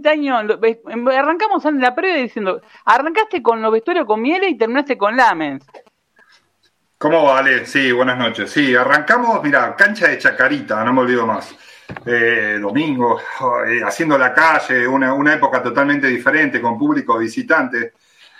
20 años, arrancamos en la previa diciendo, arrancaste con los vestuarios con Miele y terminaste con Lamens. ¿Cómo vale? Sí, buenas noches. Sí, arrancamos, mira, cancha de Chacarita, no me olvido más. Eh, domingo, eh, haciendo la calle, una, una, época totalmente diferente, con público visitante.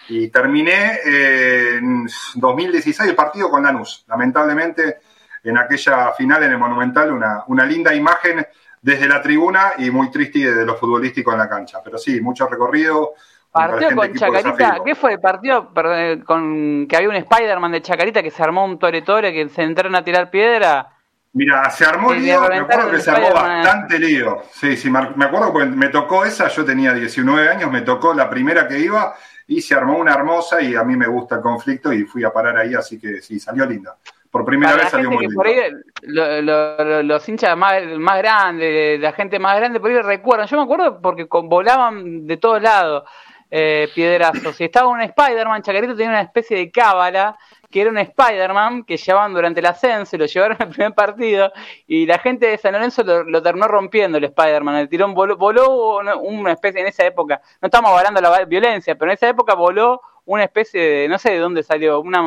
Y terminé eh, en 2016 el partido con Lanús. Lamentablemente, en aquella final en el Monumental, una, una linda imagen desde la tribuna y muy triste desde lo futbolístico en la cancha. Pero sí, mucho recorrido, Partido con Chacarita, ¿qué fue el partido con que había un Spider-Man de Chacarita que se armó un tore tore que se entraron a tirar piedra? Mira, se armó lío, me acuerdo que se armó bastante lío. Sí, sí, me acuerdo que me tocó esa, yo tenía 19 años, me tocó la primera que iba y se armó una hermosa y a mí me gusta el conflicto y fui a parar ahí, así que sí, salió linda. Por primera vez salió muy lindo. los hinchas más, más grandes, la gente más grande por ahí recuerdan. Yo me acuerdo porque volaban de todos lados eh, piedrazos. Y estaba un Spider-Man, Chacarito tenía una especie de cábala, que era un Spider-Man que llevaban durante el ascenso y lo llevaron al primer partido. Y la gente de San Lorenzo lo, terminó rompiendo el Spider-Man. El tirón voló, voló una especie, en esa época, no estamos hablando de la violencia, pero en esa época voló una especie de, no sé de dónde salió, una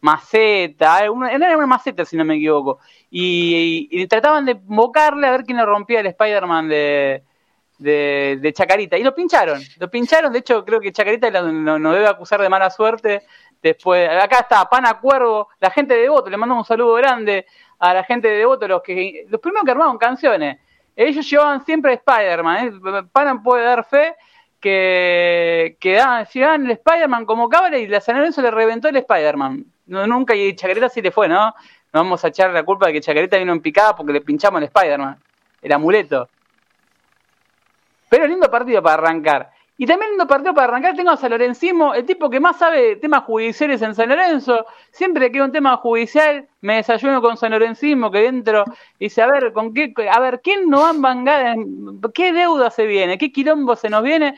maceta, era una maceta si no me equivoco. Y, trataban de invocarle a ver quién le rompía el Spider-Man de, de, Chacarita. Y lo pincharon, lo pincharon. De hecho, creo que Chacarita no, no debe acusar de mala suerte. Después, acá está Pana Cuervo, la gente de Devoto, le mandamos un saludo grande a la gente de Devoto, los que los primeros que armaron canciones. Ellos llevaban siempre Spider-Man. ¿eh? Pana puede dar fe que, que llevaban el Spider-Man como cámara y la San Lorenzo le reventó el Spider-Man. No, nunca, y Chacarita sí le fue, ¿no? No vamos a echar la culpa de que Chacarita vino en picada porque le pinchamos el Spider-Man, el amuleto. Pero lindo partido para arrancar. Y también lindo partido para arrancar tengo a San Lorencismo, el tipo que más sabe temas judiciales en San Lorenzo. Siempre que hay un tema judicial, me desayuno con San Lorencismo, que dentro dice, a ver, ¿con qué, a ver, ¿quién no han vangado? ¿Qué deuda se viene? ¿Qué quilombo se nos viene?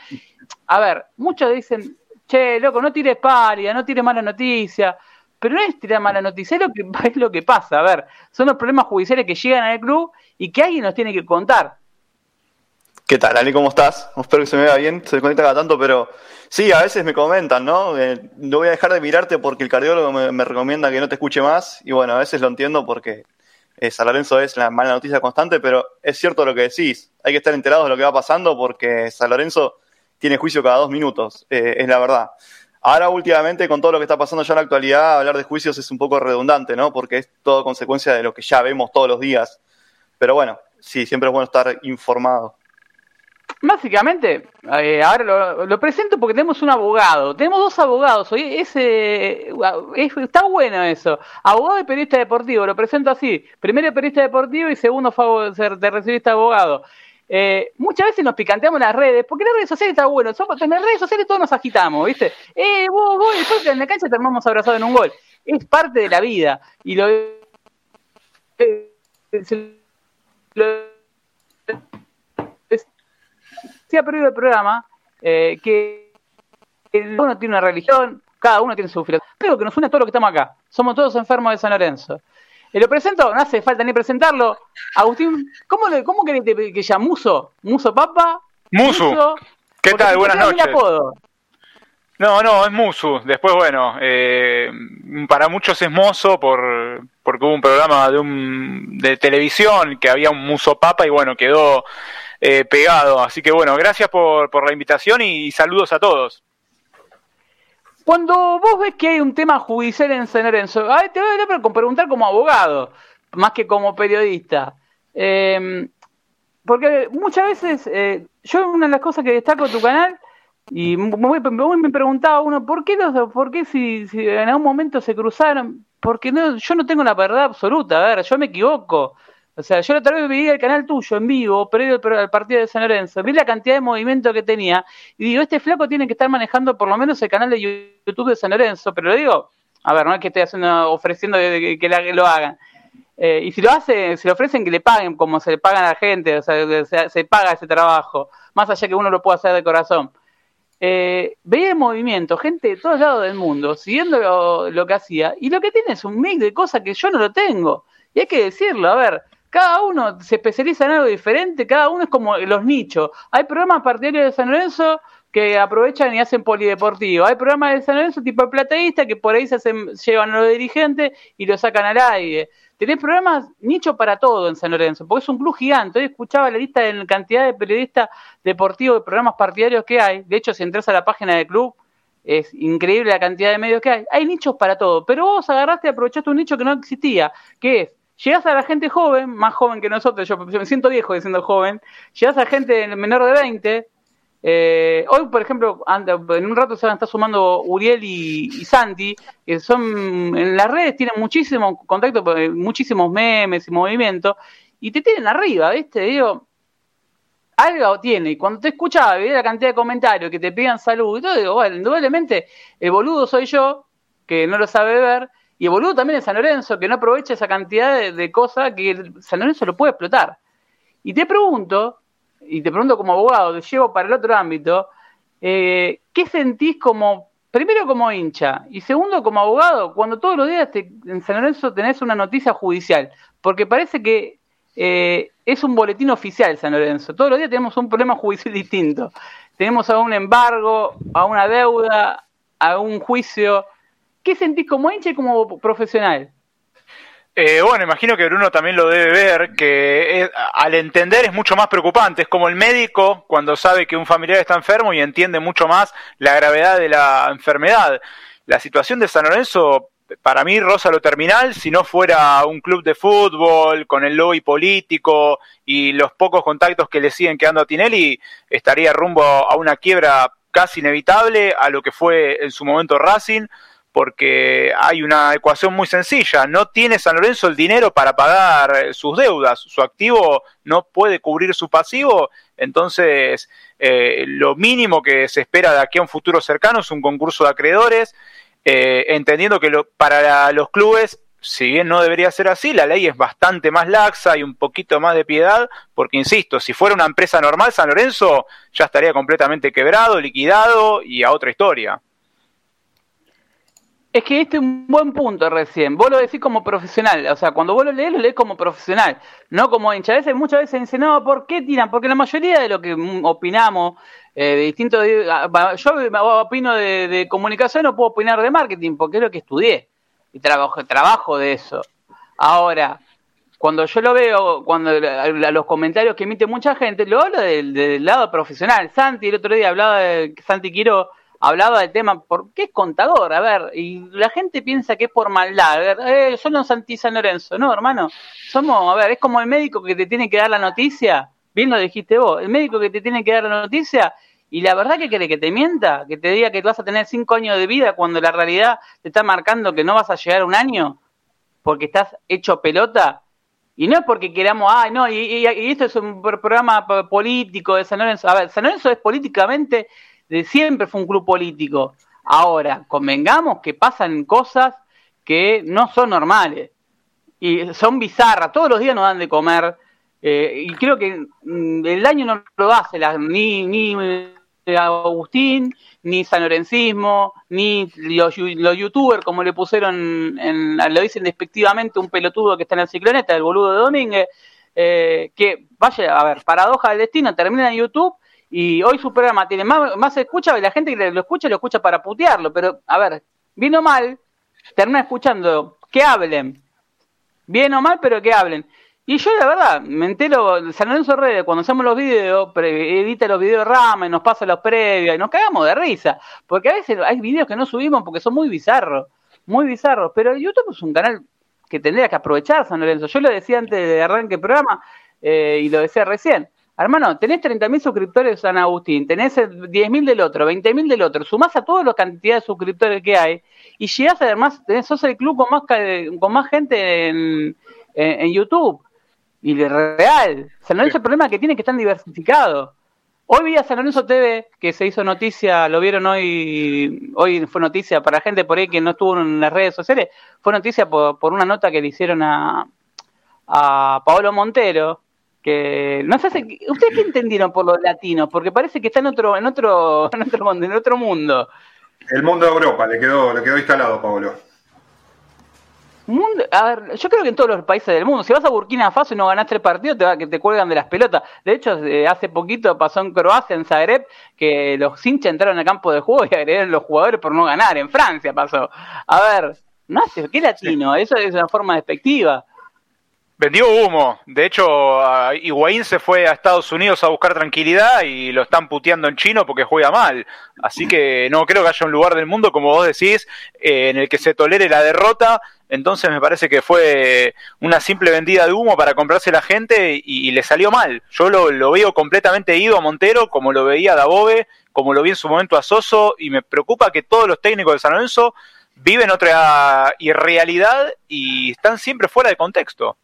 A ver, muchos dicen, che, loco, no tires pálida, no tires mala noticia. Pero no es tirar mala noticia, es lo, que, es lo que pasa. A ver, son los problemas judiciales que llegan al club y que alguien nos tiene que contar. ¿Qué tal, Ali? ¿Cómo estás? Espero que se me vea bien, se conecta cada tanto, pero sí, a veces me comentan, ¿no? Eh, no voy a dejar de mirarte porque el cardiólogo me, recomienda que no te escuche más, y bueno, a veces lo entiendo porque eh, San Lorenzo es la mala noticia constante, pero es cierto lo que decís, hay que estar enterados de lo que va pasando porque San Lorenzo tiene juicio cada dos minutos, eh, es la verdad. Ahora últimamente con todo lo que está pasando ya en la actualidad, hablar de juicios es un poco redundante, ¿no? Porque es todo consecuencia de lo que ya vemos todos los días. Pero bueno, sí, siempre es bueno estar informado. Básicamente, eh, ahora lo, presento porque tenemos un abogado. Tenemos dos abogados. Hoy ese, está bueno eso. Abogado y periodista deportivo. Lo presento así. Primero periodista deportivo y segundo de recibir este abogado. Eh, muchas veces nos picanteamos las redes, porque las redes sociales está bueno. En las redes sociales todos nos agitamos, ¿viste? Eh, vos, vos, en la cancha terminamos abrazados en un gol. Es parte de la vida. Y lo, lo ha perdido el programa eh, que uno tiene una religión, cada uno tiene su filosofía. Pero que nos une a todos los que estamos acá. Somos todos enfermos de San Lorenzo. Lo presento, no hace falta ni presentarlo. Agustín, ¿cómo, le, cómo querés que, que llame Muso? ¿Muso Papa? Muso. ¿Qué tal? Buenas noches. No, no, es Musu. Después, bueno, eh, para muchos es Mozo por, porque hubo un programa de, un, de televisión que había un Muso Papa y bueno, quedó eh, pegado. Así que bueno, gracias por, por la invitación y saludos a todos. Cuando vos ves que hay un tema judicial en San Lorenzo, te voy a preguntar como abogado, más que como periodista. Em, porque muchas veces, eh, yo una de las cosas que destaco de tu canal, y me, me preguntaba uno, ¿por qué, los, por qué si, si, en algún momento se cruzaron? Porque no, yo no tengo la verdad absoluta, a ver, yo me equivoco. O sea, yo la otra vez vi el canal tuyo en vivo, previo al partido de San Lorenzo, vi la cantidad de movimiento que tenía y digo, este flaco tiene que estar manejando por lo menos el canal de YouTube de San Lorenzo, pero lo digo, a ver, no es que esté haciendo, ofreciendo que, lo hagan. Eh, y si lo hace, si le ofrecen que le paguen como se le pagan a la gente, o sea, se, paga ese trabajo, más allá que uno lo pueda hacer de corazón. Eh, veía el movimiento, gente de todos lados del mundo, siguiendo lo, lo que hacía, y lo que tiene es un mix de cosas que yo no lo tengo. Y hay que decirlo, a ver, cada uno se especializa en algo diferente, cada uno es como los nichos. Hay programas partidarios de San Lorenzo que aprovechan y hacen polideportivo. Hay programas de San Lorenzo tipo el plateísta que por ahí se hacen, llevan a los dirigentes y lo sacan al aire. Tenés programas nicho para todo en San Lorenzo, porque es un club gigante. Hoy escuchaba la lista de la cantidad de periodistas deportivos de programas partidarios que hay. De hecho, si entras a la página del club, es increíble la cantidad de medios que hay. Hay nichos para todo, pero vos agarraste y aprovechaste un nicho que no existía, que es Llegás a la gente joven, más joven que nosotros, yo, me siento viejo diciendo joven, llegás a gente menor de 20. Eh, hoy, por ejemplo, en un rato se van a estar sumando Uriel y, Santi, que son en las redes, tienen muchísimo contacto, muchísimos memes y movimientos, y te tienen arriba, ¿viste? Digo, algo tiene. Y cuando te escuchaba, veía la cantidad de comentarios que te pidan salud y todo, digo, bueno, indudablemente el boludo soy yo, que no lo sabe ver, y boludo también es San Lorenzo, que no aprovecha esa cantidad de, cosas que San Lorenzo lo puede explotar. Y te pregunto, y te pregunto como abogado, te llevo para el otro ámbito, eh, ¿qué sentís como, primero como hincha, y segundo como abogado, cuando todos los días en San Lorenzo tenés una noticia judicial? Porque parece que eh, es un boletín oficial San Lorenzo. Todos los días tenemos un problema judicial distinto. Tenemos a un embargo, a una deuda, a un juicio ¿Qué sentís como hincha como profesional? Eh, bueno, imagino que Bruno también lo debe ver, que al entender es mucho más preocupante. Es como el médico cuando sabe que un familiar está enfermo y entiende mucho más la gravedad de la enfermedad. La situación de San Lorenzo, para mí, rosa lo terminal. Si no fuera un club de fútbol con el lobby político y los pocos contactos que le siguen quedando a Tinelli, estaría rumbo a una quiebra casi inevitable a lo que fue en su momento Racing porque hay una ecuación muy sencilla, no tiene San Lorenzo el dinero para pagar sus deudas, su activo no puede cubrir su pasivo, entonces eh, lo mínimo que se espera de aquí a un futuro cercano es un concurso de acreedores, eh, entendiendo que para los clubes, si bien no debería ser así, la ley es bastante más laxa y un poquito más de piedad, porque insisto, si fuera una empresa normal, San Lorenzo ya estaría completamente quebrado, liquidado y a otra historia. Es que este es un buen punto recién. Vos lo decís como profesional. O sea, cuando vos lo lees, lo lees como profesional, no como hincha. A muchas veces dicen, no, ¿por qué tiran? Porque la mayoría de lo que opinamos, eh, de distintos. Ah, yo opino de, comunicación, no puedo opinar de marketing, porque es lo que estudié. Y trabajo, trabajo de eso. Ahora, cuando yo lo veo, cuando los comentarios que emite mucha gente, lo hablo del, del lado profesional. Santi, el otro día hablaba de Santi Quiro hablaba del tema porque es contador, a ver, y la gente piensa que es por maldad, a ver, eh, yo no Santi San Lorenzo, no, hermano, somos, a ver, es como el médico que te tiene que dar la noticia, bien lo dijiste vos, el médico que te tiene que dar la noticia y la verdad que quiere que te mienta, que te diga que vas a tener cinco años de vida cuando la realidad te está marcando que no vas a llegar un año porque estás hecho pelota. Y no es porque queramos, ah, no, y, y esto es un programa político de San Lorenzo. A ver, San Lorenzo es políticamente de siempre fue un club político. Ahora, convengamos que pasan cosas que no son normales y son bizarras. Todos los días nos dan de comer eh, y creo que mm, el daño no lo hace ni, ni eh, Agustín, ni San Lorencismo, ni los, youtubers, como le pusieron, en, lo dicen despectivamente un pelotudo que está en el cicloneta, el boludo de Domínguez, eh, que vaya, a ver, paradoja del destino, termina en YouTube y hoy su programa tiene más, más escucha la gente que lo escucha lo escucha para putearlo. Pero, a ver, vino mal, termina escuchando que hablen. Bien o mal, pero que hablen. Y yo, la verdad, me entero, San Lorenzo Redes, cuando hacemos los videos, edita los videos Rama y nos pasa los previos y nos cagamos de risa. Porque a veces hay videos que no subimos porque son muy bizarros, muy bizarros. Pero YouTube es un canal que tendría que aprovechar San Lorenzo. Yo lo decía antes de arranque el programa eh, y lo decía recién. Hermano, tenés 30.000 suscriptores en San Agustín, tenés 10.000 del otro, 20.000 del otro, sumás a toda la cantidad de suscriptores que hay y llegás además, tenés, sos el club con más, con más gente en, en, YouTube. Y de real, San Lorenzo el problema que tiene que están diversificados. Hoy vi a San Lorenzo TV, que se hizo noticia, lo vieron hoy, hoy fue noticia para gente por ahí que no estuvo en las redes sociales, fue noticia por, por una nota que le hicieron a, a Paolo Montero, que no sé ustedes qué entendieron por los latinos porque parece que está en otro en otro en otro mundo en otro mundo el mundo de Europa le quedó le quedó instalado Pablo a ver, yo creo que en todos los países del mundo, si vas a Burkina Faso y no ganas tres partidos, te, va, que te cuelgan de las pelotas. De hecho, hace poquito pasó en Croacia, en Zagreb, que los hinchas entraron al campo de juego y agredieron a los jugadores por no ganar. En Francia pasó. A ver, no hace, ¿qué latino? Eso es una forma despectiva. Vendió humo. De hecho, Higuaín se fue a Estados Unidos a buscar tranquilidad y lo están puteando en chino porque juega mal. Así que no creo que haya un lugar del mundo, como vos decís, eh, en el que se tolere la derrota. Entonces me parece que fue una simple vendida de humo para comprarse la gente y, le salió mal. Yo lo, veo completamente ido a Montero, como lo veía a Dabove, como lo vi en su momento a Soso, y me preocupa que todos los técnicos de San Lorenzo viven otra irrealidad y están siempre fuera de contexto.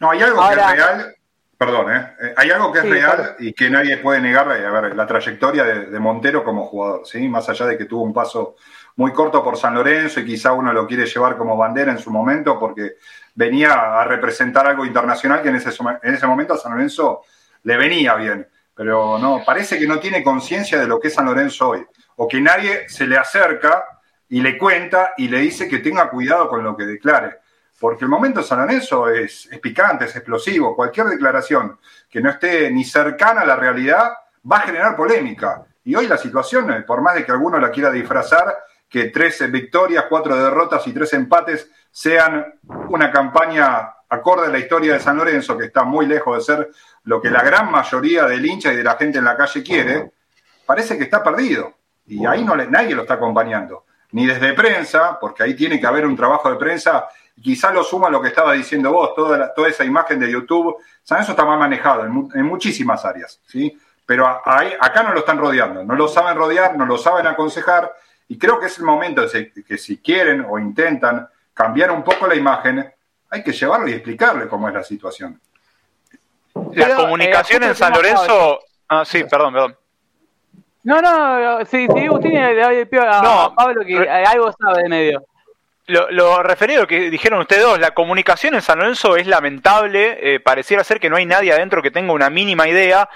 No, hay algo que es real, perdón, ¿eh? ¿eh? hay algo que es real y que nadie puede negar, a ver, la trayectoria de, Montero como jugador, ¿sí? Más allá de que tuvo un paso muy corto por San Lorenzo y quizá uno lo quiere llevar como bandera en su momento porque venía a representar algo internacional que en ese, en ese momento a San Lorenzo le venía bien. Pero no, parece que no tiene conciencia de lo que es San Lorenzo hoy. O que nadie se le acerca y le cuenta y le dice que tenga cuidado con lo que declare porque el momento San es, es picante, es explosivo. Cualquier declaración que no esté ni cercana a la realidad va a generar polémica. Y hoy la situación, eh, por más de que alguno la quiera disfrazar, que tres victorias, cuatro derrotas y tres empates sean una campaña acorde a la historia de San Lorenzo, que está muy lejos de ser lo que la gran mayoría del hincha y de la gente en la calle quiere, parece que está perdido. Y ahí no le, nadie lo está acompañando. Ni desde prensa, porque ahí tiene que haber un trabajo de prensa quizá lo suma lo que estaba diciendo vos, toda, toda esa imagen de YouTube. San eso está mal manejado en, muchísimas áreas, ¿sí? Pero acá no lo están rodeando, no lo saben rodear, no lo saben aconsejar, y creo que es el momento de que si quieren o intentan cambiar un poco la imagen, hay que llevarlo y explicarle cómo es la situación. La comunicación eh, en San Lorenzo. Ah, sí, perdón, perdón. No, no, sí, sí, Agustín a Pablo que algo sabe de medio. Lo, lo, referido a lo que dijeron ustedes dos, la comunicación en San Lorenzo es lamentable, eh, pareciera ser que no hay nadie adentro que tenga una mínima idea,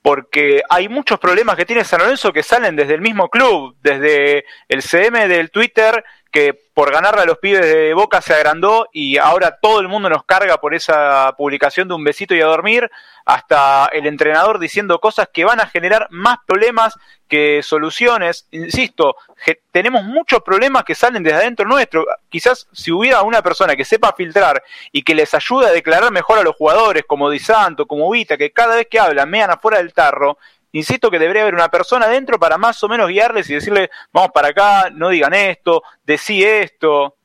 porque hay muchos problemas que tiene San Lorenzo que salen desde el mismo club, desde el CM del Twitter, que por ganarle a los pibes de Boca se agrandó y ahora todo el mundo nos carga por esa publicación de un besito y a dormir, hasta el entrenador diciendo cosas que van a generar más problemas que soluciones. Insisto, tenemos muchos problemas que salen desde adentro nuestro. Quizás si hubiera una persona que sepa filtrar y que les ayude a declarar mejor a los jugadores, como Di Santo, como Vita, que cada vez que hablan mean afuera del tarro, insisto que debería haber una persona adentro para más o menos guiarles y decirle, vamos para acá, no digan esto, decí esto.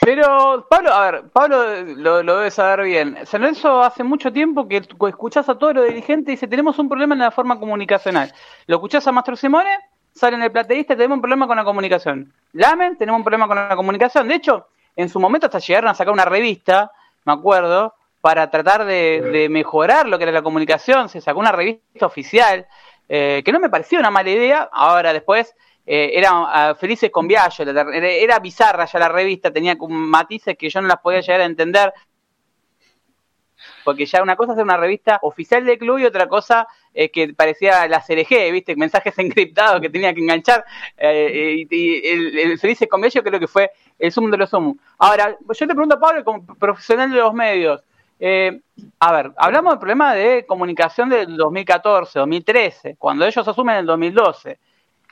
Pero, Pablo, a ver, Pablo lo, debe saber bien. San Lorenzo hace mucho tiempo que escuchás a todos los dirigentes y dice, tenemos un problema en la forma comunicacional. Lo escuchás a Mastro Simone, sale en el plateísta, tenemos un problema con la comunicación. Lamen, tenemos un problema con la comunicación. De hecho, en su momento hasta llegaron a sacar una revista, me acuerdo, para tratar de, mejorar lo que era la comunicación. Se sacó una revista oficial, eh, que no me pareció una mala idea. Ahora, después eh, era ah, Felices con Viaggio, era bizarra ya la revista, tenía matices que yo no las podía llegar a entender, porque ya una cosa es una revista oficial del club y otra cosa es que parecía la CRG, ¿viste? Mensajes encriptados que tenía que enganchar. Eh, y, el, Felices con Viaggio creo que fue el sumo de los sumos. Ahora, yo te pregunto, Pablo, como profesional de los medios, eh, a ver, hablamos del problema de comunicación del 2014, 2013, cuando ellos asumen el 2012.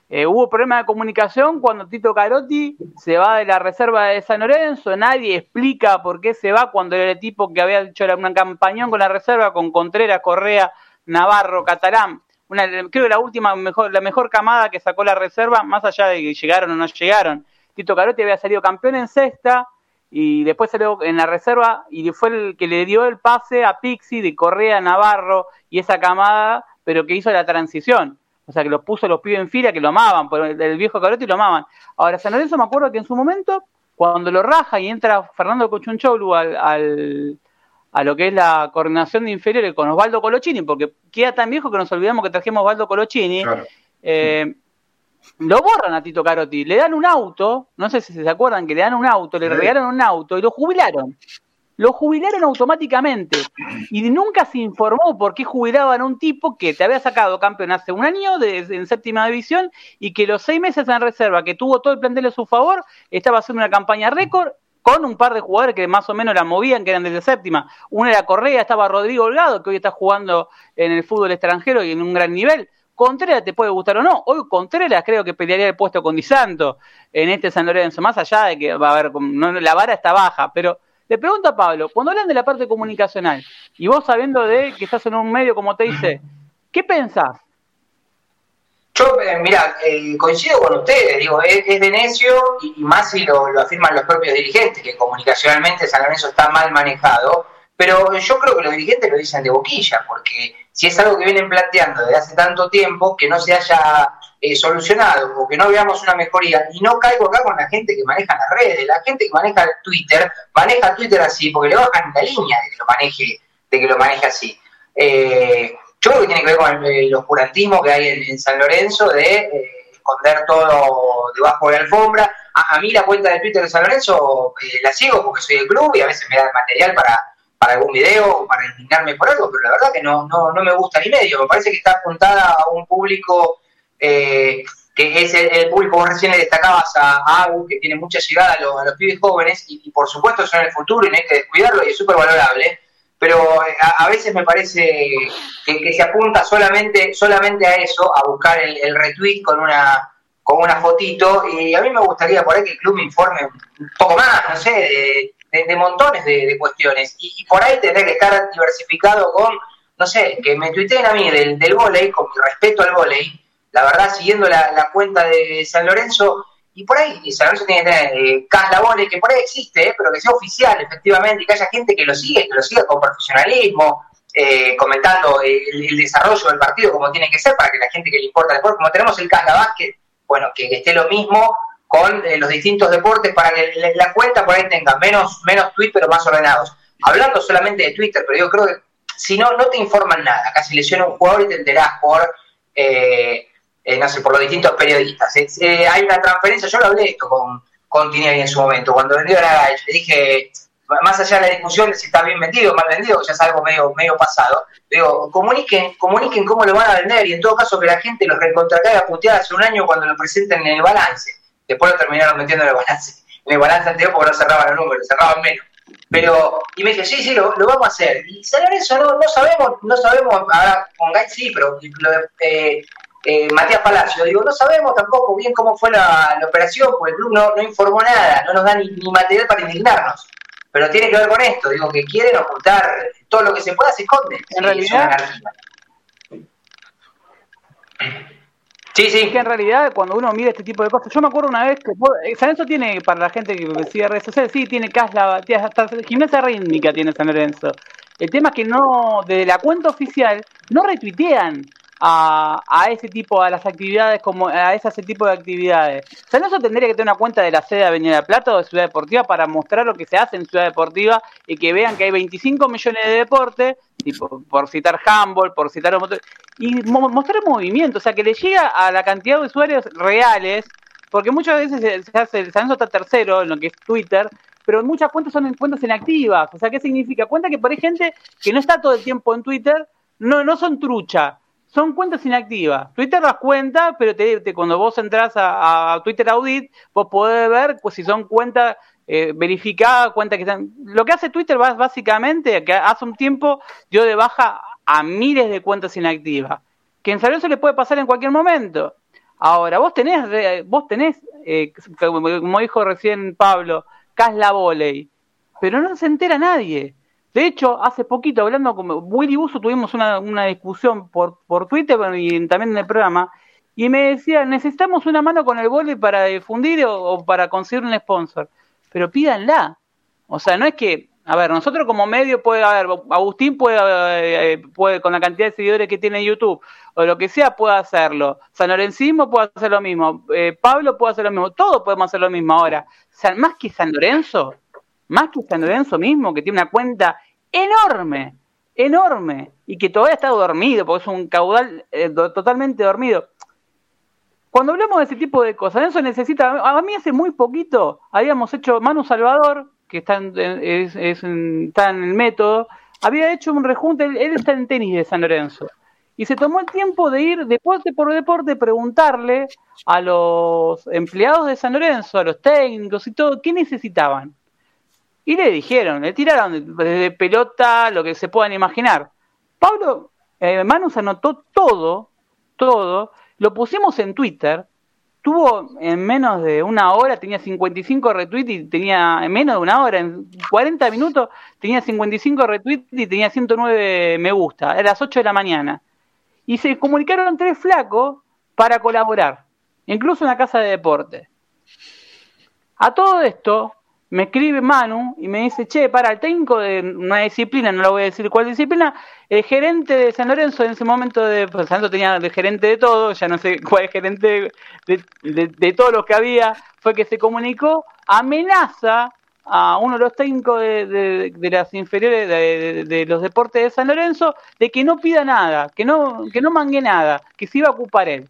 Eh, hubo problema de comunicación cuando Tito Carotti se va de la reserva de San Lorenzo, nadie explica por qué se va cuando era el tipo que había hecho una campañón con la reserva, con Contreras, Correa, Navarro, Catalán. Una, creo que la última, mejor, la mejor camada que sacó la reserva, más allá de que llegaron o no llegaron. Tito Carotti había salido campeón en sexta y después salió en la reserva y fue el que le dio el pase a Pixi de Correa, Navarro y esa camada, pero que hizo la transición o sea, que los puso los pibes en fila, que lo amaban, por el, viejo Carotti lo amaban. Ahora, San Lorenzo me acuerdo que en su momento, cuando lo raja y entra Fernando Cochunchoglu al, al, a lo que es la coordinación de inferiores con Osvaldo Colochini, porque queda tan viejo que nos olvidamos que trajimos a Osvaldo Colochini, eh, lo borran a Tito Carotti, le dan un auto, no sé si se acuerdan que le dan un auto, le regalan un auto y lo jubilaron. lo jubilaron automáticamente y nunca se informó por qué jubilaban a un tipo que te había sacado campeón hace un año de, en séptima división y que los seis meses en reserva, que tuvo todo el plantel a su favor, estaba haciendo una campaña récord con un par de jugadores que más o menos la movían, que eran desde séptima. Uno era Correa, estaba Rodrigo Holgado, que hoy está jugando en el fútbol extranjero y en un gran nivel. Contreras te puede gustar o no. Hoy Contreras creo que pelearía el puesto con Di Santo en este San Lorenzo, más allá de que va a haber, la vara está baja, pero le pregunto a Pablo, cuando hablan de la parte comunicacional, y vos sabiendo de que estás en un medio como te dice, ¿qué pensás? Yo, eh, mira, eh, coincido con ustedes, digo, es, de necio y, más si lo, afirman los propios dirigentes, que comunicacionalmente San Lorenzo está mal manejado, pero yo creo que los dirigentes lo dicen de boquilla, porque si es algo que vienen planteando desde hace tanto tiempo, que no se haya eh, solucionado o que no veamos una mejoría. Y no caigo acá con la gente que maneja las redes, la gente que maneja Twitter, maneja Twitter así, porque le bajan la línea de que lo maneje, de que lo maneje así. Eh, yo creo que tiene que ver con el, oscurantismo que hay en, San Lorenzo de eh, esconder todo debajo de la alfombra. A, mí la cuenta de Twitter de San Lorenzo la sigo porque soy del club y a veces me da el material para, para algún video o para indignarme por algo, pero la verdad que no, no, no me gusta ni medio. Me parece que está apuntada a un público eh, que es el, público, vos recién le destacabas a, Agu, que tiene mucha llegada a, los, pibes jóvenes, y, por supuesto son el futuro y no hay que descuidarlo y es súper valorable, pero eh, a, veces me parece que, se apunta solamente, solamente a eso, a buscar el, retweet con una con una fotito, y a mí me gustaría por ahí que el club me informe un poco más, no sé, de, montones de, cuestiones, y, por ahí tendré que estar diversificado con, no sé, que me tuiteen a mí del, del volei, con mi respeto al volei, la verdad, siguiendo la, cuenta de San Lorenzo, y por ahí San Lorenzo tiene que tener eh, Caslabone, que por ahí existe, eh, pero que sea oficial, efectivamente, y que haya gente que lo siga, que lo siga con profesionalismo, eh, comentando el, desarrollo del partido como tiene que ser para que la gente que le importa el deporte, como tenemos el Casla Básquet, bueno, que, esté lo mismo con los distintos deportes para que la, cuenta por ahí tenga menos, menos tweets, pero más ordenados. Hablando solamente de Twitter, pero yo creo que si no, no te informan nada. Se lesiona un jugador y te enterás por eh, no sé, por los distintos periodistas. Eh, hay una transferencia, yo lo hablé esto con, con Tinelli en su momento, cuando vendió la le dije, más allá de la discusión de si está bien vendido o mal vendido, ya es algo medio, medio pasado, digo, comuniquen, comuniquen cómo lo van a vender y en todo caso que la gente los recontracaiga puteada hace un año cuando lo presenten en el balance. Después lo terminaron metiendo en el balance, en el balance anterior porque no cerraban los números, cerraban menos. Pero, y me dije, sí, sí, lo, vamos a hacer. Y saber eso, no, no sabemos, no sabemos, ahora con Guy sí, pero lo de, eh, eh, Matías Palacio. Digo, no sabemos tampoco bien cómo fue la, operación, porque el club no, informó nada, no nos da ni, material para indignarnos. Pero tiene que ver con esto, digo, que quieren ocultar todo lo que se pueda, se esconde. En realidad. Sí, sí. Es que en realidad cuando uno mira este tipo de cosas, yo me acuerdo una vez que eh, San Lorenzo tiene, para la gente que sigue redes sociales, sí, tiene Casla, hasta gimnasia rítmica tiene San Lorenzo. El tema es que no, desde la cuenta oficial, no retuitean a, a, ese tipo, a las actividades, como a ese tipo de actividades. San Lorenzo tendría que tener una cuenta de la sede de Avenida Plata o de Ciudad Deportiva para mostrar lo que se hace en Ciudad Deportiva y que vean que hay 25 millones de deportes, por citar handball, por citar y mostrar movimiento, o sea, que le llega a la cantidad de usuarios reales, porque muchas veces se hace, San Lorenzo está tercero en lo que es Twitter, pero muchas cuentas son cuentas inactivas. O sea, ¿qué significa? Cuenta que por ahí gente que no está todo el tiempo en Twitter, no, no son trucha, son cuentas inactivas. Twitter las cuenta, pero te, cuando vos entras a, Twitter Audit, vos podés ver pues, si son cuentas eh, verificadas, cuentas que están... Lo que hace Twitter básicamente, que hace un tiempo dio de baja a miles de cuentas inactivas, que en serio se le puede pasar en cualquier momento. Ahora, vos tenés, vos tenés eh, como dijo recién Pablo, Casla Voley, pero no se entera nadie. De hecho, hace poquito, hablando con Willy Buso, tuvimos una, discusión por, por Twitter y también en el programa, y me decía, necesitamos una mano con el vole para difundir o, para conseguir un sponsor. Pero pídanla. O sea, no es que, a ver, nosotros como medio puede haber, Agustín puede, eh, puede con la cantidad de seguidores que tiene YouTube, o lo que sea, puede hacerlo. San Lorencismo puede hacer lo mismo. Eh, Pablo puede hacer lo mismo. Todos podemos hacer lo mismo ahora. Más que San Lorenzo, más que San Lorenzo mismo, que tiene una cuenta enorme, enorme, y que todavía está dormido, porque es un caudal eh, totalmente dormido. Cuando hablamos de ese tipo de cosas, eso necesita. A mí hace muy poquito habíamos hecho Manu Salvador, que está en, en el método, había hecho un rejunte, él está en tenis de San Lorenzo, y se tomó el tiempo de ir deporte por deporte, preguntarle a los empleados de San Lorenzo, a los técnicos y todo, qué necesitaban. Y le dijeron, le tiraron desde pelota, lo que se puedan imaginar. Pablo eh, Manus anotó todo, todo, lo pusimos en Twitter, tuvo en menos de una hora, tenía 55 retweets y tenía en menos de una hora, en 40 minutos, tenía 55 retweets y tenía 109 me gusta, a las 8 de la mañana. Y se comunicaron tres flacos para colaborar, incluso en la casa de deporte. A todo esto, me escribe Manu y me dice, che, para, el técnico de una disciplina, no lo voy a decir cuál disciplina, el gerente de San Lorenzo en ese momento, de, pues tenía el gerente de todo, ya no sé cuál gerente de, de, de todo lo que había, fue que se comunicó, amenaza a uno de los técnicos de, de las inferiores de, los deportes de San Lorenzo de que no pida nada, que no, que no mangue nada, que se iba a ocupar él.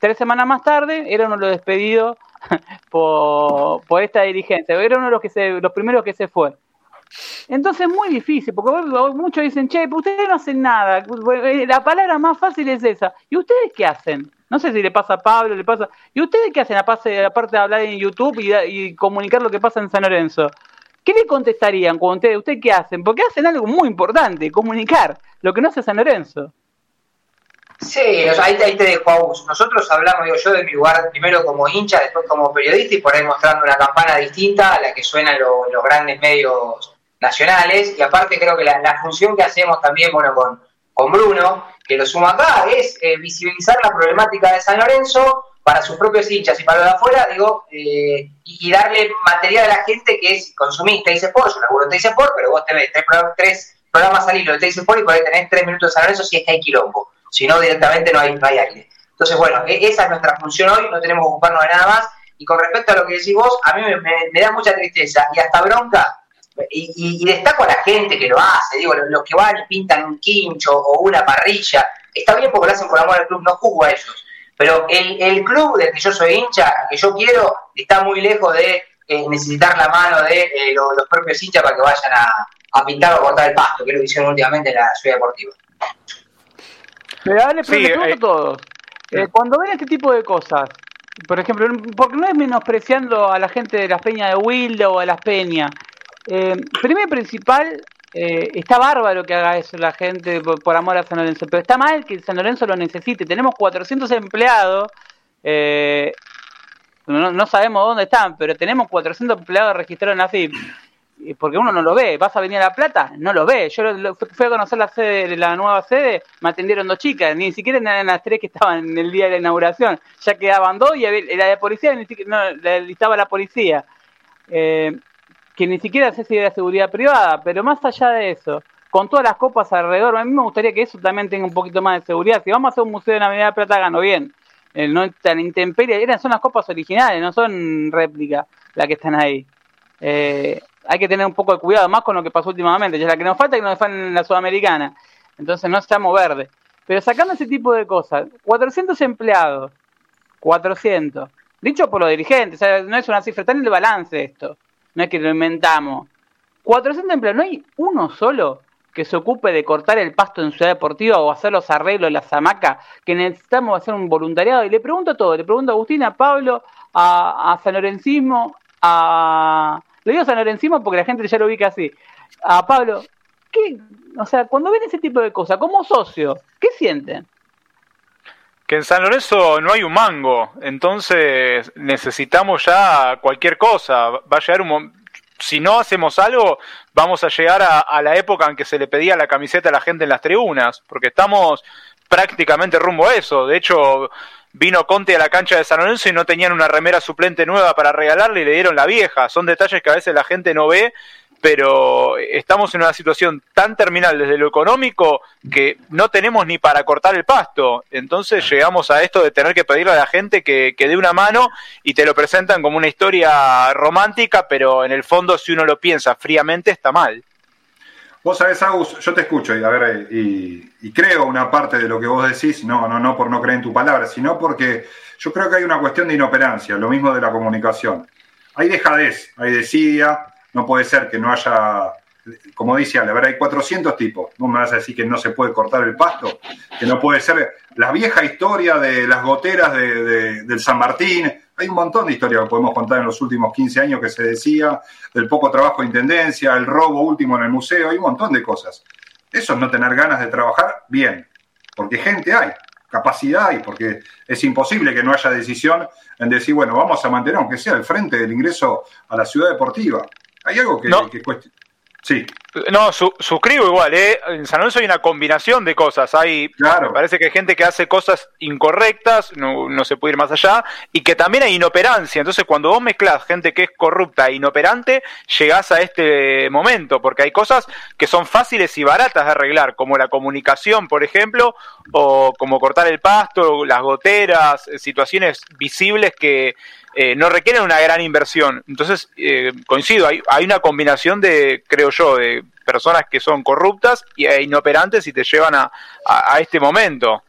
Tres semanas más tarde era uno de los despedidos por, por esta dirigencia, era uno de los, que se, los primeros que se fue. Entonces es muy difícil, porque muchos dicen, che, ustedes no hacen nada, la palabra más fácil es esa. ¿Y ustedes qué hacen? No sé si le pasa a Pablo, le pasa... ¿Y ustedes qué hacen aparte de hablar en YouTube y, comunicar lo que pasa en San Lorenzo? ¿Qué le contestarían cuando ustedes, ustedes qué hacen? Porque hacen algo muy importante, comunicar lo que no hace San Lorenzo. Sí, ahí, te dejo Nosotros hablamos, digo yo, de mi lugar primero como hincha, después como periodista y por ahí mostrando una campana distinta a la que suena en, los grandes medios nacionales. Y aparte creo que la, función que hacemos también, bueno, con, con Bruno, que lo suma acá, es eh, visibilizar la problemática de San Lorenzo para sus propios hinchas y para los de afuera, digo, eh, y, darle material a la gente que es consumista y Sport, yo laburo en Sport, pero vos tenés tres, programas al hilo de Teis Sport y por ahí tenés tres minutos de San Lorenzo si es que hay quilombo si no directamente no hay, no aire. Entonces, bueno, e, esa es nuestra función hoy, no tenemos que ocuparnos de nada más. Y con respecto a lo que decís vos, a mí me, da mucha tristeza y hasta bronca, y, destaco a la gente que lo hace, digo, los, que van y pintan un quincho o una parrilla, está bien porque lo hacen por amor al club, no juzgo a ellos. Pero el, club del que yo soy hincha, que yo quiero, está muy lejos de eh, necesitar la mano de eh, los, propios hinchas para que vayan a, a pintar o cortar el pasto, que es lo que hicieron últimamente en la ciudad deportiva. Pero dale, pero a todos. Eh, cuando ven este tipo de cosas, por ejemplo, porque no es menospreciando a la gente de las peñas de Wilde o a las peñas. Eh, primero y principal, eh, está bárbaro que haga eso la gente por, amor a San Lorenzo, pero está mal que San Lorenzo lo necesite. Tenemos 400 empleados, eh, no, no, sabemos dónde están, pero tenemos 400 empleados registrados en la FIP porque uno no lo ve. ¿Vas a venir a La Plata? No lo ve. Yo fui a conocer la sede, la nueva sede, me atendieron dos chicas, ni siquiera eran las tres que estaban en el día de la inauguración. Ya quedaban dos y la de policía, ni siquiera, no, estaba la policía. Eh, que ni siquiera sé si era seguridad privada, pero más allá de eso, con todas las copas alrededor, a mí me gustaría que eso también tenga un poquito más de seguridad. Si vamos a hacer un museo de Navidad de Plata, gano bien. Eh, no tan intemperie, eran, son las copas originales, no son réplicas las que están ahí. Eh, hay que tener un poco de cuidado más con lo que pasó últimamente. Ya la que nos falta que nos dejan en la Sudamericana. Entonces no estamos verdes. Pero sacando ese tipo de cosas, 400 empleados, 400, dicho por los dirigentes, no es una cifra, está en el balance esto, no es que lo inventamos. 400 empleados, no hay uno solo que se ocupe de cortar el pasto en Ciudad Deportiva o hacer los arreglos, las hamacas, que necesitamos hacer un voluntariado. Y le pregunto todo, le pregunto a Agustín, a Pablo, a, a San Lorencismo, a, lo digo San Lorenzo porque la gente ya lo ubica así. A Pablo, ¿qué? O sea, cuando ven ese tipo de cosas, como socio, ¿qué sienten? Que en San Lorenzo no hay un mango, entonces necesitamos ya cualquier cosa. Va a llegar un si no hacemos algo, vamos a llegar a, la época en que se le pedía la camiseta a la gente en las tribunas, porque estamos prácticamente rumbo a eso. De hecho, vino Conte a la cancha de San Lorenzo y no tenían una remera suplente nueva para regalarle y le dieron la vieja. Son detalles que a veces la gente no ve, pero estamos en una situación tan terminal desde lo económico que no tenemos ni para cortar el pasto. Entonces llegamos a esto de tener que pedirle a la gente que, que dé una mano y te lo presentan como una historia romántica, pero en el fondo si uno lo piensa fríamente está mal. Vos sabés, Agus, yo te escucho y, a ver, y, creo una parte de lo que vos decís, no, no, no por no creer en tu palabra, sino porque yo creo que hay una cuestión de inoperancia, lo mismo de la comunicación. Hay dejadez, hay desidia, no puede ser que no haya, como dice Ale, a ver, hay 400 tipos, no me vas a decir que no se puede cortar el pasto, que no puede ser la vieja historia de las goteras de, del San Martín, hay un montón de historias que podemos contar en los últimos 15 años que se decía, del poco trabajo de intendencia, el robo último en el museo, hay un montón de cosas. Eso es no tener ganas de trabajar bien, porque gente hay, capacidad hay, porque es imposible que no haya decisión en decir, bueno, vamos a mantener, aunque sea el frente del ingreso a la ciudad deportiva. Hay algo que. Sí. No, suscribo igual, ¿eh? En San Lorenzo hay una combinación de cosas. Hay, Me parece que hay gente que hace cosas incorrectas, no, no, se puede ir más allá, y que también hay inoperancia. Entonces, cuando vos mezclas gente que es corrupta e inoperante, llegás a este momento, porque hay cosas que son fáciles y baratas de arreglar, como la comunicación, por ejemplo, o como cortar el pasto, las goteras, situaciones visibles que eh, no requieren una gran inversión. Entonces, eh, coincido, hay, hay una combinación de, creo yo, de personas que son corruptas e inoperantes y te llevan a, a, este momento.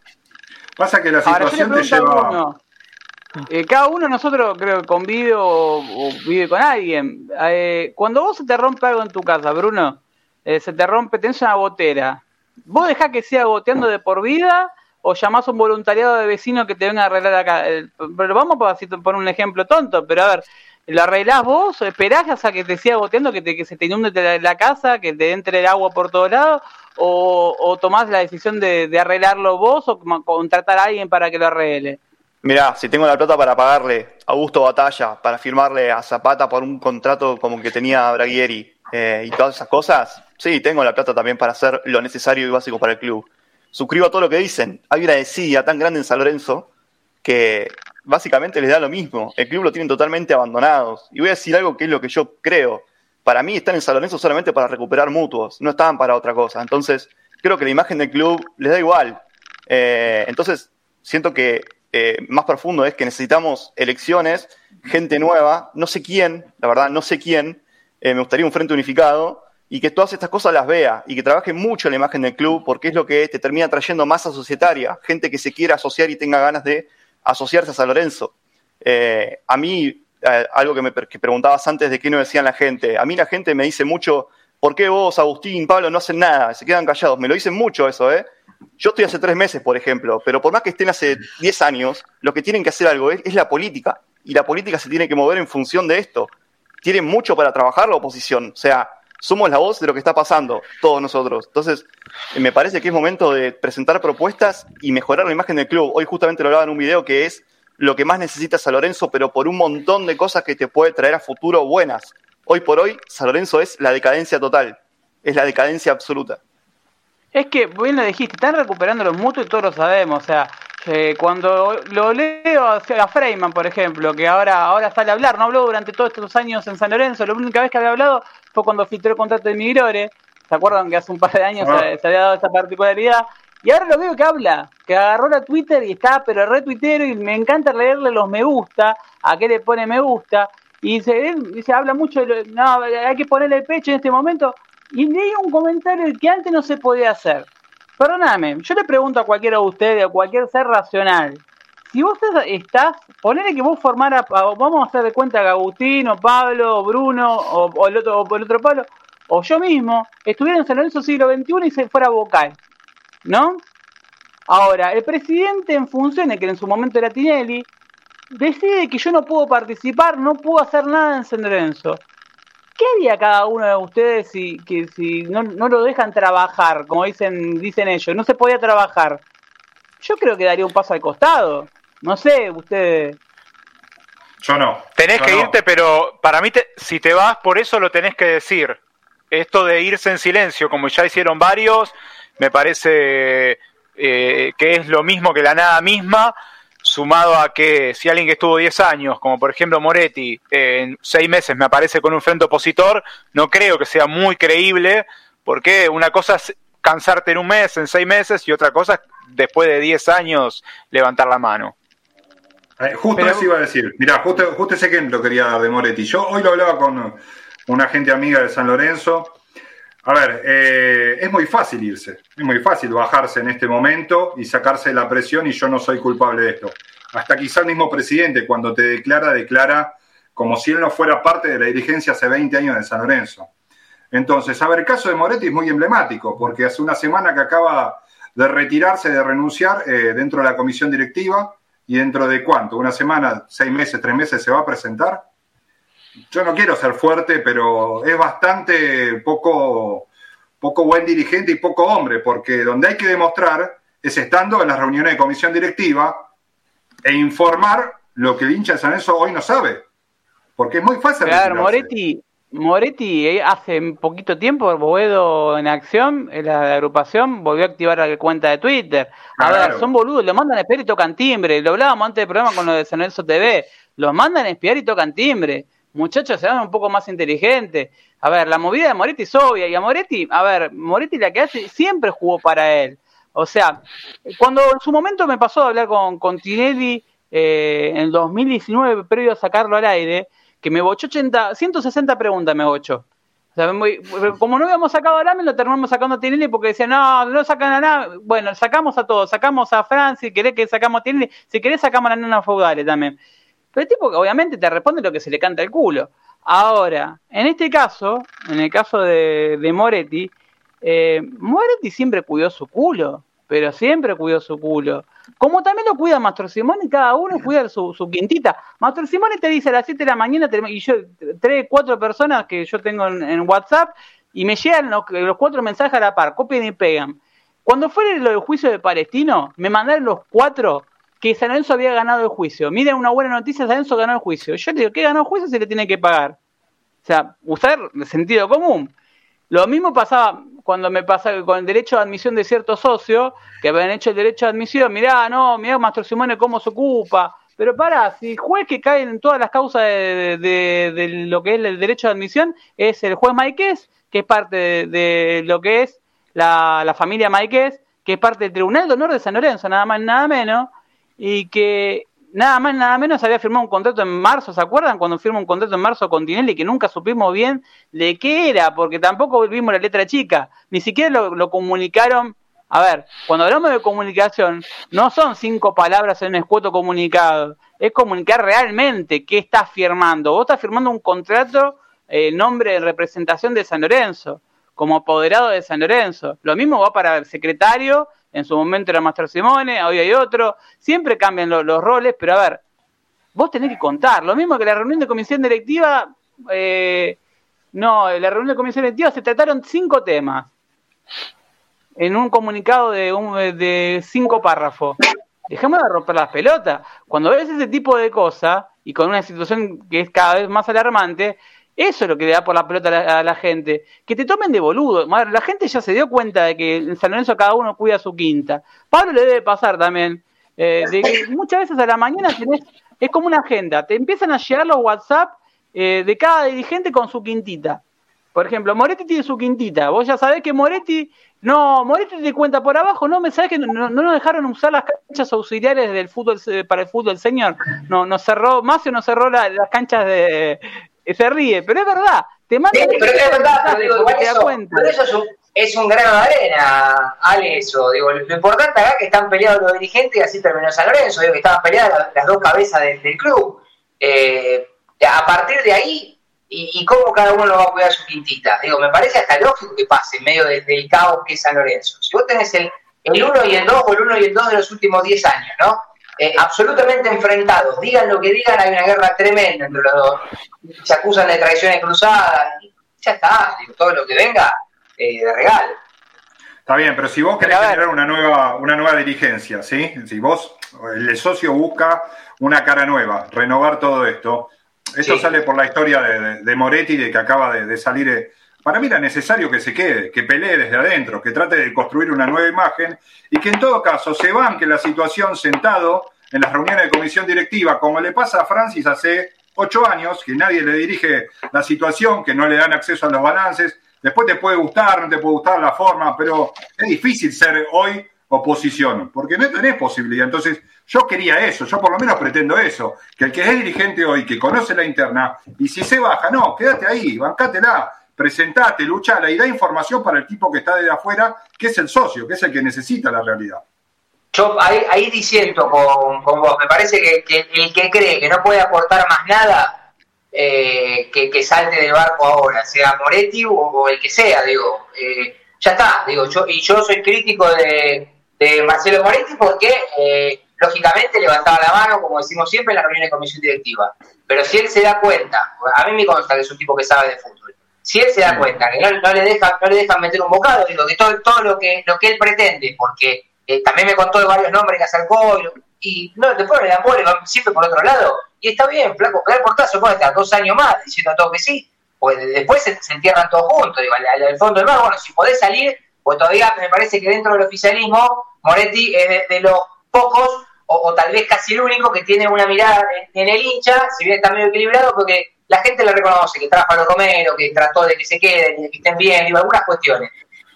Pasa que la situación te lleva... Eh, cada uno de nosotros creo que convive o, vive con alguien. cuando vos se te rompe algo en tu casa, Bruno, se te rompe, tenés una botera. ¿Vos dejás que siga goteando de por vida o llamás a un voluntariado de vecino que te venga a arreglar acá. Pero vamos a poner un ejemplo tonto, pero a ver, ¿lo arreglás vos? ¿Esperás hasta que te siga goteando, que, te, se te inunde la, casa, que te entre el agua por todos lados? ¿O, o tomás la decisión de, arreglarlo vos o contratar a alguien para que lo arregle? Mirá, si tengo la plata para pagarle a Augusto Batalla, para firmarle a Zapata por un contrato como que tenía Braguieri eh, y todas esas cosas, sí, tengo la plata también para hacer lo necesario y básico para el club suscribo a todo lo que dicen. Hay una desidia tan grande en San Lorenzo que básicamente les da lo mismo. El club lo tienen totalmente abandonados. Y voy a decir algo que es lo que yo creo. Para mí están en San Lorenzo solamente para recuperar mutuos, no estaban para otra cosa. Entonces, creo que la imagen del club les da igual. Eh, entonces, siento que eh, más profundo es que necesitamos elecciones, gente nueva, no sé quién, la verdad, no sé quién. Eh, me gustaría un frente unificado y que todas estas cosas las vea y que trabaje mucho en la imagen del club porque es lo que te termina trayendo masa societaria, gente que se quiera asociar y tenga ganas de asociarse a San Lorenzo. Eh, a mí, eh, algo que me preguntabas antes de qué no decían la gente, a mí la gente me dice mucho, ¿por qué vos, Agustín, Pablo, no hacen nada? Se quedan callados, me lo dicen mucho eso, ¿eh? Yo estoy hace tres meses, por ejemplo, pero por más que estén hace diez años, lo que tienen que hacer algo es la política. Y la política se tiene que mover en función de esto. Tienen mucho para trabajar la oposición. O sea, somos la voz de lo que está pasando, todos nosotros. Entonces, eh, me parece que es momento de presentar propuestas y mejorar la imagen del club. Hoy justamente lo hablaba en un video que es lo que más necesita San Lorenzo, pero por un montón de cosas que te puede traer a futuro buenas. Hoy por hoy, San Lorenzo es la decadencia total, es la decadencia absoluta. Es que, bien lo dijiste, están recuperando los mutuos y todos lo sabemos. O sea, eh, cuando lo leo a, Freyman, por ejemplo, que ahora, ahora sale a hablar, no habló durante todos estos años en San Lorenzo, la única vez que había hablado fue cuando filtró el contrato de Migrore. ¿Se acuerdan que hace un par de años ah. se, había dado esa particularidad? Y ahora lo veo que habla, que agarró la Twitter y está, pero retuitero y me encanta leerle los me gusta, a qué le pone me gusta. Y se, se habla mucho de, no, hay que ponerle el pecho en este momento. Y leí un comentario que antes no se podía hacer. Perdóname, yo le pregunto a cualquiera de ustedes, a cualquier ser racional, si vos estás, ponele que vos formara, vamos a hacer de cuenta que Agustín, o Pablo, o Bruno, o, el otro, o el otro Pablo, o yo mismo, estuviera en San Lorenzo siglo XXI y se fuera vocal, ¿no? Ahora, el presidente en funciones, que en su momento era Tinelli, decide que yo no puedo participar, no puedo hacer nada en San Lorenzo. ¿Qué haría cada uno de ustedes si, si no, lo dejan trabajar, como dicen, dicen ellos? No se podía trabajar. Yo creo que daría un paso al costado. No sé, ustedes. Yo no. Tenés que irte, pero para mí, si te vas, por eso lo tenés que decir. Esto de irse en silencio, como ya hicieron varios, me parece eh, que es lo mismo que la nada misma sumado a que si alguien que estuvo 10 años, como por ejemplo Moretti, en 6 meses me aparece con un frente opositor, no creo que sea muy creíble, porque una cosa es cansarte en un mes, en 6 meses, y otra cosa es después de 10 años levantar la mano. Eh, justo eso iba a decir. Mirá, justo, justo ese ejemplo quería dar de Moretti. Yo hoy lo hablaba con una gente amiga de San Lorenzo a ver, eh, es muy fácil irse, es muy fácil bajarse en este momento y sacarse la presión y yo no soy culpable de esto. Hasta quizá el mismo presidente cuando te declara, declara como si él no fuera parte de la dirigencia hace 20 años de San Lorenzo. Entonces, a ver, el caso de Moretti es muy emblemático, porque hace una semana que acaba de retirarse, de renunciar eh, dentro de la comisión directiva, y dentro de cuánto, una semana, seis meses, tres meses se va a presentar. Yo no quiero ser fuerte, pero es bastante poco, poco buen dirigente y poco hombre, porque donde hay que demostrar es estando en las reuniones de comisión directiva e informar lo que el hincha de San Lorenzo hoy no sabe. Porque es muy fácil. Claro, Moretti, Moretti eh, hace poquito tiempo, Boedo en acción, en la agrupación, volvió a activar la cuenta de Twitter. A ver, son boludos, lo mandan a espiar y tocan timbre. Lo hablábamos antes del programa con lo de San TV. Los mandan a espiar y tocan timbre. Muchachos, sean un poco más inteligentes. A ver, la movida de Moretti es obvia. Y a Moretti, a ver, Moretti la que hace siempre jugó para él. O sea, cuando en su momento me pasó a hablar con, con Tinelli eh, en el 2019, previo a sacarlo al aire, que me bochó 80, 160 preguntas, me bochó. O sea, como no habíamos sacado a Lamen, lo terminamos sacando a Tinelli porque decía, no, no sacan a nada. Bueno, sacamos a todos, sacamos a Fran, si querés que sacamos a Tinelli, si querés sacamos a la nena Feudales también. Pero el tipo obviamente te responde lo que se le canta el culo. Ahora, en este caso, en el caso de, de Moretti, eh, Moretti siempre cuidó su culo pero siempre cuidó su culo. Como también lo cuida Mastro Simone, cada uno cuida su, quintita. Mastro Simone te dice a las 7 de la mañana, y yo, tres, cuatro personas que yo tengo en, WhatsApp, y me llegan los, cuatro mensajes a la par, copian y pegan. Cuando fue lo del juicio de Palestino, me mandaron los cuatro que San Lorenzo había ganado el juicio. Miren una buena noticia, San Lorenzo ganó el juicio. Yo le digo, ¿qué ganó el juicio? Se le tiene que pagar. O sea, usar el sentido común. Lo mismo pasaba cuando me pasaba con el derecho de admisión de ciertos socios que habían hecho el derecho de admisión. Mirá, no, mirá Mastro Simone cómo se ocupa. Pero para, si el juez que cae en todas las causas de, lo que es el derecho de admisión es el juez Maiquez, que es parte de, lo que es la, la familia Maiquez, que es parte del Tribunal de Honor de San Lorenzo, nada más nada menos, y que nada más, nada menos había firmado un contrato en marzo, ¿se acuerdan? Cuando firmó un contrato en marzo con Tinelli que nunca supimos bien de qué era, porque tampoco vimos la letra chica, ni siquiera lo, comunicaron. A ver, cuando hablamos de comunicación, no son cinco palabras en un escueto comunicado, es comunicar realmente qué estás firmando. Vos estás firmando un contrato, el nombre de representación de San Lorenzo, como apoderado de San Lorenzo. Lo mismo va para el secretario en su momento era Master Simone, hoy hay otro, siempre cambian los roles, pero a ver, vos tenés que contar, lo mismo que la reunión de comisión directiva, eh, no, la reunión de comisión directiva se trataron cinco temas en un comunicado de, un, de cinco párrafos. Dejemos de romper las pelotas. Cuando ves ese tipo de cosas y con una situación que es cada vez más alarmante, eso es lo que le da por la pelota a la, gente. Que te tomen de boludo. La gente ya se dio cuenta de que en San Lorenzo cada uno cuida su quinta. Pablo le debe pasar también. Eh, de que muchas veces a la mañana tenés, es como una agenda. Te empiezan a llegar los WhatsApp eh, de cada dirigente con su quintita. Por ejemplo, Moretti tiene su quintita. Vos ya sabés que Moretti, no, Moretti te cuenta por abajo, no me sabés que no, nos dejaron usar las canchas auxiliares del fútbol eh, para el fútbol, señor. No, nos cerró, más o nos cerró las canchas de, se ríe, pero es verdad. Te manda pero es verdad, pero digo, igual eso, pero eso es un, es un grano de arena, Ale, eso. Digo, lo importante acá es que están peleados los dirigentes y así terminó San Lorenzo, digo, que estaban peleadas las, dos cabezas del, club. Eh, a partir de ahí, y, cómo cada uno va a cuidar su quintita. Digo, me parece hasta lógico que pase en medio del caos que es San Lorenzo. Si vos tenés el, el 1 y el 2 o el 1 y el 2 de los últimos 10 años, ¿no? Eh, absolutamente enfrentados. Digan lo que digan, hay una guerra tremenda entre los dos. Se acusan de traiciones cruzadas. Ya está, todo lo que venga eh, de regalo. Está bien, pero si vos querés generar una nueva, una nueva dirigencia, ¿sí? Si vos, el socio busca una cara nueva, renovar todo esto, esto sale por la historia de, Moretti, de que acaba de, de salir eh, para mí era necesario que se quede, que pelee desde adentro, que trate de construir una nueva imagen y que en todo caso se banque la situación sentado en las reuniones de comisión directiva, como le pasa a Francis hace ocho años, que nadie le dirige la situación, que no le dan acceso a los balances. Después te puede gustar, no te puede gustar la forma, pero es difícil ser hoy oposición, porque no tenés posibilidad. Entonces, yo quería eso, yo por lo menos pretendo eso, que el que es dirigente hoy, que conoce la interna, y si se baja, no, quédate ahí, bancátela, presentate, luchala y da información para el tipo que está de afuera, que es el socio, que es el que necesita la realidad. Yo ahí, ahí con, vos, me parece que, el que cree que no puede aportar más nada, eh, que, salte del barco ahora, sea Moretti o, el que sea, digo. Eh, ya está, digo, yo, y yo soy crítico de, Marcelo Moretti porque, eh, lógicamente, levantaba la mano, como decimos siempre, en la reunión de comisión directiva. Pero si él se da cuenta, a mí me consta que es un tipo que sabe de fútbol, si él se da cuenta que no, le deja no le dejan meter un bocado, digo, que todo, todo lo que lo que él pretende, porque también me contó de varios nombres que acercó y, no, después le dan siempre por otro lado. Y está bien, flaco, por portazo puede estar dos años más diciendo a todos que sí, pues después se, entierran todos juntos, digo, al, fondo del mar, bueno, si podés salir, pues todavía me parece que dentro del oficialismo Moretti es de, los pocos, o, tal vez casi el único, que tiene una mirada en, el hincha, si bien está medio equilibrado, porque la gente le reconoce, que trabaja a los Romero, que trató de que se queden, de que estén bien, digo, algunas cuestiones.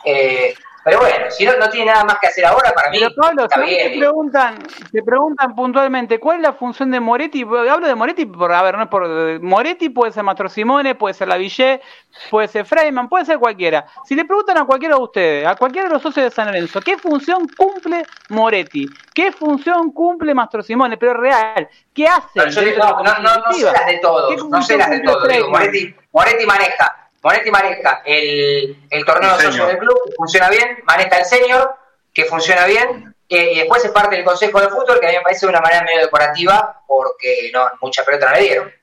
Eh, pero bueno, si no, no tiene nada más que hacer ahora, para mí está bien. Te preguntan, te preguntan puntualmente, ¿cuál es la función de Moretti? Hablo de Moretti, por, a ver, no es por... Moretti puede ser Mastro Simone, puede ser Lavillé, puede ser Freiman, puede ser cualquiera. Si le preguntan a cualquiera de ustedes, a cualquiera de los socios de San Lorenzo, ¿qué función cumple Moretti? ¿Qué función cumple Mastro Simone? Pero real, ¿qué hace? no, no, no, no, sé las de todos, no sé las de todos. Moretti, Moretti maneja Monetti maneja el, el torneo de socios del club, que funciona bien, maneja el senior, que funciona bien, y después es parte del consejo de fútbol, que a mí me parece de una manera medio decorativa, porque no, mucha pelota no le dieron.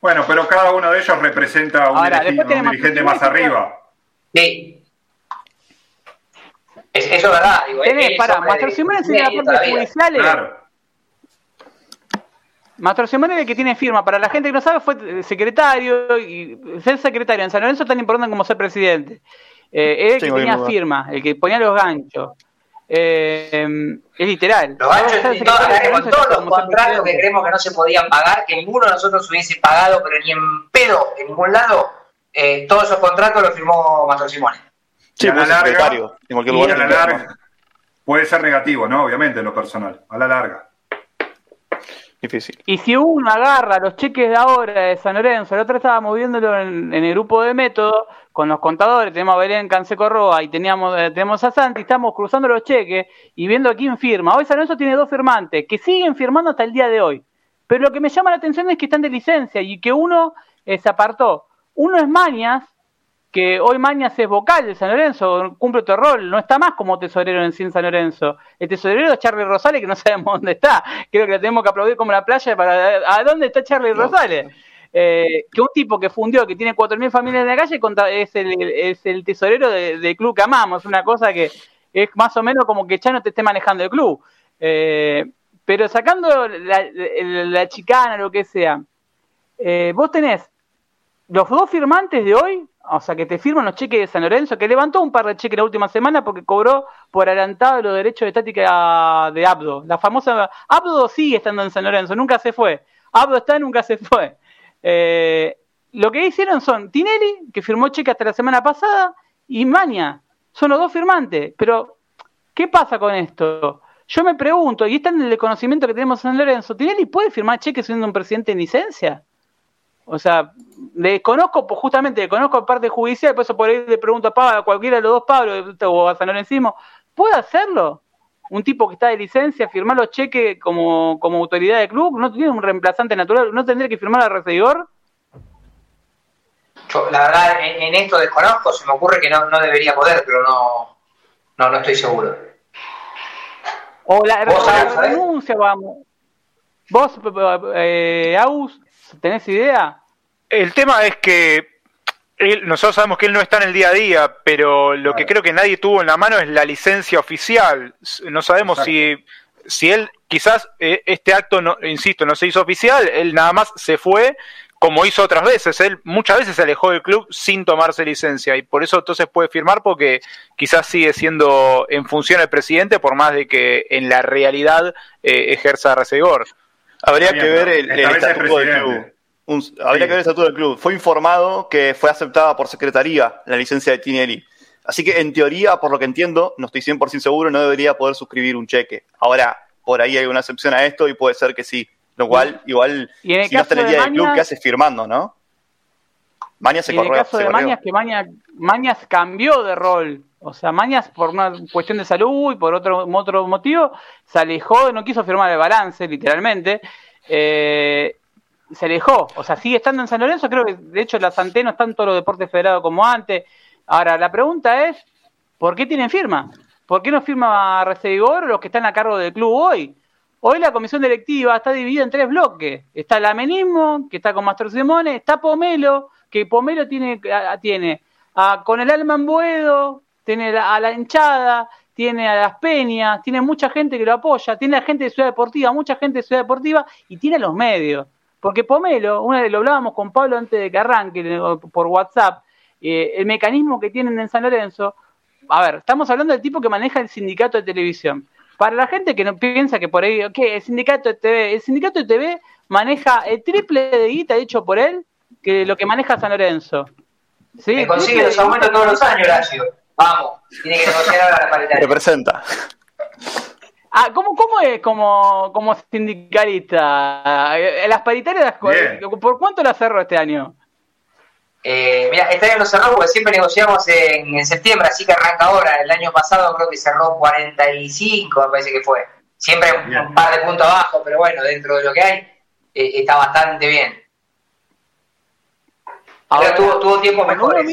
Bueno, pero cada uno de ellos representa un, dirigente más arriba. Sí. eso es verdad. Digo, Tenés, para, Master Simón es la parte judicial. Claro. Mastro Simone, el que tiene firma, para la gente que no sabe, fue secretario, y ser secretario en San Lorenzo es tan importante como ser presidente. Eh, el que tenía firma, el que ponía los ganchos. Eh, es literal. Los ganchos y con todos los contratos que creemos que no se podían pagar, que ninguno de nosotros hubiese pagado, pero ni en pedo, en ningún lado, eh, todos esos contratos los firmó Mastro Simone. Sí, secretario, en cualquier lugar. a la larga, puede ser negativo, ¿no? Obviamente, en lo personal, a la larga. Y si uno agarra los cheques de ahora de San Lorenzo, el otro estábamos viéndolo en, el grupo de método, con los contadores, tenemos a Belén Canseco Roa y teníamos, eh, tenemos a Santi, estamos cruzando los cheques y viendo quién firma. Hoy San Lorenzo tiene dos firmantes que siguen firmando hasta el día de hoy. Pero lo que me llama la atención es que están de licencia y que uno eh, se apartó. Uno es Mañas, que hoy Mañas es vocal de San Lorenzo, cumple otro rol, no está más como tesorero en San Lorenzo. El tesorero es Charlie Rosales, que no sabemos dónde está. Creo que le tenemos que aplaudir como la playa para ¿a dónde está Charlie Rosales? Eh, que un tipo que fundió, que tiene 4.000 familias en la calle, es el, es el tesorero del club que amamos, una cosa que es más o menos como que ya no te esté manejando el club. Eh, pero sacando la, chicana, lo que sea, eh, vos tenés los dos firmantes de hoy o sea, que te firman los cheques de San Lorenzo, que levantó un par de cheques la última semana porque cobró por adelantado los derechos de estática de Abdo. La famosa. Abdo sigue estando en San Lorenzo, nunca se fue. Abdo está, nunca se fue. Eh, lo que hicieron son Tinelli, que firmó cheque hasta la semana pasada, y Maña. Son los dos firmantes. Pero, ¿qué pasa con esto? Yo me pregunto, y está en el conocimiento que tenemos en San Lorenzo, ¿Tinelli puede firmar cheques siendo un presidente en licencia? O sea, desconozco, pues justamente desconozco parte judicial, por eso por ahí le pregunto a, Pablo, a cualquiera de los dos Pablo o a San Lorenzo, ¿puede hacerlo? Un tipo que está de licencia, firmar los cheques como, como autoridad de club, ¿no tiene un reemplazante natural? ¿No tendría que firmar al recibidor? Yo, la verdad, en, esto desconozco, se me ocurre que no, no debería poder, pero no, no, no estoy seguro. O la, renuncia, vamos. Vos, eh, Aus, ¿Tenés idea? El tema es que nosotros sabemos que él no está en el día a día, pero lo que creo que nadie tuvo en la mano es la licencia oficial. No sabemos si, si él, quizás eh, este acto, no, insisto, no se hizo oficial, él nada más se fue como hizo otras veces. Él muchas veces se alejó del club sin tomarse licencia y por eso entonces puede firmar porque quizás sigue siendo en función el presidente por más de que en la realidad eh, ejerza resegor. Habría que ver el, estatuto del club. habría que ver el estatuto del club. Fue informado que fue aceptada por secretaría la licencia de Tinelli. Así que en teoría, por lo que entiendo, no estoy 100% seguro, no debería poder suscribir un cheque. Ahora, por ahí hay una excepción a esto y puede ser que sí. Lo cual, igual, si no está en el día del club, ¿qué haces firmando, no? Mañas se corrió. En el caso de Mañas, que Mañas cambió de rol. O sea, Mañas, por una cuestión de salud y por otro, otro motivo, se alejó, no quiso firmar el balance, literalmente. Eh, se alejó, o sea, sigue estando en San Lorenzo, creo que de hecho las antenas están todos los deportes federados como antes. Ahora, la pregunta es, ¿por qué tienen firma? ¿Por qué no firma Recebigor los que están a cargo del club hoy? Hoy la comisión directiva está dividida en tres bloques. Está el amenismo, que está con Mastro Simone, está Pomelo, que Pomelo tiene, tiene con el alma en Buedo, tiene a la hinchada, tiene a las peñas, tiene mucha gente que lo apoya, tiene a gente de Ciudad Deportiva, mucha gente de Ciudad Deportiva y tiene a los medios. Porque Pomelo, una vez lo hablábamos con Pablo antes de que arranque por WhatsApp, eh, el mecanismo que tienen en San Lorenzo, a ver, estamos hablando del tipo que maneja el sindicato de televisión. Para la gente que no piensa que por ahí, ¿qué? El sindicato de TV, el sindicato de TV maneja el triple de guita hecho por él que lo que maneja San Lorenzo. ¿Sí? Me consigue los aumentos todos los años, Horacio. Vamos, tiene que negociar ahora la paritaria. Representa. Ah, ¿cómo, cómo es como, como sindicalista? Eh, ¿Las paritarias, por cuánto las cerró este año? Eh, mira, este año no cerró porque siempre negociamos en, septiembre, así que arranca ahora. El año pasado creo que cerró 45, me parece que fue. Siempre un par de puntos abajo, pero bueno, dentro de lo que hay, eh, está bastante bien. Ahora tuvo, tuvo tiempo mejores.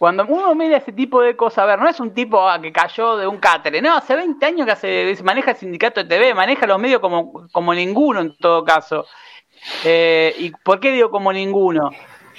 Cuando uno mira ese tipo de cosas, a ver, no es un tipo ah, que cayó de un cátere, no, hace 20 años que se maneja el sindicato de TV, maneja los medios como, como ninguno en todo caso. Eh, ¿Y por qué digo como ninguno?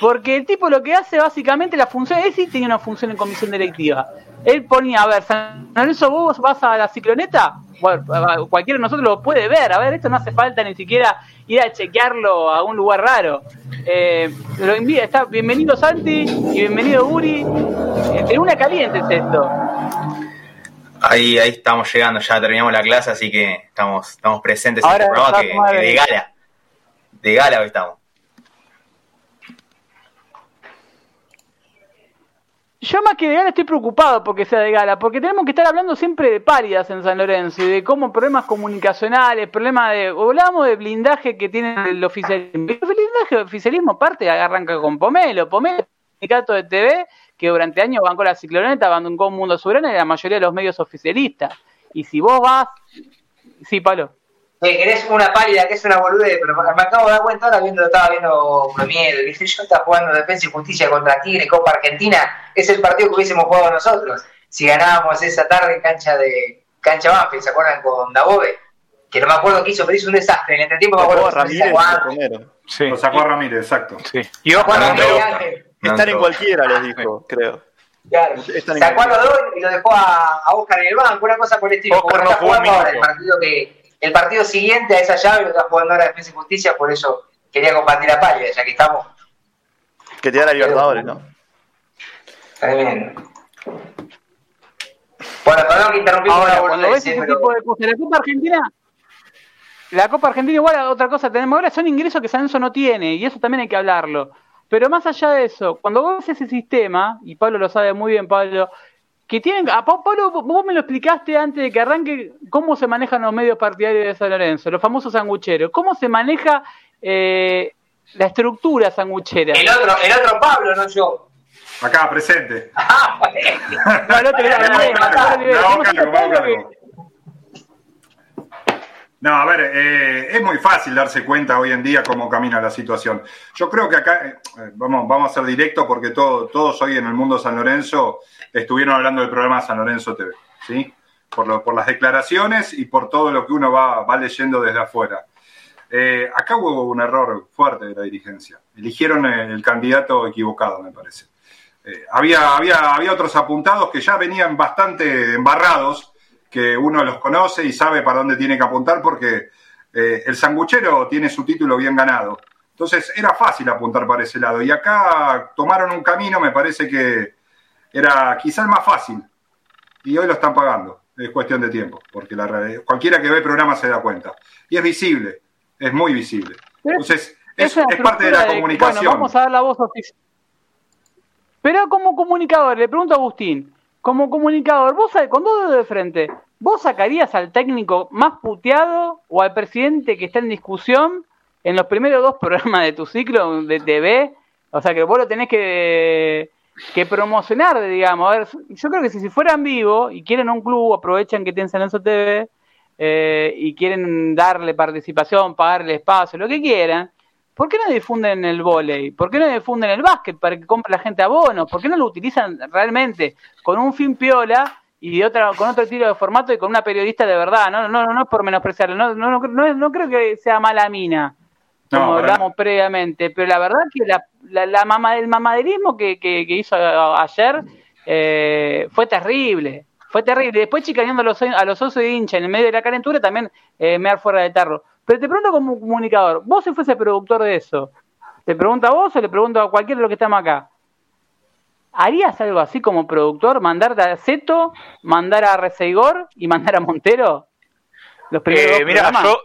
Porque el tipo lo que hace básicamente la función, él sí tenía una función en comisión directiva. Él ponía, a ver, San Lorenzo, vos vas a la cicloneta, bueno, cualquiera de nosotros lo puede ver, a ver, esto no hace falta ni siquiera ir a chequearlo a un lugar raro. Eh, lo envía, está bienvenido Santi y bienvenido Uri. Eh, en una caliente es esto. Ahí, ahí estamos llegando, ya terminamos la clase, así que estamos, estamos presentes en este programa que, de gala. De gala hoy estamos. Yo más que de gala estoy preocupado porque sea de gala, porque tenemos que estar hablando siempre de páridas en San Lorenzo y de cómo problemas comunicacionales, problemas de... Hablamos de blindaje que tiene el oficialismo. El blindaje del oficialismo parte arranca con Pomelo. Pomelo, sindicato de TV, que durante años bancó la cicloneta, abandonó un mundo soberano y la mayoría de los medios oficialistas. Y si vos vas... Sí, Pablo que querés una pálida que es una boludez, pero me acabo de dar cuenta ahora viendo, estaba viendo Premier, ¿viste? yo estaba jugando Defensa y Justicia contra Tigre, Copa Argentina, es el partido que hubiésemos jugado nosotros, si ganábamos esa tarde en cancha de cancha Banfield, ¿se acuerdan con Dabove? Que no me acuerdo qué hizo, pero hizo un desastre, en el tiempo me acuerdo que Ramírez, sí. Lo sacó a Ramírez, exacto. Sí. Y ojo, Estar en cualquiera, les dijo, creo. Claro, sacó a los dos y lo dejó a, a Oscar en el banco, una cosa por el estilo. Oscar no jugó el partido que el partido siguiente a esa llave lo está jugando ahora Defensa y Justicia, por eso quería compartir la pálida, ya que estamos. Que te da la Libertadores, ¿no? Está bien. Bueno, perdón que interrumpimos ahora, cuando ves ese tipo de cosas, la Copa Argentina, la Copa Argentina igual otra cosa tenemos ahora son ingresos que Sanso no tiene y eso también hay que hablarlo. Pero más allá de eso, cuando vos ves ese sistema, y Pablo lo sabe muy bien, Pablo, que tienen, a Pablo, vos me lo explicaste antes de que arranque cómo se manejan los medios partidarios de San Lorenzo, los famosos sangucheros, cómo se maneja eh, la estructura sanguchera. El otro, el otro Pablo, no yo. Acá, presente. no, el otro no, a ver, eh, es muy fácil darse cuenta hoy en día cómo camina la situación. Yo creo que acá, eh, vamos, vamos a ser directos porque todos hoy en el mundo San Lorenzo estuvieron hablando del programa San Lorenzo TV, ¿sí? Por, por las declaraciones y por todo lo que uno va, va leyendo desde afuera. Eh, acá hubo un error fuerte de la dirigencia. Eligieron el candidato equivocado, me parece. había, había, había otros apuntados que ya venían bastante embarrados que uno los conoce y sabe para dónde tiene que apuntar porque eh, el sanguchero tiene su título bien ganado. Entonces era fácil apuntar para ese lado. Y acá tomaron un camino, me parece que era quizá el más fácil. Y hoy lo están pagando. Es cuestión de tiempo, porque la, cualquiera que ve el programa se da cuenta. Y es visible, es muy visible. Entonces, es, parte de la comunicación. vamos a dar la voz oficial. Pero como comunicador, le pregunto a Agustín, como comunicador, vos con dos de frente, ¿vos sacarías al técnico más puteado o al presidente que está en discusión en los primeros dos programas de tu ciclo de TV? O sea, que vos lo tenés que, promocionar, digamos. A ver, yo creo que si, fueran vivo y quieren un club, aprovechan que tienen San TV, eh, y quieren darle participación, pagarle espacio, lo que quieran, ¿por qué no difunden el volei? ¿Por qué no difunden el básquet para que compre la gente abonos? ¿Por qué no lo utilizan realmente con un fin piola y otra, con otro tiro de formato y con una periodista de verdad? No, no, no, no es por menospreciarlo, no, no, no, no creo que sea mala mina como hablamos previamente, pero la verdad que la, la, la mama, el mamaderismo que, que, hizo ayer eh, fue terrible, fue terrible. Después chicaneando a los, a los osos de hincha en el medio de la calentura también eh, me fuera de tarro. Pero te pregunto como comunicador, vos si fuese productor de eso, te pregunto a vos o le pregunto a cualquiera de los que estamos acá. ¿Harías algo así como productor? ¿Mandar a Zeto, mandar a Reseigor y mandar a Montero? Los primeros eh, mira, yo,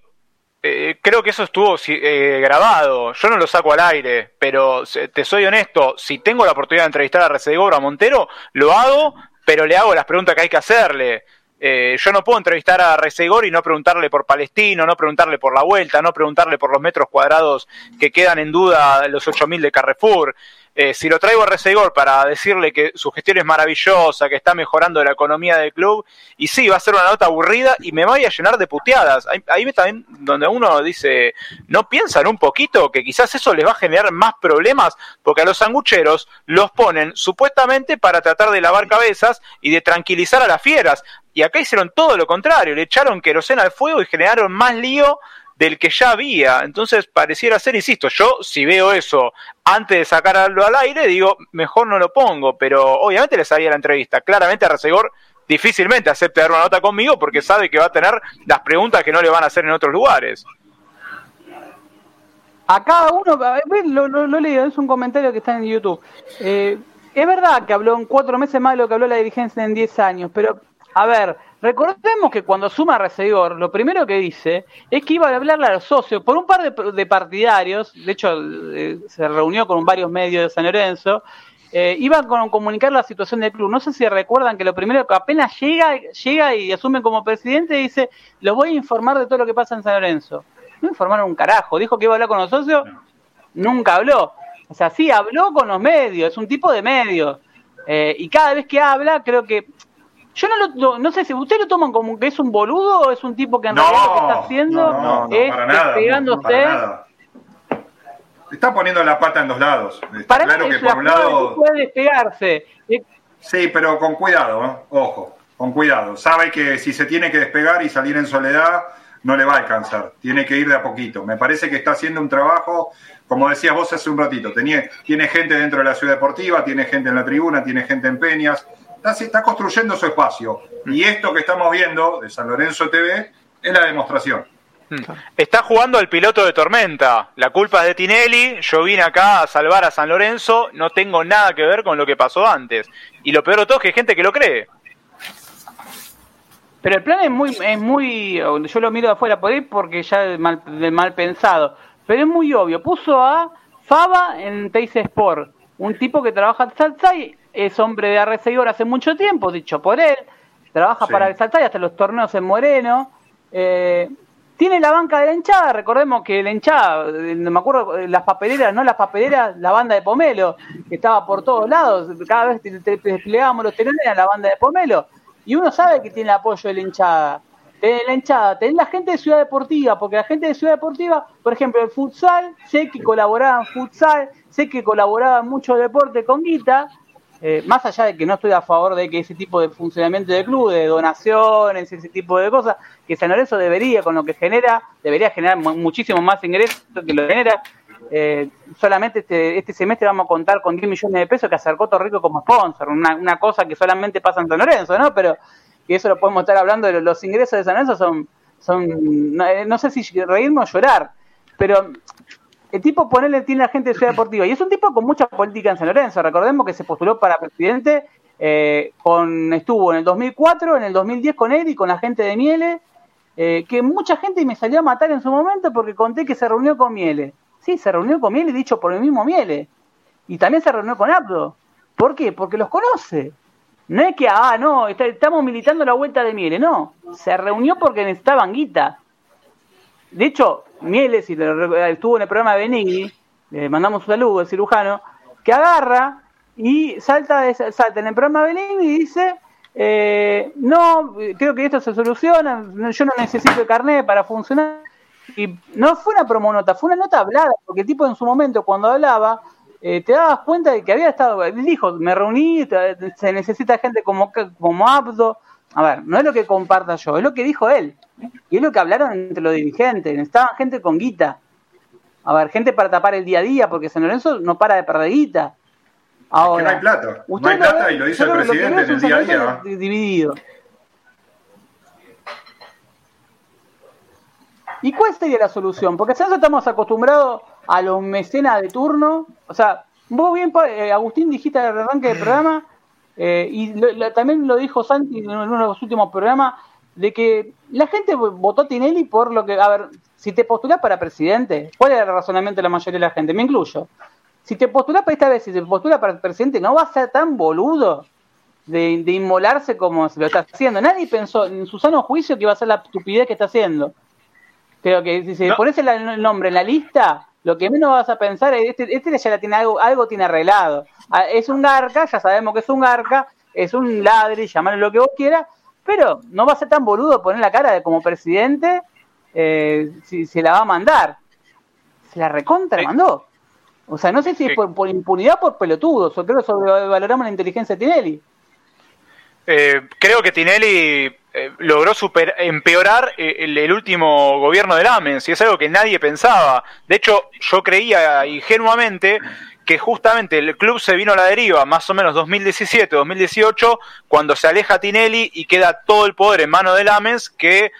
eh, creo que eso estuvo eh, grabado. Yo no lo saco al aire, pero te soy honesto, si tengo la oportunidad de entrevistar a Recedegor a Montero, lo hago, pero le hago las preguntas que hay que hacerle. Eh, yo no puedo entrevistar a Resegor y no preguntarle por Palestino, no preguntarle por la vuelta, no preguntarle por los metros cuadrados que quedan en duda los 8.000 de Carrefour. Eh, si lo traigo a Resegor para decirle que su gestión es maravillosa, que está mejorando la economía del club, y sí, va a ser una nota aburrida y me voy a llenar de puteadas. Ahí, ahí también donde uno dice, no piensan un poquito que quizás eso les va a generar más problemas, porque a los sangucheros los ponen supuestamente para tratar de lavar cabezas y de tranquilizar a las fieras. Y acá hicieron todo lo contrario, le echaron querosena al fuego y generaron más lío del que ya había. Entonces, pareciera ser, insisto, yo si veo eso antes de sacarlo al aire, digo, mejor no lo pongo, pero obviamente les haría la entrevista. Claramente a difícilmente acepte dar una nota conmigo porque sabe que va a tener las preguntas que no le van a hacer en otros lugares. A cada uno, lo, lo, leo, es un comentario que está en YouTube. Eh, es verdad que habló en cuatro meses más de lo que habló la dirigencia en diez años, pero a ver, Recordemos que cuando suma Recedor, lo primero que dice es que iba a hablarle a los socios por un par de, partidarios, de hecho eh, se reunió con varios medios de San Lorenzo, eh, iba a comunicar la situación del club. No sé si recuerdan que lo primero que apenas llega, llega y asume como presidente dice, lo voy a informar de todo lo que pasa en San Lorenzo. No informaron un carajo, dijo que iba a hablar con los socios, nunca habló. O sea, sí habló con los medios, es un tipo de medios. Eh, y cada vez que habla, creo que yo no lo, no sé si ustedes lo toman como que es un boludo o es un tipo que en realidad lo que está haciendo no, es despegándose. Está poniendo la pata en dos lados. Está claro que por un lado puede despegarse. Sí, pero con cuidado, ¿eh? ojo, con cuidado. Sabe que si se tiene que despegar y salir en soledad, no le va a alcanzar. Tiene que ir de a poquito. Me parece que está haciendo un trabajo, como decías vos hace un ratito, tiene, tiene gente dentro de la ciudad deportiva, tiene gente en la tribuna, tiene gente en Peñas, está, construyendo su espacio. Y esto que estamos viendo de San Lorenzo TV es la demostración. Hmm. Está jugando el piloto de tormenta. La culpa es de Tinelli. Yo vine acá a salvar a San Lorenzo. No tengo nada que ver con lo que pasó antes. Y lo peor de todo es que hay gente que lo cree. Pero el plan es muy, es muy, yo lo miro de afuera por ahí porque ya es mal, mal pensado. Pero es muy obvio. Puso a Faba en Teis Sport, un tipo que trabaja en Salsay es hombre de R6 hace mucho tiempo, dicho por él, trabaja para el y hasta los torneos en Moreno. Eh, tiene la banca de la hinchada, recordemos que la hinchada, eh, me acuerdo, eh, las papeleras, no las papeleras, la banda de Pomelo, que estaba por todos lados, cada vez que desplegábamos los telones a la banda de Pomelo, y uno sabe que tiene el apoyo de la hinchada. Tenés la hinchada, tenés la gente de Ciudad Deportiva, porque la gente de Ciudad Deportiva, por ejemplo, el futsal, sé que colaboraba en futsal, sé que colaboraba en mucho deporte con Guita, eh, más allá de que no estoy a favor de que ese tipo de funcionamiento de club, de donaciones, ese tipo de cosas, que San Lorenzo debería, con lo que genera, debería generar muchísimo más ingresos que lo genera. Eh, solamente este, este semestre vamos a contar con 10 millones de pesos que acercó Torrico como sponsor, una, cosa que solamente pasa en San Lorenzo, ¿no? Pero que eso lo podemos estar hablando los ingresos de San Lorenzo son, son no, no sé si reírnos o llorar, pero el tipo ponerle tiene la gente de Ciudad Deportiva y es un tipo con mucha política en San Lorenzo. Recordemos que se postuló para presidente, eh, con estuvo en el 2004, en el 2010 con él y con la gente de Miele, eh, que mucha gente me salió a matar en su momento porque conté que se reunió con Miele. Sí, se reunió con Miele, dicho por el mismo Miele. Y también se reunió con Abdo. ¿Por qué? Porque los conoce. No es que, ah, no, estamos militando la vuelta de Miele, no. Se reunió porque necesitaban guita. De hecho, Mieles, y estuvo en el programa de Benigni, le mandamos un saludo al cirujano, que agarra y salta, salta en el programa de Benigni y dice, eh, no, creo que esto se soluciona, yo no necesito el carnet para funcionar. Y no fue una promonota, fue una nota hablada, porque el tipo en su momento cuando hablaba, eh, te dabas cuenta de que había estado, dijo, me reuní, se necesita gente como, como Abdo. A ver, no es lo que comparta yo, es lo que dijo él. Y es lo que hablaron entre los dirigentes, necesitaban gente con guita. A ver, gente para tapar el día a día, porque San Lorenzo no para de perder guita. Ahora, no hay plata. No hay plata y lo dice el presidente en el día a día. Dividido. ¿Y cuál sería la solución? Porque nosotros estamos acostumbrados a los mecenas de turno. O sea, vos bien, eh, Agustín, dijiste al arranque del programa, eh, y también lo dijo Santi en uno de los últimos programas, de que la gente votó a Tinelli por lo que, a ver, si te postulás para presidente, ¿cuál es el razonamiento de la mayoría de la gente? Me incluyo. Si te postulás para esta vez, si te postulás para presidente, no va a ser tan boludo de, de inmolarse como se lo está haciendo. Nadie pensó en su sano juicio que iba a ser la estupidez que está haciendo. Creo que si se pones el, nombre en la lista, lo que menos vas a pensar es este, este ya tiene algo, algo tiene arreglado. Ah, es un garca, ya sabemos que es un garca, es un ladri, llamarlo lo que vos quieras, pero no va a ser tan boludo poner la cara de como presidente eh, si se la va a mandar. Se la recontra mandó. O sea, no sé si es por, impunidad o por pelotudos, o creo que sobrevaloramos la inteligencia de Tinelli. Eh, creo que Tinelli eh, logró empeorar eh, el, último gobierno del AMENS y es algo que nadie pensaba. De hecho, yo creía ingenuamente que justamente el club se vino a la deriva más o menos 2017-2018 cuando se aleja Tinelli y queda todo el poder en manos del AMENS que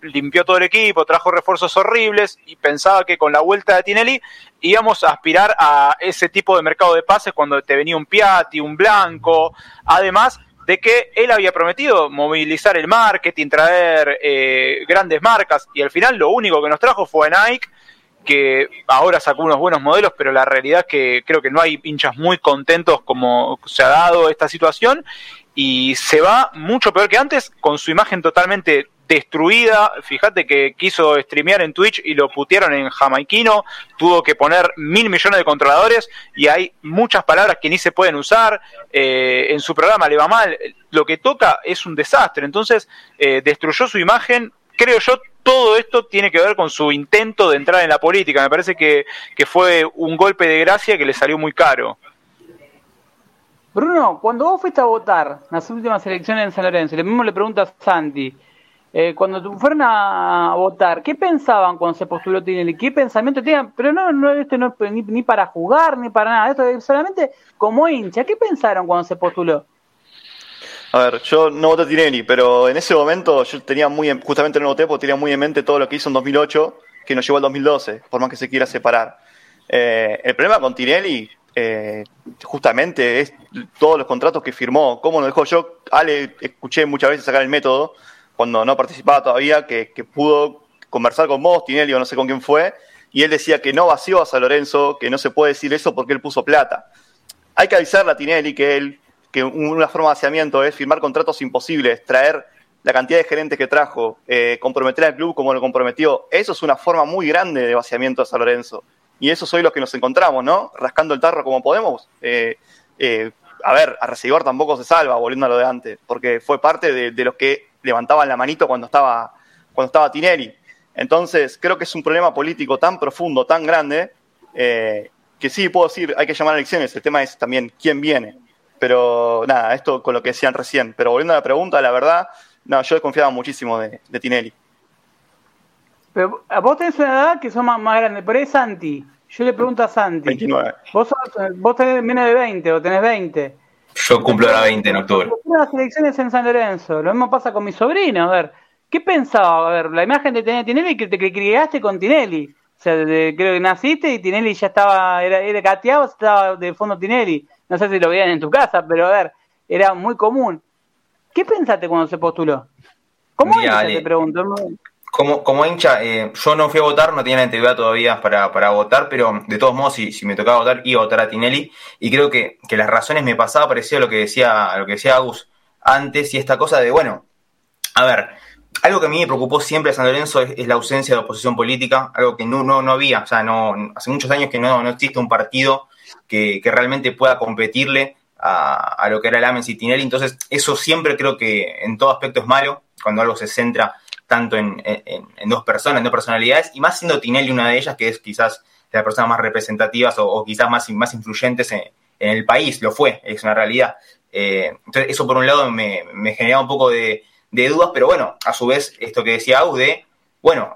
limpió todo el equipo, trajo refuerzos horribles y pensaba que con la vuelta de Tinelli íbamos a aspirar a ese tipo de mercado de pases cuando te venía un Piatti, un Blanco, además de que él había prometido movilizar el marketing, traer eh, grandes marcas, y al final lo único que nos trajo fue Nike, que ahora sacó unos buenos modelos, pero la realidad es que creo que no hay hinchas muy contentos como se ha dado esta situación, y se va mucho peor que antes, con su imagen totalmente destruida. Fíjate que quiso streamear en Twitch y lo putieron en jamaiquino. Tuvo que poner mil millones de controladores y hay muchas palabras que ni se pueden usar. Eh, en su programa le va mal. Lo que toca es un desastre. Entonces eh, destruyó su imagen. Creo yo, todo esto tiene que ver con su intento de entrar en la política. Me parece que, que fue un golpe de gracia que le salió muy caro. Bruno, cuando vos fuiste a votar en las últimas elecciones en San Lorenzo, le mismo le preguntas a Santi, eh, cuando fueron a votar, ¿qué pensaban cuando se postuló Tinelli? ¿Qué pensamiento tenían? Pero no, no esto no es ni, para jugar ni para nada, esto es solamente como hincha. ¿Qué pensaron cuando se postuló? A ver, yo no voté a Tinelli, pero en ese momento yo tenía muy, justamente no voté porque tenía muy en mente todo lo que hizo en 2008, que nos llevó al 2012, por más que se quiera separar. Eh, el problema con Tinelli, eh, justamente, es todos los contratos que firmó, cómo lo dejó yo. Ale, escuché muchas veces sacar el método, cuando no participaba todavía, que, pudo conversar con vos, Tinelli o no sé con quién fue, y él decía que no vació a San Lorenzo, que no se puede decir eso porque él puso plata. Hay que avisarle a Tinelli que él, que una forma de vaciamiento es firmar contratos imposibles, traer la cantidad de gerentes que trajo, eh, comprometer al club como lo comprometió. Eso es una forma muy grande de vaciamiento de San Lorenzo. Y eso soy los que nos encontramos, ¿no? Rascando el tarro como podemos. Eh, eh, a ver, a recibir tampoco se salva, volviendo a lo de antes, porque fue parte de los que levantaban la manito cuando estaba, cuando estaba Tinelli. Entonces, creo que es un problema político tan profundo, tan grande, eh, que sí puedo decir, hay que llamar a elecciones. El tema es también quién viene. Pero nada, esto con lo que decían recién. Pero volviendo a la pregunta, la verdad, no, yo desconfiaba muchísimo de, Tinelli. Pero vos tenés una edad que son más, más grandes, pero es Santi. Yo le pregunto a Santi. 29. Vos, vos tenés menos de 20 o tenés 20. Yo cumplo la 20 en octubre. Las elecciones en San Lorenzo. Lo mismo pasa con mi sobrino. A ver, ¿qué pensaba? A ver, la imagen de Tinelli que te criaste con Tinelli. O sea, creo que naciste y Tinelli ya estaba, era, era cateado, estaba de fondo Tinelli. No sé si lo veían en tu casa, pero a ver, era muy común. ¿Qué pensaste cuando se postuló? ¿Cómo te pregunto? Como, como hincha, eh, yo no fui a votar, no tenía la integridad todavía para, para votar, pero de todos modos, si, si, me tocaba votar, iba a votar a Tinelli. Y creo que, que las razones me pasaba parecido a lo que decía, a lo que decía Agus antes, y esta cosa de, bueno, a ver, algo que a mí me preocupó siempre a San Lorenzo es, la ausencia de oposición política, algo que no, no, no había, o sea, no, hace muchos años que no, no existe un partido que, que realmente pueda competirle a, lo que era el Amen y Tinelli. Entonces, eso siempre creo que en todo aspecto es malo, cuando algo se centra tanto en, dos personas, en dos personalidades, y más siendo Tinelli una de ellas, que es quizás de las personas más representativas o, quizás más, más influyentes en, el país, lo fue, es una realidad. Eh, entonces, eso por un lado me, generaba un poco de, dudas, pero bueno, a su vez, esto que decía Aude, bueno,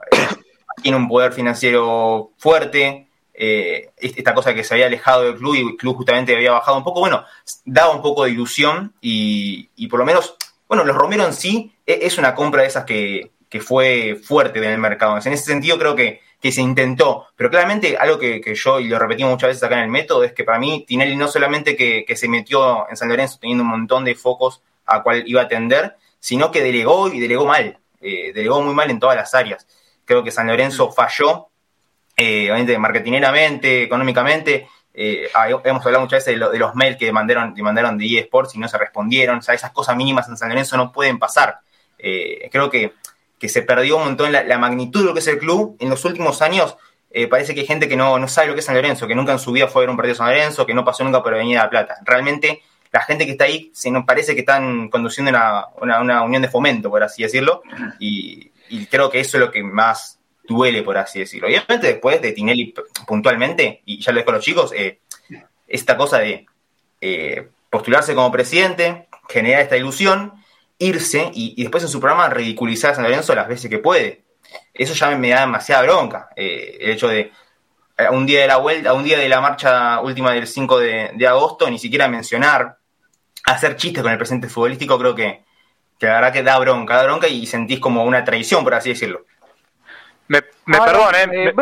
tiene un poder financiero fuerte, eh, esta cosa que se había alejado del club y el club justamente había bajado un poco, bueno, daba un poco de ilusión y, por lo menos, bueno, los Romero en sí e, es una compra de esas que, fue fuerte en el mercado. En ese sentido creo que, se intentó, pero claramente algo que, yo, y lo repetí muchas veces acá en el método, es que para mí Tinelli no solamente que, se metió en San Lorenzo teniendo un montón de focos a cual iba a atender, sino que delegó y delegó mal, eh, delegó muy mal en todas las áreas. Creo que San Lorenzo falló eh, obviamente marketineramente, económicamente. Eh, hemos hablado muchas veces de, los mails que mandaron, que mandaron de eSports y no se respondieron. O sea, esas cosas mínimas en San Lorenzo no pueden pasar. Eh, creo que, que, se perdió un montón la, magnitud de lo que es el club. En los últimos años eh, parece que hay gente que no, no, sabe lo que es San Lorenzo, que nunca en su vida fue a ver un partido de San Lorenzo, que no pasó nunca por Avenida de la Plata. Realmente la gente que está ahí se nos parece que están conduciendo una, una, unión de fomento, por así decirlo, y, y creo que eso es lo que más duele, por así decirlo. Obviamente después de Tinelli puntualmente, y ya lo dejo a los chicos, eh, esta cosa de eh, postularse como presidente, generar esta ilusión, irse y, después en su programa ridiculizar a San Lorenzo las veces que puede. Eso ya me, da demasiada bronca. Eh, el hecho de un día de la vuelta, un día de la marcha última del 5 de, agosto, ni siquiera mencionar, hacer chistes con el presidente futbolístico, creo que, que la verdad que da bronca, da bronca y sentís como una traición, por así decirlo. Me, me eh,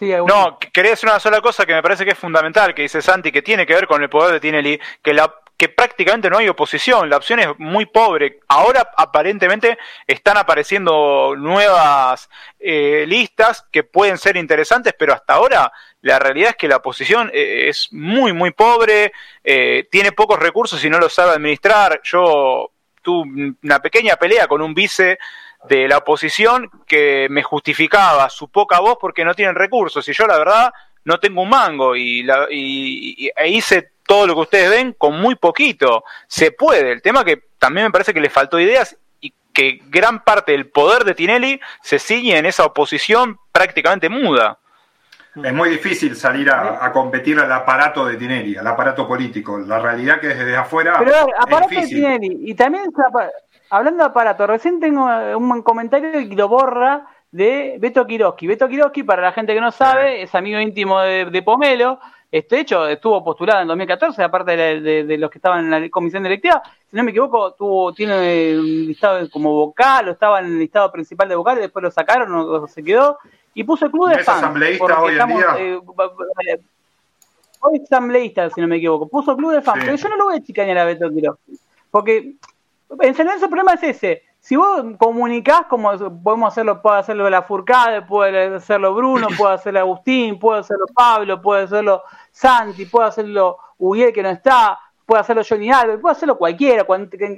eh, no, quería decir una sola cosa que me parece que es fundamental, que dice Santi, que tiene que ver con el poder de Tinelli, que la que prácticamente no hay oposición, la opción es muy pobre. Ahora aparentemente están apareciendo nuevas eh, listas que pueden ser interesantes, pero hasta ahora la realidad es que la oposición es muy, muy pobre, tiene pocos recursos y no lo sabe administrar. Yo tuve una pequeña pelea con un vice de la oposición que me justificaba su poca voz porque no tienen recursos y yo la verdad no tengo un mango y, la, y, e hice todo lo que ustedes ven con muy poquito. Se puede. El tema que también me parece que le faltó ideas y que gran parte del poder de Tinelli se sigue en esa oposición prácticamente muda. Es muy difícil salir a, competir al aparato de Tinelli, al aparato político. La realidad que desde afuera. Pero aparato de Tinelli, y también hablando de aparato, recién tengo un comentario y lo borra de Beto Kiroski. Beto Kiroski, para la gente que no sabe, es amigo íntimo de, Pomelo. Este hecho estuvo postulado en 2014, aparte de, los que estaban en la comisión directiva. Si no me equivoco, tuvo, tiene un listado como vocal, o estaba en el listado principal de vocal, y después lo sacaron, o, se quedó. Y puso el club de fans. asambleísta hoy en día? Eh, hoy es asambleísta, si no me equivoco. Puso club de fans. Pero yo no lo voy a chicañar a Beto Kiroski. Porque en general el problema es ese. Si vos comunicás, como podemos hacerlo, puede hacerlo la Furcade, puede hacerlo Bruno, puede hacerlo Agustín, puede hacerlo Pablo, puede hacerlo Santi, puede hacerlo Uriel que no está, puede hacerlo Johnny Alves, puede hacerlo cualquiera,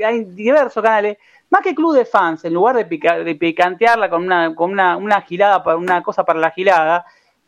hay diversos canales. Más que club de fans, en lugar de, de picantearla con una, con una, una gilada, una cosa para la gilada,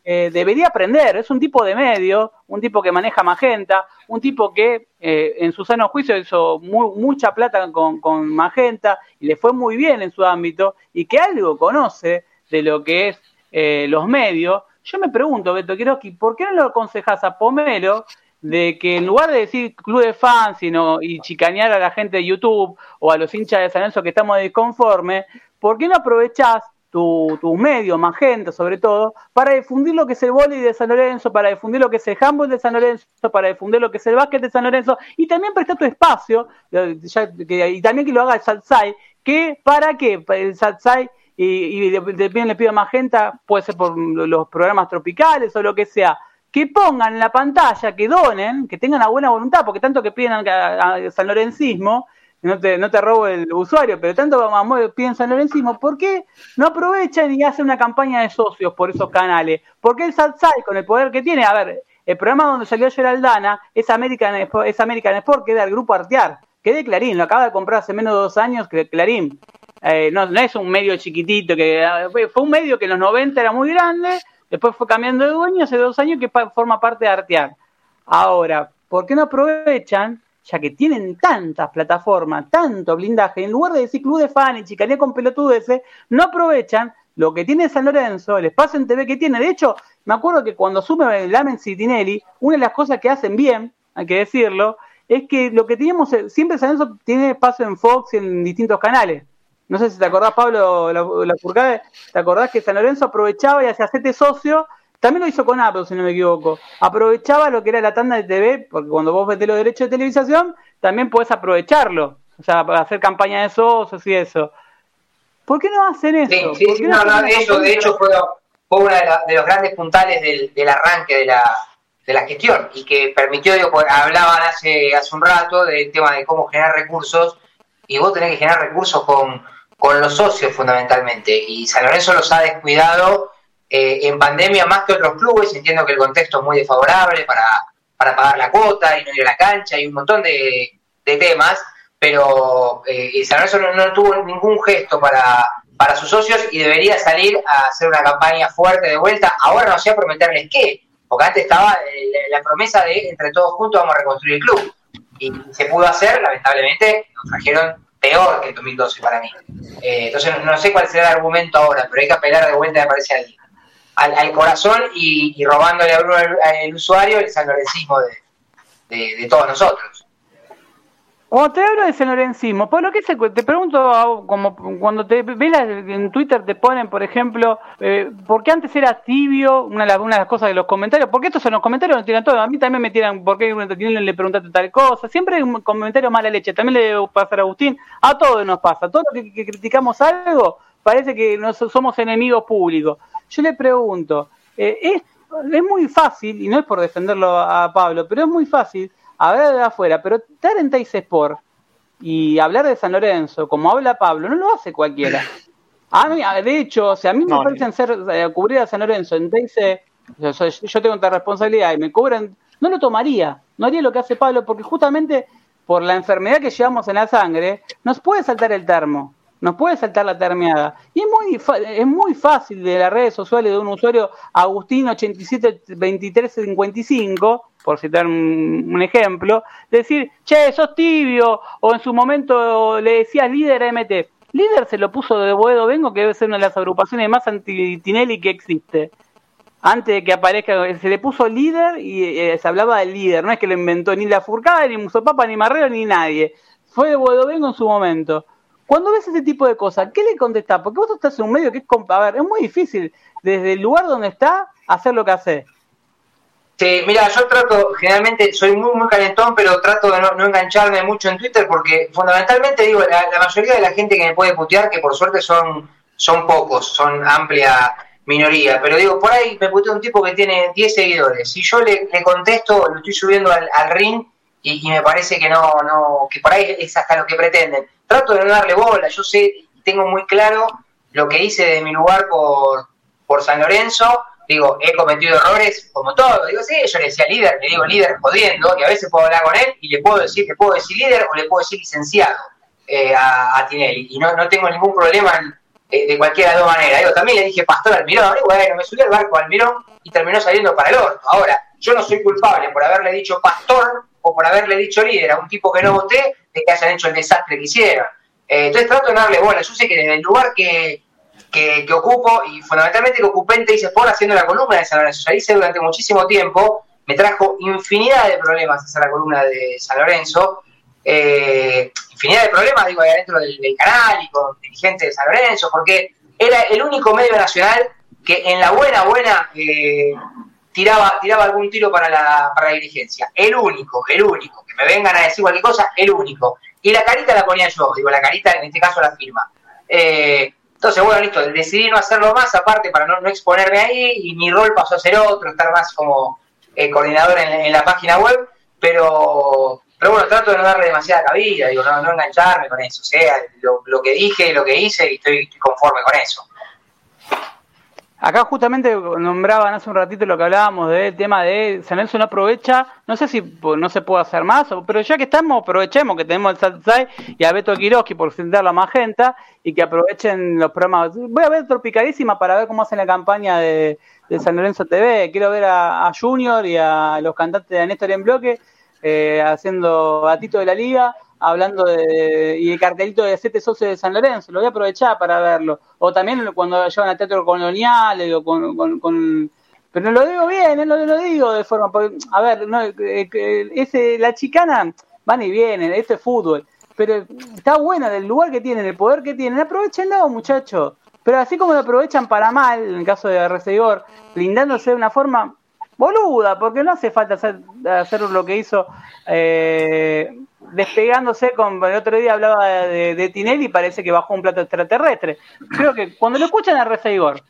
eh, debería aprender. Es un tipo de medio, un tipo que maneja Magenta, un tipo que eh, en su sano juicio hizo mucha plata con, Magenta y le fue muy bien en su ámbito y que algo conoce de lo que es eh, los medios. Yo me pregunto, Beto Quiroski, ¿por qué no lo aconsejas a Pomelo de que en lugar de decir club de fans sino, y chicanear a la gente de YouTube o a los hinchas de San Lorenzo que estamos disconformes, ¿por qué no aprovechás tu, tu medio, Magenta sobre todo, para difundir lo que es el vóley de San Lorenzo, para difundir lo que es el handball de San Lorenzo, para difundir lo que es el básquet de San Lorenzo, y también prestar tu espacio, y también que lo haga el Salsai, que para que el Salsai y, también le pido a Magenta, puede ser por los programas tropicales o lo que sea, que pongan en la pantalla, que donen, que tengan la buena voluntad, porque tanto que piden a, San Lorencismo, no te, no te robo el usuario, pero tanto vamos, piensan en encima, ¿por qué no aprovechan y hacen una campaña de socios por esos canales? ¿Por qué el SATSAI, con el poder que tiene, a ver, el programa donde salió Geraldana es American, es American Sport, que es del grupo Artear, que de Clarín, lo acaba de comprar hace menos de dos años que Clarín. Eh, no, es un medio chiquitito, que fue un medio que en los 90 era muy grande, después fue cambiando de dueño hace dos años que forma parte de Artear. Ahora, ¿por qué no aprovechan, ya que tienen tantas plataformas, tanto blindaje, en lugar de decir club de fan y chicanía con pelotudeces, no aprovechan lo que tiene San Lorenzo, el espacio en TV que tiene. De hecho, me acuerdo que cuando asume Lamen Citinelli, una de las cosas que hacen bien, hay que decirlo, es que lo que teníamos, siempre San Lorenzo tiene espacio en Fox y en distintos canales. No sé si te acordás, Pablo, la, la ¿te acordás que San Lorenzo aprovechaba y hacía hacerte socio? También lo hizo con Apple, si no me equivoco. Aprovechaba lo que era la tanda de TV, porque cuando vos ves los derechos de televisación, también podés aprovecharlo. O sea, para hacer campaña de socios y eso. ¿Por qué no hacen eso? Sí, sí, no, no, de, hecho, de hecho fue, fue uno de, los grandes puntales del, arranque de la, de la gestión y que permitió, digo, hablaban hace, hace un rato del tema de cómo generar recursos y vos tenés que generar recursos con, con los socios fundamentalmente y San Lorenzo los ha descuidado eh, en pandemia más que otros clubes, entiendo que el contexto es muy desfavorable para, para pagar la cuota y no ir a la cancha y un montón de, temas, pero eh, San Lorenzo no, tuvo ningún gesto para, para sus socios y debería salir a hacer una campaña fuerte de vuelta. Ahora no sé prometerles qué, porque antes estaba eh, la, promesa de entre todos juntos vamos a reconstruir el club. Y se pudo hacer, lamentablemente nos trajeron peor que el 2012 para mí. Eh, entonces no, sé cuál será el argumento ahora, pero hay que apelar de vuelta, me parece, al, al, corazón y, robándole al, usuario el sanlorencismo de, de todos nosotros. Cuando te hablo de San por lo que se, te pregunto, como cuando te ves en Twitter te ponen, por ejemplo, eh, ¿por qué antes era tibio? Una de, las, de cosas de los comentarios, porque estos en los comentarios nos tiran todo. A mí también me tiran, ¿por qué le preguntaste tal cosa? Siempre hay un comentario mala leche. También le debo pasar a Agustín. A todos nos pasa. Todos los que, criticamos algo, parece que no somos enemigos públicos. Yo le pregunto, eh, es, es muy fácil, y no es por defenderlo a Pablo, pero es muy fácil hablar de afuera, pero estar en Teis Sport y hablar de San Lorenzo, como habla Pablo, no lo hace cualquiera. A mí, de hecho, o sea, a mí me parecen ser, eh, cubrir a San Lorenzo en Teis, yo, yo tengo esta responsabilidad y me cubren, no lo tomaría, no haría lo que hace Pablo, porque justamente por la enfermedad que llevamos en la sangre, nos puede saltar el termo nos puede saltar la termeada. Y es muy, es muy fácil de las redes sociales de un usuario Agustín872355, por citar un, ejemplo, decir, che, sos tibio, o en su momento le decías líder MT. Líder se lo puso de Boedo Vengo, que debe ser una de las agrupaciones más anti-Tinelli que existe. Antes de que aparezca, se le puso líder y eh, se hablaba del líder. No es que lo inventó ni la Furcada, ni Musopapa, ni Marrero, ni nadie. Fue de Boedo Vengo en su momento. Cuando ves ese tipo de cosas, ¿qué le contestás? Porque vos estás en un medio que es, a ver, es muy difícil desde el lugar donde está hacer lo que hace. Sí, mira, yo trato, generalmente soy muy, muy calentón, pero trato de no, engancharme mucho en Twitter porque fundamentalmente digo, la, mayoría de la gente que me puede putear, que por suerte son, son pocos, son amplia minoría, pero digo, por ahí me putea un tipo que tiene 10 seguidores. Si yo le, contesto, lo estoy subiendo al, ring y, me parece que no, no, que por ahí es hasta lo que pretenden. Trato de no darle bola, yo sé, tengo muy claro lo que hice de mi lugar por, por San Lorenzo, digo, he cometido errores como todo, digo, sí, yo le decía líder, le digo líder jodiendo, y a veces puedo hablar con él y le puedo decir, le puedo decir líder o le puedo decir licenciado eh, a, Tinelli, y no, no tengo ningún problema eh, de cualquiera de dos maneras. Digo, también le dije pastor Almirón, y bueno, me subí al barco Almirón y terminó saliendo para el orto. Ahora, yo no soy culpable por haberle dicho pastor por haberle dicho líder a un tipo que no voté, de que hayan hecho el desastre que hicieron. Eh, entonces trato de darle bola. Yo sé que desde el lugar que, que, ocupo, y fundamentalmente que ocupé en Teis por haciendo la columna de San Lorenzo, ya hice durante muchísimo tiempo, me trajo infinidad de problemas hacer la columna de San Lorenzo. Eh, infinidad de problemas, digo, ahí adentro del, canal y con dirigentes de San Lorenzo, porque era el único medio nacional que en la buena, buena eh, tiraba, tiraba algún tiro para la, para la dirigencia. El único, el único me vengan a decir cualquier cosa, el único. Y la carita la ponía yo, digo, la carita en este caso la firma. Eh, entonces, bueno, listo, decidí no hacerlo más, aparte para no, exponerme ahí, y mi rol pasó a ser otro, estar más como eh, coordinador en, la página web, pero, pero bueno, trato de no darle demasiada cabida, digo, no, engancharme con eso, o sea, lo, que dije, lo que hice, y estoy conforme con eso. Acá justamente nombraban hace un ratito lo que hablábamos del tema de San Lorenzo no aprovecha, no sé si no se puede hacer más, pero ya que estamos, aprovechemos que tenemos el Satsai y a Beto Kiroski por sentar la magenta y que aprovechen los programas. Voy a ver Tropicalísima para ver cómo hacen la campaña de, San Lorenzo TV. Quiero ver a, Junior y a los cantantes de Néstor en bloque. eh, haciendo gatito de la liga, hablando de, y el cartelito de siete socios de San Lorenzo, lo voy a aprovechar para verlo. O también cuando llevan a Teatro Colonial, o con, con, pero lo digo bien, ¿eh? lo, lo, digo de forma, a ver, no, eh, ese, la chicana van y vienen, este es fútbol, pero está buena del lugar que tienen, el poder que tienen, aprovechenlo muchachos. Pero así como lo aprovechan para mal, en el caso de Recibidor, blindándose de una forma boluda, porque no hace falta hacer, lo que hizo eh, despegándose con el otro día hablaba de, de, Tinelli y parece que bajó un plato extraterrestre. Creo que cuando lo escuchan a Recibidor,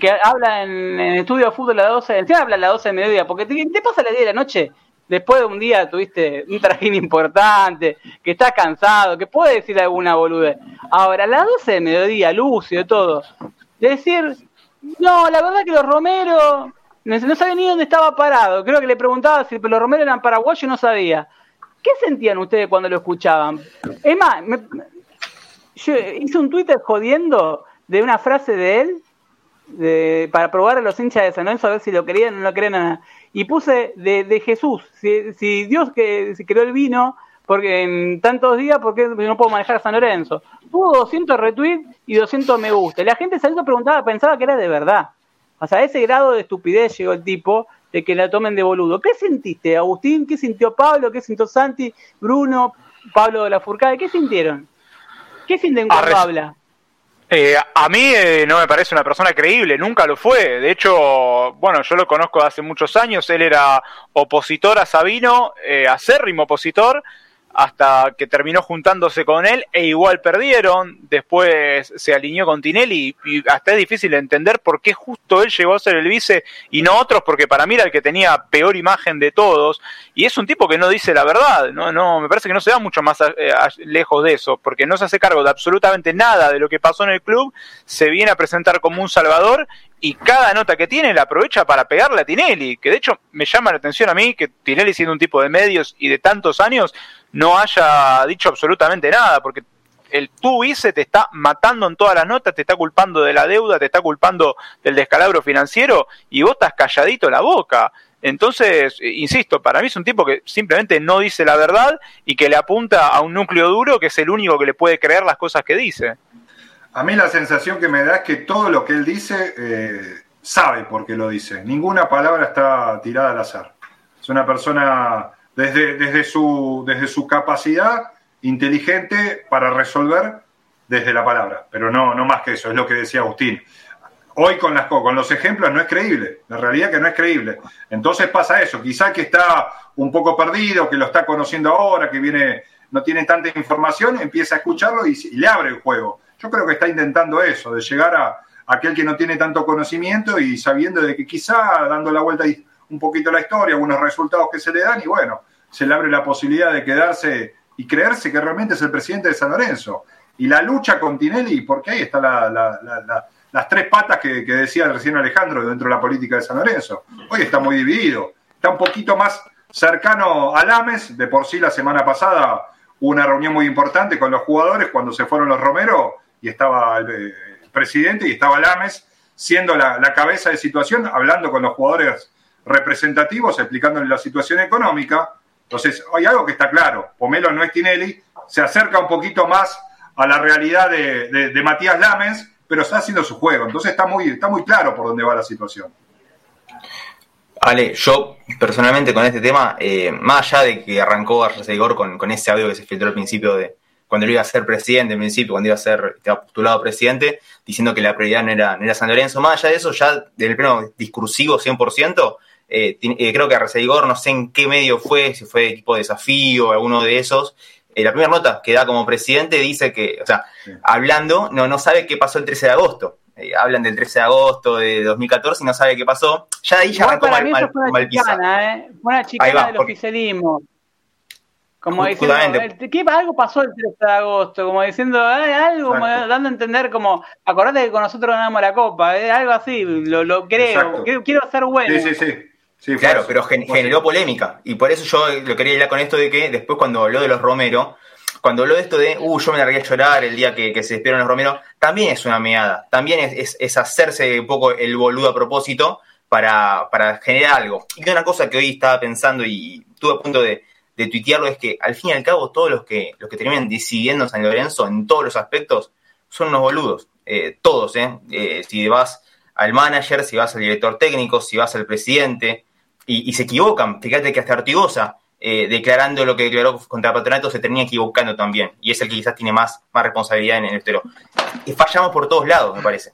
que habla en, el estudio de fútbol a las 12, encima habla a las 12 de mediodía, porque te, pasa la 10 de la noche, después de un día tuviste un trajín importante, que estás cansado, que puede decir alguna boludez. Ahora, a las 12 de mediodía, lúcido, todo, decir, no, la verdad que los Romero no sabía ni dónde estaba parado. Creo que le preguntaba si los Romero eran paraguayos y no sabía. ¿Qué sentían ustedes cuando lo escuchaban? Es más, yo hice un Twitter jodiendo de una frase de él de, para probar a los hinchas de San Lorenzo a ver si lo querían o no lo querían. Y puse de, de Jesús, si, Dios que si creó el vino, porque en tantos días, ¿por qué no puedo manejar a San Lorenzo? Tuvo 200 retweets y 200 me gusta. Y la gente se preguntaba, pensaba que era de verdad. O sea, a ese grado de estupidez llegó el tipo de que la tomen de boludo. ¿Qué sentiste, Agustín? ¿Qué sintió Pablo? ¿Qué sintió Santi? Bruno, Pablo de la Furcada? ¿Qué sintieron? ¿Qué sienten cuando habla? Eh, a mí eh, no me parece una persona creíble, nunca lo fue. De hecho, bueno, yo lo conozco hace muchos años. Él era opositor a Sabino, eh, acérrimo opositor hasta que terminó juntándose con él e igual perdieron, después se alineó con Tinelli y hasta es difícil entender por qué justo él llegó a ser el vice y no otros, porque para mí era el que tenía peor imagen de todos y es un tipo que no dice la verdad, no, no me parece que no se va mucho más eh, lejos de eso, porque no se hace cargo de absolutamente nada de lo que pasó en el club, se viene a presentar como un salvador y cada nota que tiene la aprovecha para pegarle a Tinelli, que de hecho me llama la atención a mí que Tinelli siendo un tipo de medios y de tantos años no haya dicho absolutamente nada, porque el tú vice te está matando en todas las notas, te está culpando de la deuda, te está culpando del descalabro financiero y vos estás calladito la boca. Entonces, insisto, para mí es un tipo que simplemente no dice la verdad y que le apunta a un núcleo duro que es el único que le puede creer las cosas que dice. A mí la sensación que me da es que todo lo que él dice eh, sabe por qué lo dice. Ninguna palabra está tirada al azar. Es una persona desde, desde, su, desde su capacidad inteligente para resolver desde la palabra, pero no, no más que eso, es lo que decía Agustín. Hoy con, las, con los ejemplos no es creíble, la realidad es que no es creíble. Entonces pasa eso, quizá que está un poco perdido, que lo está conociendo ahora, que viene, no tiene tanta información, empieza a escucharlo y, le abre el juego. Yo creo que está intentando eso, de llegar a, aquel que no tiene tanto conocimiento y sabiendo de que quizá dando la vuelta un poquito la historia, algunos resultados que se le dan y bueno, se le abre la posibilidad de quedarse y creerse que realmente es el presidente de San Lorenzo. Y la lucha con Tinelli, porque ahí están las tres patas que, decía recién Alejandro dentro de la política de San Lorenzo. Hoy está muy dividido, está un poquito más cercano a Lames, de por sí la semana pasada hubo una reunión muy importante con los jugadores cuando se fueron los Romero y estaba el, eh, presidente y estaba Lames siendo la cabeza de situación, hablando con los jugadores representativos, explicándoles la situación económica. Entonces, hay algo que está claro, Pomelo no es Tinelli, se acerca un poquito más a la realidad de, Matías Lames, pero está haciendo su juego. Entonces está muy, está muy claro por dónde va la situación. Ale, yo personalmente con este tema, eh, más allá de que arrancó García Igor con, con ese audio que se filtró al principio de, cuando él iba a ser presidente en principio, cuando iba a ser postulado presidente, diciendo que la prioridad no era, no era San Lorenzo. Más allá de eso, ya del pleno discursivo 100%, eh, eh, creo que Igor, no sé en qué medio fue, si fue equipo de desafío o alguno de esos, eh, la primera nota que da como presidente dice que, o sea, hablando, no, no sabe qué pasó el 13 de agosto. Eh, hablan del 13 de agosto de 2014 y no sabe qué pasó. Ya ahí ya arrancó mal, mal, fue una chicana, ¿eh? Fue una chicana del oficialismo. Como diciendo, ¿qué, algo pasó el 13 de agosto, como diciendo, algo, dando a entender como, acordate que con nosotros ganamos la copa, ¿eh? algo así, lo, lo creo, quiero, hacer bueno. Sí, sí, sí. Claro, pero generó polémica. Y por eso yo lo quería ir con esto de que después cuando habló de los Romero, cuando habló de esto de, uh, yo me largué a llorar el día que, se despidieron los Romero, también es una meada. También es, es, hacerse un poco el boludo a propósito para, para generar algo. Y una cosa que hoy estaba pensando y estuve a punto de, de tuitearlo es que al fin y al cabo todos los que, los que terminan decidiendo San Lorenzo en todos los aspectos son unos boludos. Eh, todos, ¿eh? ¿eh? Si vas al manager, si vas al director técnico, si vas al presidente, y, se equivocan. Fíjate que hasta Artigosa, eh, declarando lo que declaró contra Patronato, se termina equivocando también. Y es el que quizás tiene más, más responsabilidad en el pero Y fallamos por todos lados, me parece.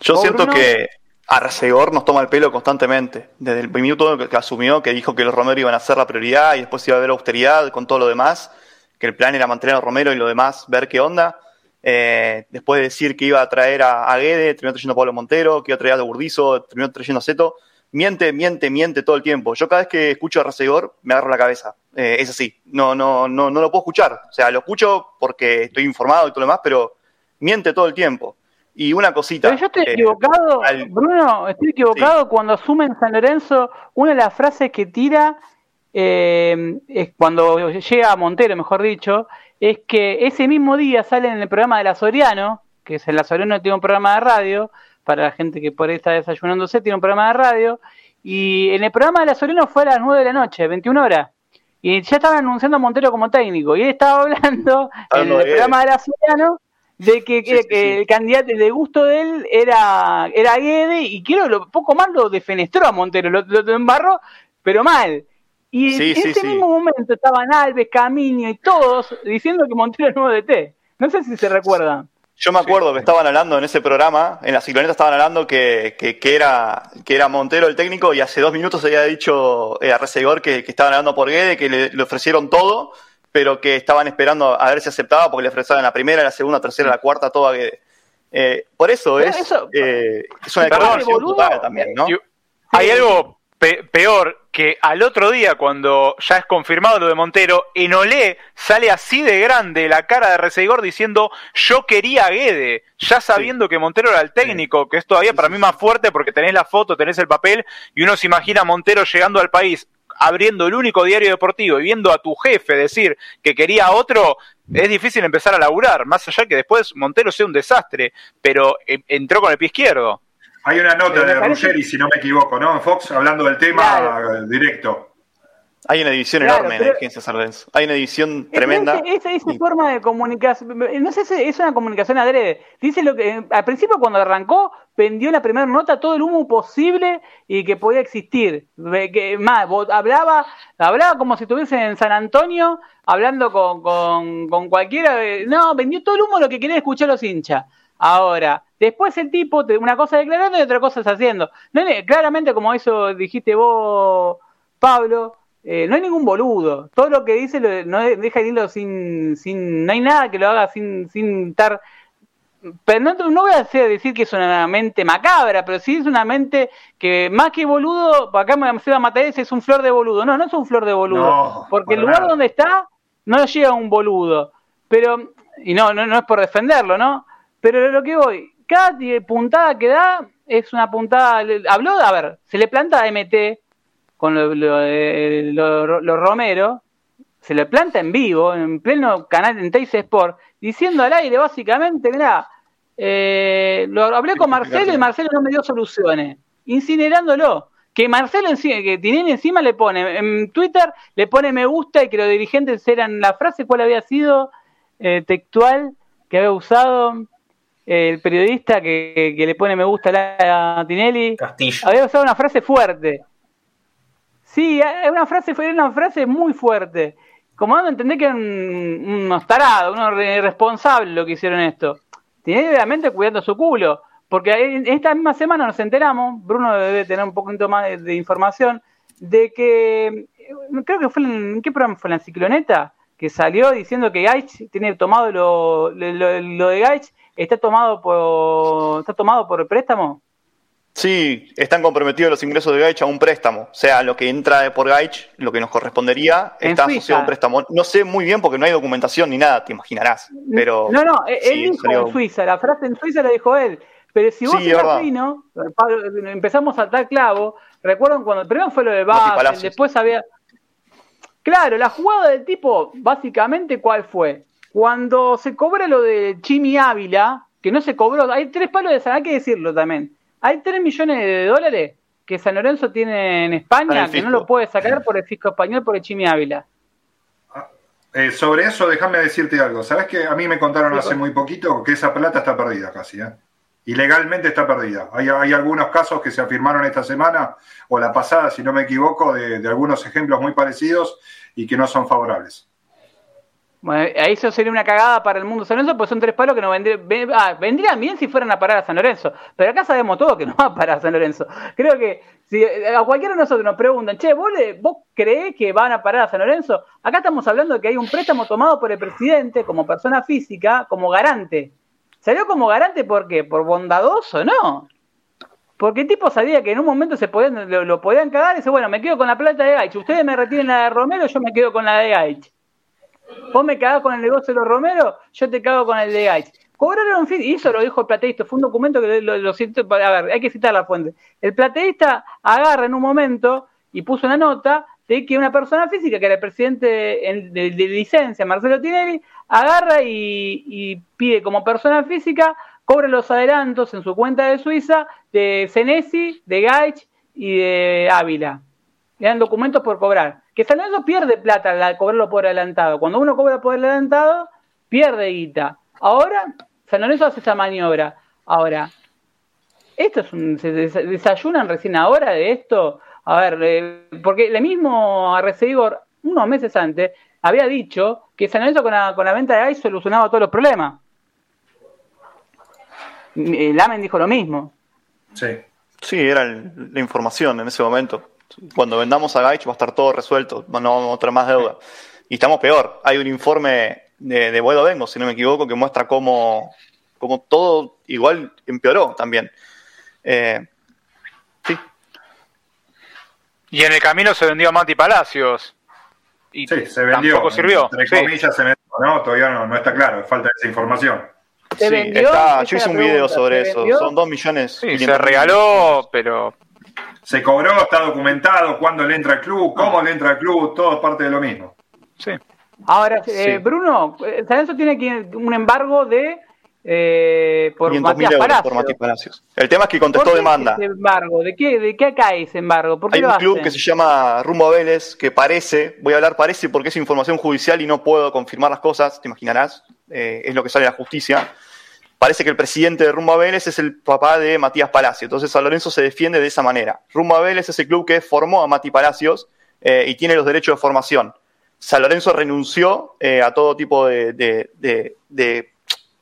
Yo siento que Arcegor nos toma el pelo constantemente. Desde el minuto que, asumió, que dijo que los Romero iban a ser la prioridad y después iba a haber austeridad con todo lo demás, que el plan era mantener a Romero y lo demás, ver qué onda. Eh, después de decir que iba a traer a, a Guede, terminó trayendo a Pablo Montero, que iba a traer a Burdizo, terminó trayendo a Zeto. Miente, miente, miente todo el tiempo. Yo cada vez que escucho a Arcegor me agarro la cabeza. Eh, es así. No, no, no, no lo puedo escuchar. O sea, lo escucho porque estoy informado y todo lo demás, pero miente todo el tiempo. Y una cosita. Pero yo estoy eh, equivocado, Bruno, estoy equivocado cuando asume en San Lorenzo una de las frases que tira eh, es cuando llega a Montero, mejor dicho, es que ese mismo día sale en el programa de la Soriano, que es el la Soriano tiene un programa de radio, para la gente que por ahí está desayunándose, tiene un programa de radio, y en el programa de la Soriano fue a las 9 de la noche, 21 horas, y ya estaban anunciando a Montero como técnico, y él estaba hablando en el programa de la Soriano de que, el candidato de gusto de él era, era Guede y quiero lo poco más lo defenestró a Montero, lo, embarró, pero mal. Y en ese mismo momento estaban Alves, Camino y todos diciendo que Montero es nuevo DT. No sé si se recuerdan. Yo me acuerdo que estaban hablando en ese programa, en la cicloneta estaban hablando que, que, era, que era Montero el técnico y hace dos minutos había dicho eh, a Resegor que, que estaban hablando por Guede, que le ofrecieron todo pero que estaban esperando a ver si aceptaba porque le ofrecían la primera, la segunda, la tercera, la cuarta, todo a eh, por eso es, eh, es una declaración también, ¿no? Hay algo peor que al otro día, cuando ya es confirmado lo de Montero, en Olé sale así de grande la cara de Reseigor diciendo yo quería a Guede, ya sabiendo que Montero era el técnico, que es todavía para mí más fuerte porque tenés la foto, tenés el papel, y uno se imagina a Montero llegando al país abriendo el único diario deportivo y viendo a tu jefe decir que quería otro, es difícil empezar a laburar, más allá que después Montero sea un desastre, pero eh, entró con el pie izquierdo. Hay una nota de Ruggeri, si no me equivoco, ¿no? Fox, hablando del tema directo. Hay una división enorme en Agencia Sardenz. Hay una división tremenda. Esa, esa, forma de comunicación, no sé si es una comunicación adrede. Dice lo que al principio cuando arrancó vendió la primera nota todo el humo posible y que podía existir. Que, más, hablaba, hablaba como si estuviese en San Antonio hablando con, con, con cualquiera. No, vendió todo el humo lo que querían escuchar los hinchas. Ahora, después el tipo, una cosa declarando y otra cosa está haciendo. No, claramente, como eso dijiste vos, Pablo, eh, no hay ningún boludo. Todo lo que dice no deja de irlo sin, sin. No hay nada que lo haga sin, sin estar. Pero no, voy a decir que es una mente macabra, pero sí es una mente que más que boludo, acá me va a matar ese es un flor de boludo. No, no es un flor de boludo. porque el lugar donde está no llega un boludo. Pero, y no, no, no es por defenderlo, ¿no? Pero lo que voy, cada puntada que da es una puntada. Habló, a ver, se le planta a MT con los lo, Romero, se le planta en vivo, en pleno canal en Teis Sport, diciendo al aire básicamente, mira, eh, lo hablé con Marcelo y Marcelo no me dio soluciones, incinerándolo. Que Marcelo que Tinelli encima le pone, en Twitter le pone me gusta y que los dirigentes eran la frase, ¿cuál había sido eh, textual que había usado? El periodista que, le pone me gusta a Tinelli Castillo. había usado una frase fuerte Sí, una frase, fue una frase muy fuerte. Como dando a entender que eran unos tarados, unos irresponsables lo que hicieron esto. Tiene obviamente cuidando su culo. Porque en esta misma semana nos enteramos, Bruno debe tener un poquito más de, información, de que, creo que fue en, ¿qué programa fue? ¿En la cicloneta? Que salió diciendo que Gaich tiene tomado lo, lo, de Gaich, está tomado por, está tomado por préstamo. Sí, están comprometidos los ingresos de Gaich a un préstamo. O sea, lo que entra por Gaich, lo que nos correspondería, está asociado a un préstamo. No sé muy bien porque no hay documentación ni nada, te imaginarás. Pero no, no, él dijo en Suiza, la frase en Suiza la dijo él. Pero si vos sí, fino, empezamos a atar clavo, recuerdan cuando primero fue lo de Basel, después había... Claro, la jugada del tipo, básicamente, ¿cuál fue? Cuando se cobra lo de Chimi Ávila, que no se cobró, hay tres palos de San, hay que decirlo también hay 3 millones de dólares que San Lorenzo tiene en España, que no lo puede sacar por el fisco español por el Chimi Ávila. Ah, eh, sobre eso, déjame decirte algo. ¿Sabes que a mí me contaron hace muy poquito que esa plata está perdida casi? ¿eh? Ilegalmente está perdida. Hay, algunos casos que se afirmaron esta semana o la pasada, si no me equivoco, de algunos ejemplos muy parecidos y que no son favorables. Bueno, ahí eso sería una cagada para el mundo San Lorenzo, pues son tres palos que no vendrían, ah, vendrían bien si fueran a parar a San Lorenzo. Pero acá sabemos todo que no va a parar a San Lorenzo. Creo que si a cualquiera de nosotros nos preguntan, che, ¿vos, ¿vos creés que van a parar a San Lorenzo? Acá estamos hablando de que hay un préstamo tomado por el presidente como persona física, como garante. ¿Salió como garante por qué? ¿Por bondadoso? No. Porque el tipo sabía que en un momento se podían, lo, podían cagar y dice, bueno, me quedo con la plata de Gaich. Ustedes me retiren la de Romero, yo me quedo con la de Gaich. Vos me cagás con el negocio de los Romero, yo te cago con el de Gaich. Cobraron fin, y eso lo dijo el plateísta, fue un documento que lo, siento, a ver, hay que citar la fuente. El plateísta agarra en un momento y puso una nota de que una persona física, que era el presidente de, licencia, Marcelo Tinelli, agarra y, pide como persona física, cobre los adelantos en su cuenta de Suiza de Senesi, de Gaich y de Ávila. Eran documentos por cobrar. Que San Lorenzo pierde plata al cobrarlo por adelantado. Cuando uno cobra por adelantado, pierde guita. Ahora, San Lorenzo hace esa maniobra. Ahora, esto es un, se desayunan recién ahora de esto. A ver, eh, porque el mismo Arrecedivor, unos meses antes, había dicho que San Lorenzo con la, con la venta de AI solucionaba todos los problemas. Lamen dijo lo mismo. Sí. Sí, era la información en ese momento cuando vendamos a Gaich va a estar todo resuelto, no vamos a tener más deuda. Y estamos peor. Hay un informe de, de Boedo Vengo, si no me equivoco, que muestra cómo, cómo todo igual empeoró también. Eh, sí. Y en el camino se vendió a Mati Palacios. Y sí, se vendió. Tampoco sirvió. Entre comillas se vendió, ¿no? Todavía no, está claro, falta esa información. Sí, está, yo hice un video sobre eso. Son dos millones. Sí, se regaló, pero se cobró, está documentado, cuándo le entra al club, cómo le entra al club, todo parte de lo mismo. Sí. Ahora, eh, Bruno, San tiene un embargo de eh, por, Matías Palacios. El tema es que contestó demanda. embargo? ¿De qué, ¿De qué cae ese embargo? Hay un club que se llama Rumbo a Vélez que parece, voy a hablar parece porque es información judicial y no puedo confirmar las cosas, te imaginarás, eh, es lo que sale de la justicia parece que el presidente de Rumbo a Vélez es el papá de Matías Palacios. Entonces San Lorenzo se defiende de esa manera. Rumbo a Vélez es el club que formó a Mati Palacios eh, y tiene los derechos de formación. San Lorenzo renunció eh, a todo tipo de, de,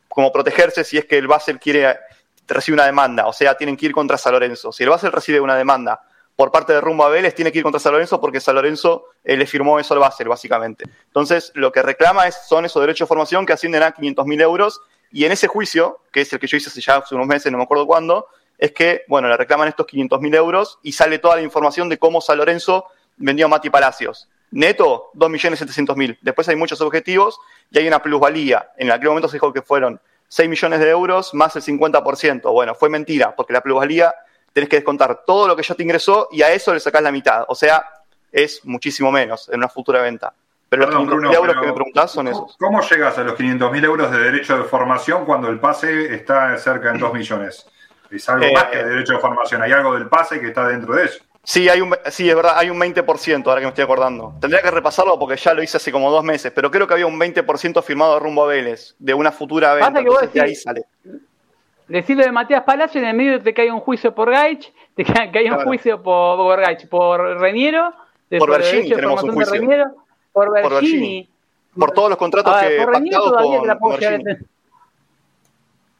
como protegerse si es que el Basel quiere recibe una demanda. O sea, tienen que ir contra San Lorenzo. Si el Basel recibe una demanda por parte de Rumbo a Vélez, tiene que ir contra San Lorenzo porque San Lorenzo eh, le firmó eso al Basel, básicamente. Entonces, lo que reclama es, son esos derechos de formación que ascienden a 500.000 euros y en ese juicio, que es el que yo hice hace ya unos meses, no me acuerdo cuándo, es que, bueno, le reclaman estos 500.000 euros y sale toda la información de cómo San Lorenzo vendió a Mati Palacios. Neto, 2.700.000. Después hay muchos objetivos y hay una plusvalía. En aquel momento se dijo que fueron 6 millones de euros más el 50%. Bueno, fue mentira, porque la plusvalía tenés que descontar todo lo que ya te ingresó y a eso le sacás la mitad. O sea, es muchísimo menos en una futura venta. Pero los 500.000 euros que me preguntás son esos. ¿Cómo llegas a los 500.000 euros de derecho de formación cuando el pase está cerca de 2 millones? Es algo más que eh, derecho de formación. Hay algo del pase que está dentro de eso. Sí, hay un, sí, es verdad, hay un 20%, ahora que me estoy acordando. Tendría que repasarlo porque ya lo hice hace como dos meses, pero creo que había un 20% firmado de rumbo a Vélez, de una futura venta. Que ahí sale. Decirlo de Matías Palacio, en el medio te cae un juicio por Gaich, te cae un juicio por, por Gaich, por Reñero, por Bergini tenemos un juicio por Bergini. Por, todos los contratos que por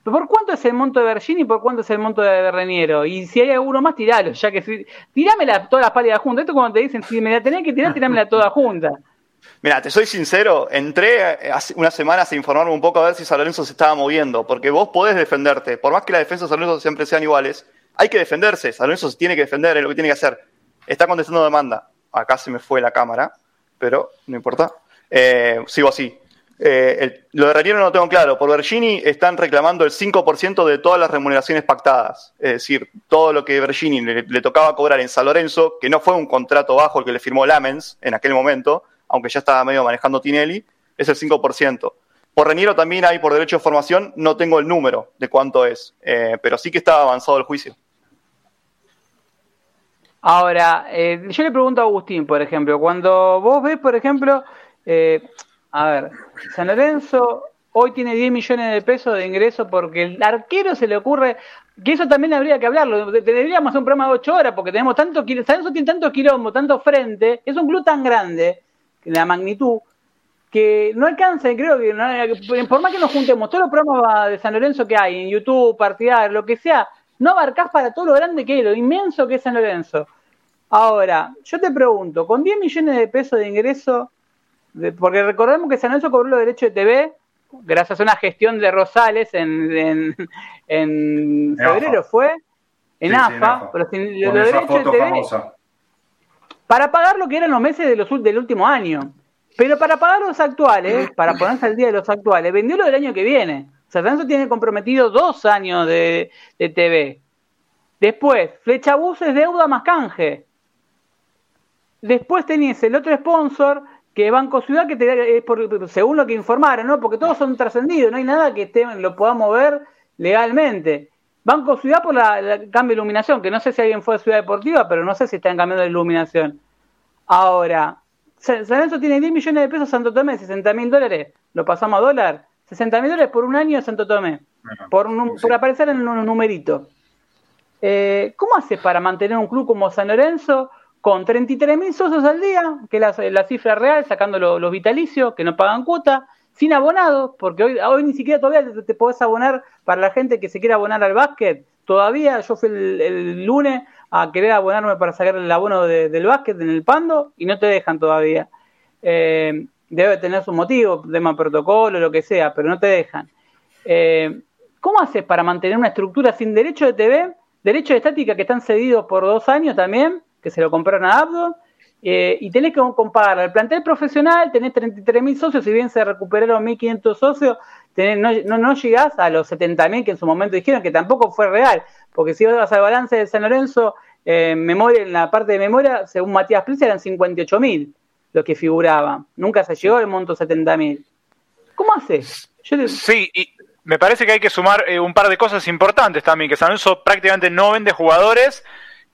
¿Por cuánto es el monto de Bergini y por cuánto es el monto de Reniero? Y si hay alguno más, tiralo, ya que si, tirámela todas las pálidas juntas. Esto cuando te dicen, si me la tenés que tirar, tirámela toda junta. Mira, te soy sincero, entré hace unas semanas a informarme un poco a ver si San Lorenzo se estaba moviendo, porque vos podés defenderte, por más que las defensas de San Lorenzo siempre sean iguales, hay que defenderse, San Lorenzo se tiene que defender, es lo que tiene que hacer. Está contestando demanda. Acá se me fue la cámara pero no importa. Eh, sigo así. Eh, lo de Raniero no lo tengo claro. Por Bergini están reclamando el 5% de todas las remuneraciones pactadas. Es decir, todo lo que Bergini le, tocaba cobrar en San Lorenzo, que no fue un contrato bajo el que le firmó Lamens en aquel momento, aunque ya estaba medio manejando Tinelli, es el 5%. Por Reniero también hay por derecho de formación, no tengo el número de cuánto es, eh, pero sí que estaba avanzado el juicio. Ahora, eh, yo le pregunto a Agustín, por ejemplo, cuando vos ves, por ejemplo, eh, a ver, San Lorenzo hoy tiene 10 millones de pesos de ingreso porque el arquero se le ocurre, que eso también habría que hablarlo, deberíamos hacer un programa de 8 horas porque tenemos tanto, San Lorenzo tiene tanto quilombo, tanto frente, es un club tan grande, la magnitud, que no alcanza, creo que por más que nos juntemos todos los programas de San Lorenzo que hay en YouTube, partidario, lo que sea, no abarcás para todo lo grande que es, lo inmenso que es San Lorenzo. Ahora, yo te pregunto, con 10 millones de pesos de ingreso, porque recordemos que San Lorenzo cobró los derechos de TV gracias a una gestión de Rosales en, en, febrero, ¿fue? En AFA, pero sin los derechos de TV. Para pagar lo que eran los meses de los, del último año. Pero para pagar los actuales, para ponerse al día de los actuales, vendió lo del año que viene. O sea, Sanso tiene comprometido dos años de, TV. Después, Flecha es deuda más canje. Después tenés el otro sponsor, que Banco Ciudad, que te, es por, según lo que informaron, ¿no? Porque todos son trascendidos, no hay nada que lo podamos ver legalmente. Banco Ciudad por la, cambio de iluminación, que no sé si alguien fue a Ciudad Deportiva, pero no sé si están cambiando de iluminación. Ahora, San Lorenzo tiene 10 millones de pesos Santo Tomé, 60 mil dólares, lo pasamos a dólar. 60 mil dólares por un año en Santo Tomé, por, por, aparecer en un numerito. Eh, ¿Cómo haces para mantener un club como San Lorenzo con 33 mil socios al día, que es la, cifra real, sacando los vitalicios, que no pagan cuota, sin abonados, porque hoy, hoy ni siquiera todavía te, podés abonar para la gente que se quiera abonar al básquet. Todavía yo fui el, lunes a querer abonarme para sacar el abono del básquet en el Pando y no te dejan todavía. Eh, debe tener su motivo, tema protocolo, lo que sea, pero no te dejan. Eh, ¿Cómo haces para mantener una estructura sin derecho de TV, derecho de estática que están cedidos por dos años también, que se lo compraron a Abdo, eh, y tenés que comparar el plantel profesional, tenés 33.000 socios, si bien se recuperaron 1.500 socios, tenés, no, no, llegás a los 70.000 que en su momento dijeron que tampoco fue real, porque si vas al balance de San Lorenzo, eh, memoria, en la parte de memoria, según Matías Prince, eran 58.000 lo que figuraba. Nunca se llegó al monto 70.000. ¿Cómo haces? Sí, y me parece que hay que sumar eh, un par de cosas importantes también, que San Lorenzo prácticamente no vende jugadores,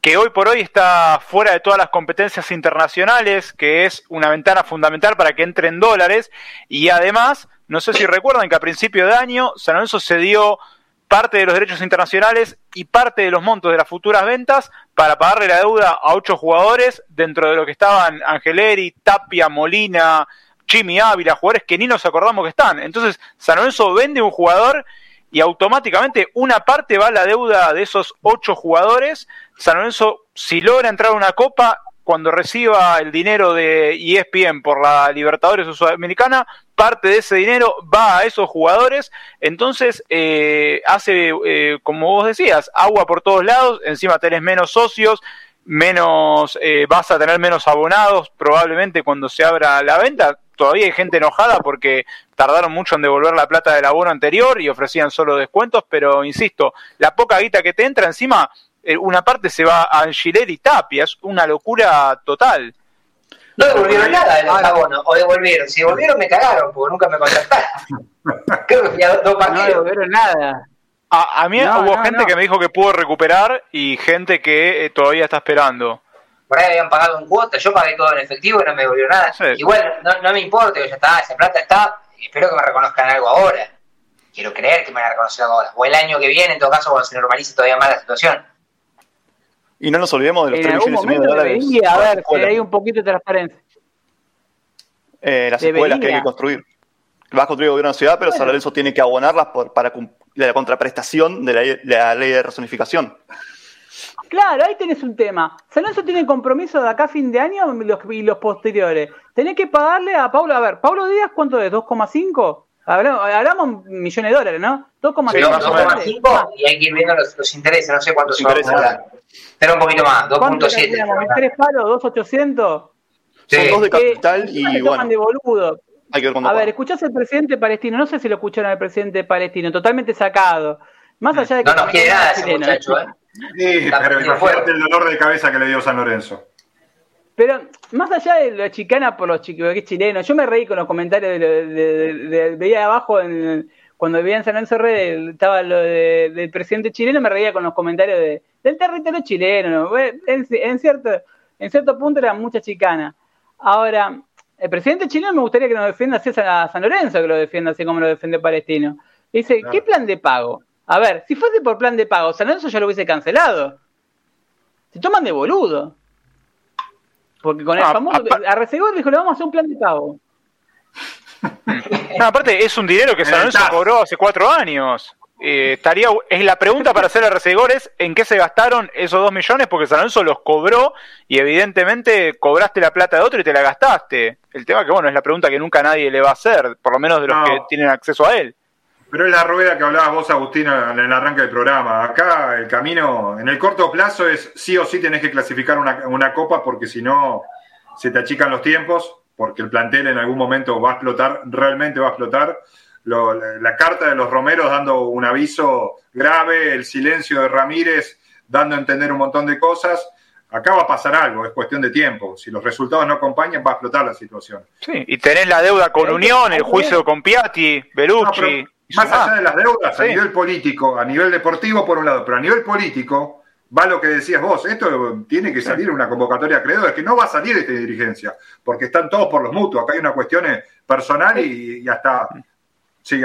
que hoy por hoy está fuera de todas las competencias internacionales, que es una ventana fundamental para que entren dólares, y además, no sé si recuerdan que a principio de año San Lorenzo se dio parte de los derechos internacionales y parte de los montos de las futuras ventas para pagarle la deuda a ocho jugadores, dentro de lo que estaban Angeleri, Tapia, Molina, Jimmy Ávila, jugadores que ni nos acordamos que están. Entonces, San Lorenzo vende un jugador y automáticamente una parte va a la deuda de esos ocho jugadores. San Lorenzo, si logra entrar a una copa, cuando reciba el dinero de ESPN por la Libertadores Sudamericana, parte de ese dinero va a esos jugadores, entonces eh, hace, eh, como vos decías, agua por todos lados, encima tenés menos socios, menos, eh, vas a tener menos abonados probablemente cuando se abra la venta. Todavía hay gente enojada porque tardaron mucho en devolver la plata del abono anterior y ofrecían solo descuentos, pero insisto, la poca guita que te entra encima eh, una parte se va a Angiler y Tapia, es una locura total. No devolvieron nada de los abonos, o devolvieron. Si devolvieron, me cagaron, porque nunca me contactaron. Creo que fui a dos partidos. No devolvieron nada. A, mí hubo gente que me dijo que pudo recuperar y gente que eh, todavía está esperando. Por ahí habían pagado un cuota, yo pagué todo en efectivo y no me devolvieron nada. Igual, no, no me importa, que ya está, esa plata está, espero que me reconozcan algo ahora. Quiero creer que me van a reconocer algo ahora. O el año que viene, en todo caso, cuando se normalice todavía más la situación. Y no nos olvidemos de los 3 millones y medio de dólares. a ver, si hay un poquito de transparencia. Eh, las escuelas que hay que construir. Vas a construir el gobierno de la ciudad, pero bueno. San tiene que abonarlas por, para la contraprestación de la, ley de rezonificación. Claro, ahí tenés un tema. San Lorenzo tiene compromiso de acá a fin de año y los, posteriores. Tenés que pagarle a Pablo, a ver, Pablo Díaz, ¿cuánto es? ¿2,5? Hablamos, hablamos millones de dólares, ¿no? 2,5 sí, y hay que ir viendo los, intereses, no sé cuántos son. Pero un poquito más, 2.7. ¿Tres palos, 2.800? Sí. Son dos de capital y bueno. de boludo. Hay que ver a ver, escuchás al presidente palestino, no sé si lo escucharon al presidente palestino, totalmente sacado. Más allá de que. No nos quiere nada ese muchacho, ¿eh? Sí, pero imagínate el dolor de cabeza que le dio San Lorenzo. Pero más allá de la chicana por los chilenos, yo me reí con los comentarios de, de, de, de, ahí abajo en, cuando vivía en San Lorenzo Red, estaba lo del presidente chileno, me reía con los comentarios de, del territorio chileno. En, cierto, en cierto punto era mucha chicana. Ahora, el presidente chileno me gustaría que nos defienda así a San Lorenzo, que lo defienda así como lo defiende Palestino. Dice, ¿qué plan de pago? A ver, si fuese por plan de pago, San Lorenzo ya lo hubiese cancelado. Se toman de boludo. Porque con el ah, famoso. A Resegor dijo, le vamos a hacer un plan de pago. No, aparte, es un dinero que San Lorenzo cobró hace cuatro años. Eh, estaría es la pregunta para hacer a Resegor es en qué se gastaron esos dos millones porque San Lorenzo los cobró y evidentemente cobraste la plata de otro y te la gastaste el tema que bueno es la pregunta que nunca nadie le va a hacer por lo menos de los que tienen acceso a él pero es la rueda que hablabas vos, Agustín, en el arranque del programa. Acá el camino, en el corto plazo, es sí o sí tenés que clasificar una, copa porque si no se te achican los tiempos, porque el plantel en algún momento va a explotar, realmente va a explotar. La, carta de los Romeros dando un aviso grave, el silencio de Ramírez dando a entender un montón de cosas. Acá va a pasar algo, es cuestión de tiempo. Si los resultados no acompañan, va a explotar la situación. Sí, y tenés la deuda con Unión, el juicio con Piatti, Belucci. Más allá de las deudas, a nivel político, a nivel deportivo por un lado, pero a nivel político, va lo que decías vos, esto tiene que salir una convocatoria creadora, que no va a salir esta dirigencia, porque están todos por los mutuos, acá hay una cuestión personal y, hasta... Sí,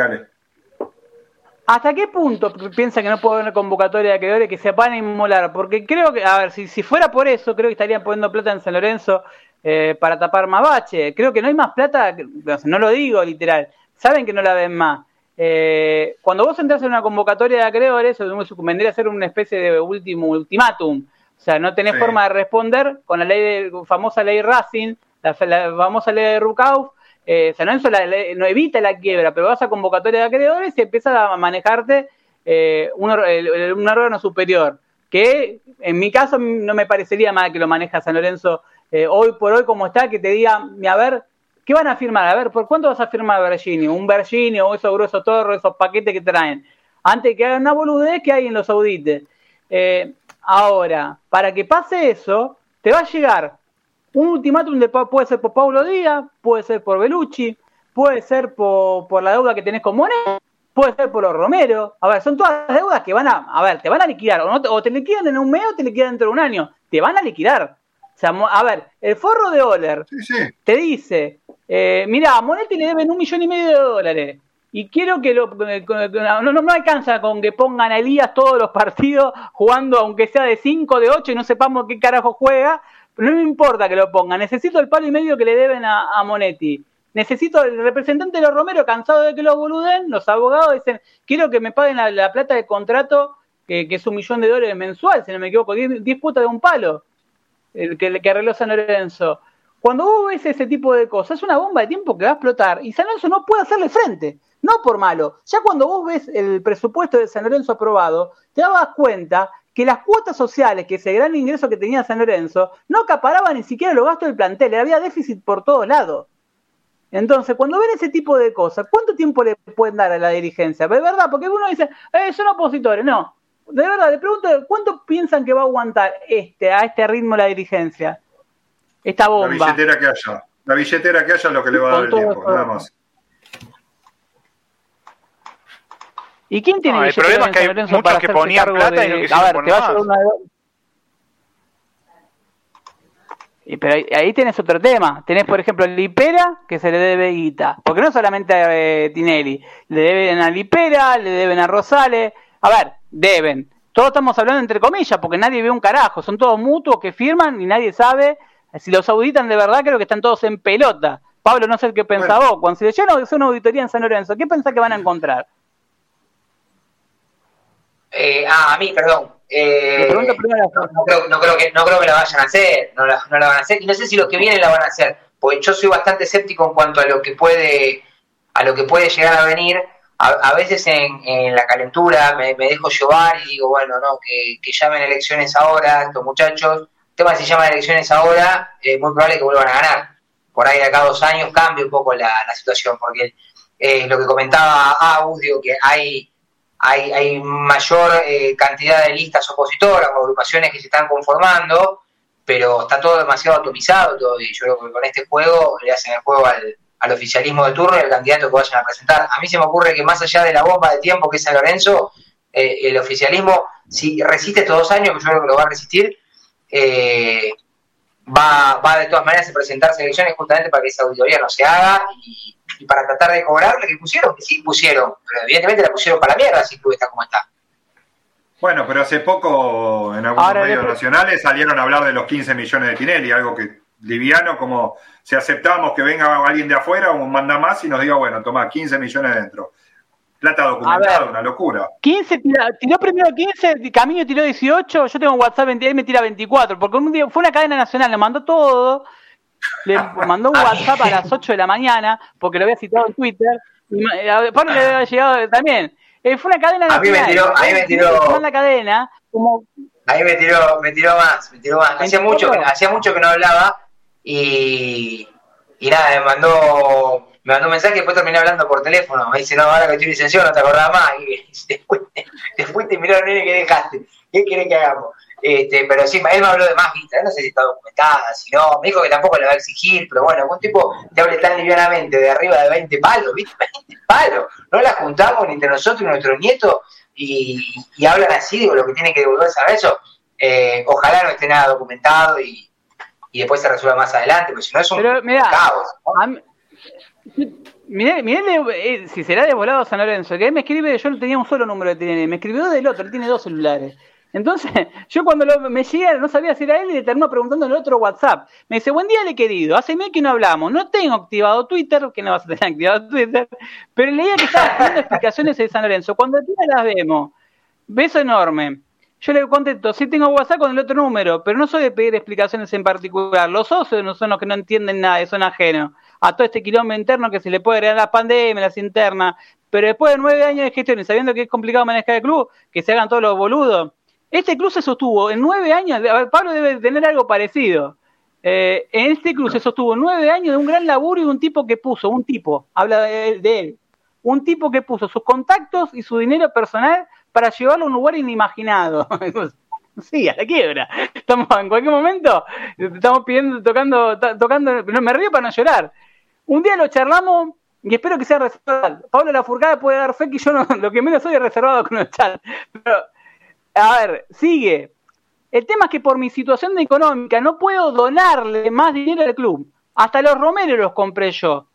¿Hasta qué punto piensa que no puede haber una convocatoria de acreedores que se van a inmolar? Porque creo que, a ver, si, si fuera por eso, creo que estarían poniendo plata en San Lorenzo eh, para tapar más bache. Creo que no hay más plata, no lo digo literal, saben que no la ven más. Eh, cuando vos entras en una convocatoria de acreedores, vendría a ser una especie de último ultimátum. O sea, no tenés forma de responder con la ley de, famosa ley Racing, la, famosa ley de Rukauf. Eh, o sea, no, evita la quiebra, pero vas a convocatoria de acreedores y empiezas a manejarte eh, un, órgano superior. Que en mi caso no me parecería mal que lo maneja San Lorenzo eh, hoy por hoy como está, que te diga, a ver, ¿Qué van a firmar? A ver, ¿por cuánto vas a firmar Virginia? ¿Un Virginia o esos gruesos torres, esos paquetes que traen? Antes que hagan una boludez que hay en los saudites. Eh, ahora, para que pase eso, te va a llegar un ultimátum de puede ser por Paulo Díaz, puede ser por Belucci, puede ser por, la deuda que tenés con Monet, puede ser por los Romero. A ver, son todas las deudas que van a, a ver, te van a liquidar, o, o te liquidan en un mes o te liquidan dentro de un año. Te van a liquidar. O sea, a ver, el forro de Oler te dice, eh, mira, a Monetti le deben un millón y medio de dólares. Y quiero que lo, no, no, no, alcanza con que pongan a Elías todos los partidos jugando, aunque sea de 5, de 8 y no sepamos qué carajo juega. No me importa que lo pongan. Necesito el palo y medio que le deben a, Monetti. Necesito el representante de los Romero, cansado de que lo boluden. Los abogados dicen: Quiero que me paguen la, plata de contrato, que, es un millón de dólares mensual, si no me equivoco, 10 putas de un palo. El que, que arregló San Lorenzo. Cuando vos ves ese tipo de cosas, es una bomba de tiempo que va a explotar y San Lorenzo no puede hacerle frente. No por malo. Ya cuando vos ves el presupuesto de San Lorenzo aprobado, te das cuenta que las cuotas sociales, que ese gran ingreso que tenía San Lorenzo, no acaparaban ni siquiera los gastos del plantel, había déficit por todos lados. Entonces, cuando ven ese tipo de cosas, ¿cuánto tiempo le pueden dar a la dirigencia? De verdad, porque uno dice, eh, son opositores. No, de verdad, le pregunto, ¿cuánto piensan que va a aguantar este, a este ritmo la dirigencia? esta bomba. La billetera que haya. La billetera que haya es lo que le va a dar el tiempo, nada más. ¿Y quién tiene no, El problema es que hay muchos que ponían plata y no quisieron a ver, te va a una... Y, pero ahí, ahí, tenés otro tema. Tenés, por ejemplo, Lipera, que se le debe guita. Porque no solamente a eh, Tinelli. Le deben a Lipera, le deben a Rosales. A ver, deben. Todos estamos hablando entre comillas, porque nadie ve un carajo. Son todos mutuos que firman y nadie sabe si los auditan de verdad, creo que están todos en pelota. Pablo, no sé qué pensás vos. Cuando se le hacer una auditoría en San Lorenzo, ¿qué pensás que van a encontrar? Eh, ah, a mí, perdón. Eh, no, creo, no, creo, que, no creo que la vayan a hacer. No la, no la van a hacer. Y no sé si los que vienen la van a hacer. Porque yo soy bastante escéptico en cuanto a lo que puede, a lo que puede llegar a venir. A, veces en, la calentura me, dejo llevar y digo, bueno, no, que, que llamen elecciones ahora estos muchachos tema si llaman elecciones ahora, es muy probable que vuelvan a ganar. Por ahí de acá a dos años cambie un poco la, situación, porque eh, lo que comentaba Agus, digo que hay, hay, hay mayor eh, cantidad de listas opositoras o agrupaciones que se están conformando, pero está todo demasiado atomizado todo, y yo creo que con este juego le hacen el juego al, al oficialismo de turno y al candidato que vayan a presentar. A mí se me ocurre que más allá de la bomba de tiempo que es San Lorenzo, eh, el oficialismo, si resiste estos dos años, yo creo que lo va a resistir, eh, va, va de todas maneras a presentarse elecciones justamente para que esa auditoría no se haga y, para tratar de cobrar lo que pusieron, que sí pusieron, pero evidentemente la pusieron para la mierda si el club está como está. Bueno, pero hace poco en algunos medios nacionales salieron a hablar de los 15 millones de Tinelli, algo que liviano como si aceptamos que venga alguien de afuera o manda más y nos diga, bueno, toma 15 millones dentro. Plata documentada, una locura. 15, tiró, primero 15, Camino tiró 18, yo tengo WhatsApp 20, él me tira 24, porque un día fue una cadena nacional, le mandó todo, le mandó un WhatsApp a las 8 de la mañana, porque lo había citado en Twitter, y Pablo le había llegado también. Eh, fue una cadena nacional. A mí me tiró, a mí me tiró. La cadena, como... A mí me tiró, me tiró más, me tiró más. Hacía mucho, hacía mucho que no hablaba y, y nada, me mandó me mandó un mensaje y después terminé hablando por teléfono. Me dice, no, ahora que estoy licenciado no te acordás más. Y después te fuiste y miró al nene que dejaste. ¿Qué quiere que hagamos? Este, pero sí, él me habló de más vistas, no sé si está documentada, si no, me dijo que tampoco le va a exigir, pero bueno, algún tipo te hable tan livianamente de arriba de 20 palos, ¿viste? 20 palos, no la juntamos ni entre nosotros y nuestros nietos y, y hablan así, digo, lo que tiene que devolverse a eso, eh, ojalá no esté nada documentado y, y después se resuelva más adelante, porque si no es un caos. Mirá, eh, si será de volado San Lorenzo, que él me escribe, yo no tenía un solo número de TNN, me escribió del otro, él tiene dos celulares. Entonces, yo cuando me llega, no sabía si era él y le terminó preguntando en el otro WhatsApp. Me dice, buen día, le querido, hace mes que no hablamos, no tengo activado Twitter, que no vas a tener activado Twitter, pero leía que estaba haciendo explicaciones de San Lorenzo. Cuando tira las vemos, beso enorme. Yo le contesto, sí tengo WhatsApp con el otro número, pero no soy de pedir explicaciones en particular. Los socios no son los que no entienden nada, son ajenos a todo este quilombo interno que se le puede agregar la pandemia, las internas. Pero después de nueve años de gestión y sabiendo que es complicado manejar el club, que se hagan todos los boludos. Este club se sostuvo en nueve años, Pablo debe tener algo parecido. Eh, en este club se sostuvo nueve años de un gran laburo y de un tipo que puso, un tipo, habla de él, un tipo que puso sus contactos y su dinero personal para llevarlo a un lugar inimaginado. sí, a la quiebra. Estamos en cualquier momento, estamos pidiendo, tocando, tocando, me río para no llorar. Un día lo charlamos y espero que sea reservado. Pablo La Furcada puede dar fe que yo no, lo que menos soy es reservado con el chat. Pero, a ver, sigue. El tema es que por mi situación económica no puedo donarle más dinero al club. Hasta los romeros los compré yo.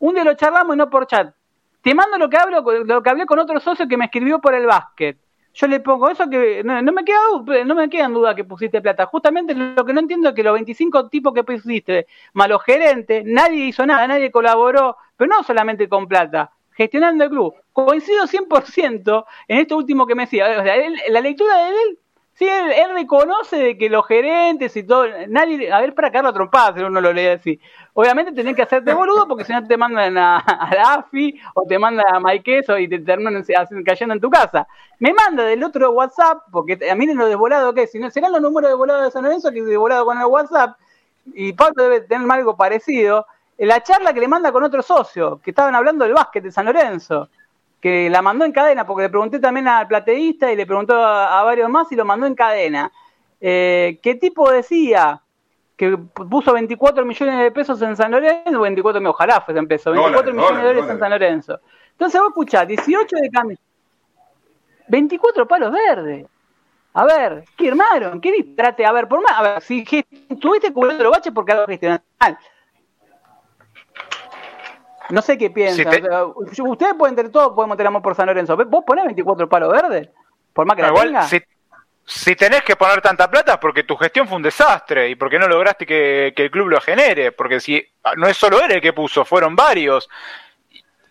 Un día lo charlamos y no por chat. Te mando lo que hablo, lo que hablé con otro socio que me escribió por el básquet. Yo le pongo eso que no, me queda no me queda en duda que pusiste plata. Justamente lo que no entiendo es que los 25 tipos que pusiste, malos gerentes, nadie hizo nada, nadie colaboró, pero no solamente con plata, gestionando el club. Coincido 100% en esto último que me decía. O sea, la lectura de él Sí, él, reconoce de que los gerentes y todo, nadie, a ver, para caerlo a trompadas, si uno lo lee así. Obviamente tenés que hacerte boludo porque si no te mandan a, la AFI o te mandan a Maiqueso y te terminan cayendo en tu casa. Me manda del otro WhatsApp, porque a mí lo de volado que si no serán los números de volado de San Lorenzo que de volado con el WhatsApp, y Pablo debe tener algo parecido. La charla que le manda con otro socio, que estaban hablando del básquet de San Lorenzo que la mandó en cadena, porque le pregunté también al plateísta y le preguntó a, varios más y lo mandó en cadena. Eh, ¿Qué tipo decía? Que puso 24 millones de pesos en San Lorenzo, 24 millones, ojalá fuese en pesos, 24 millones de dólares en San Lorenzo. Entonces vos escuchás, 18 de cambio, 24 palos verdes. A ver, ¿qué armaron? ¿Qué distrate? A ver, por más, a ver, si tuviste cubriendo los baches porque algo gestionaste mal. No sé qué piensan. Ustedes pueden tener todo, podemos tener amor por San Lorenzo. ¿Vos ponés 24 palos verdes? Por más que la tenga. Si, si, tenés que poner tanta plata porque tu gestión fue un desastre y porque no lograste que, que el club lo genere. Porque si no es solo él el que puso, fueron varios.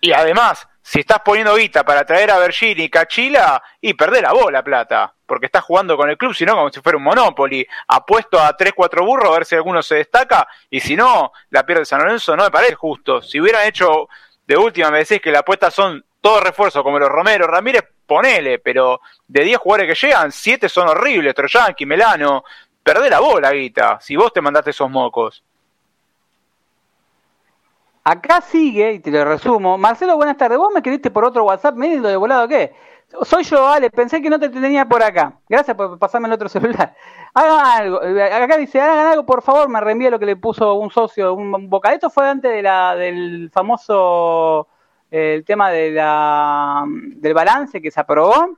Y además, si estás poniendo guita para traer a Bergini y Cachila, y perder la bola plata, porque estás jugando con el club, sino como si fuera un Monopoly, apuesto a 3, 4 burros a ver si alguno se destaca, y si no, la pierde San Lorenzo, no me parece justo. Si hubieran hecho de última, me decís que la apuesta son todos refuerzos como los Romero, Ramírez, ponele, pero de 10 jugadores que llegan, 7 son horribles, Troyanqui, Melano, perdé la bola, guita, si vos te mandaste esos mocos. Acá sigue, y te lo resumo. Marcelo, buenas tardes. Vos me escribiste por otro WhatsApp, medio de volado qué. Soy yo, Ale, pensé que no te tenía por acá. Gracias por pasarme el otro celular. Hagan algo. Acá dice, hagan algo, por favor, me reenvía lo que le puso un socio, un boca. Esto fue antes de la, del famoso eh, el tema de la, del balance que se aprobó.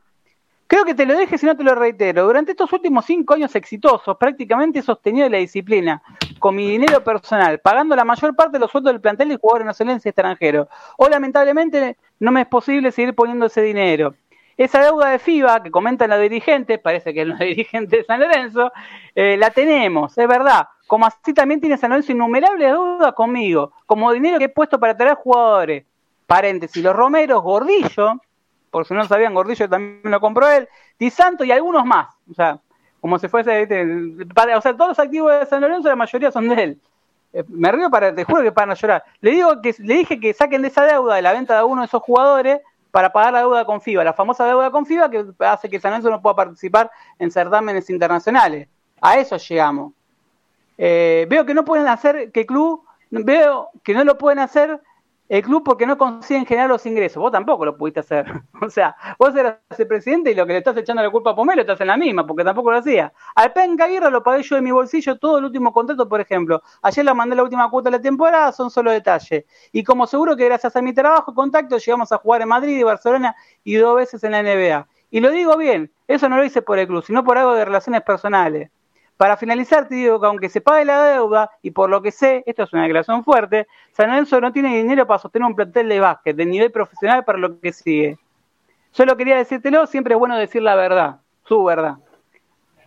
Creo que te lo deje si no te lo reitero. Durante estos últimos cinco años exitosos, prácticamente he sostenido la disciplina con mi dinero personal, pagando la mayor parte de los sueldos del plantel de jugadores nacionales y extranjeros. O lamentablemente no me es posible seguir poniendo ese dinero. Esa deuda de FIBA que comentan los dirigentes, parece que es los dirigentes de San Lorenzo, eh, la tenemos, es verdad. Como así también tiene San Lorenzo innumerables deudas conmigo, como dinero que he puesto para traer jugadores. Paréntesis, los Romeros, Gordillo, por si no sabían, Gordillo también lo compró él, Di Santo y algunos más. O sea, como si fuese, o sea, todos los activos de San Lorenzo, la mayoría son de él. Eh, me río para, te juro que para no llorar. Le digo que le dije que saquen de esa deuda de la venta de alguno de esos jugadores para pagar la deuda con FIBA, la famosa deuda con FIBA que hace que San Lorenzo no pueda participar en certámenes internacionales. A eso llegamos. Eh, veo que no pueden hacer, que club, veo que no lo pueden hacer el club porque no consiguen generar los ingresos. Vos tampoco lo pudiste hacer. o sea, vos eras el presidente y lo que le estás echando la culpa a Pomelo estás en la misma, porque tampoco lo hacía. Al Penca Aguirre lo pagué yo de mi bolsillo todo el último contrato, por ejemplo. Ayer le mandé la última cuota de la temporada, son solo detalles. Y como seguro que gracias a mi trabajo contacto llegamos a jugar en Madrid y Barcelona y dos veces en la NBA. Y lo digo bien, eso no lo hice por el club, sino por algo de relaciones personales. Para finalizar, te digo que aunque se pague la deuda, y por lo que sé, esto es una declaración fuerte, San Lorenzo no tiene dinero para sostener un plantel de básquet de nivel profesional para lo que sigue. Solo quería decírtelo, siempre es bueno decir la verdad, su verdad.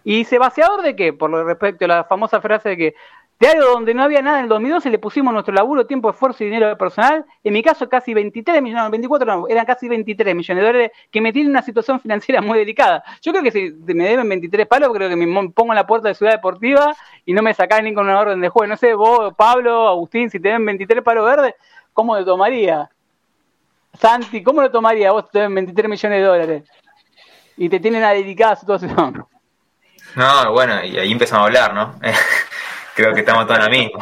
¿Y se vaciador de qué? Por lo respecto a la famosa frase de que de algo donde no había nada en el 2012 le pusimos nuestro laburo, tiempo, esfuerzo y dinero personal. En mi caso, casi 23 millones, no, 24 no, eran casi 23 millones de dólares que me tienen una situación financiera muy delicada. Yo creo que si me deben 23 palos, creo que me pongo en la puerta de Ciudad Deportiva y no me sacan ni con una orden de juego. No sé, vos, Pablo, Agustín, si te den 23 palos verdes, ¿cómo lo tomaría? Santi, ¿cómo lo tomaría vos te den 23 millones de dólares? Y te tienen una delicada situación. No, bueno, y ahí empezamos a hablar, ¿no? creo que estamos todos en la misma.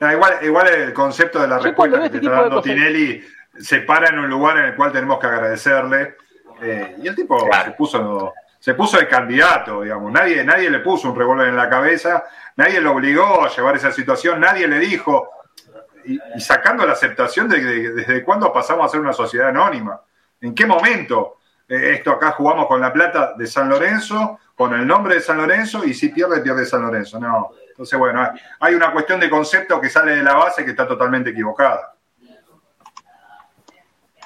igual, igual el concepto de la respuesta que este te está dando Tinelli se para en un lugar en el cual tenemos que agradecerle. Eh, y el tipo se puso se puso el candidato, digamos. Nadie, nadie le puso un revólver en la cabeza, nadie lo obligó a llevar esa situación, nadie le dijo. Y, sacando la aceptación de, desde cuándo pasamos a ser una sociedad anónima. ¿En qué momento esto acá jugamos con la plata de San Lorenzo con el nombre de San Lorenzo y si pierde, pierde San Lorenzo. No. Entonces, bueno, hay una cuestión de concepto que sale de la base que está totalmente equivocada.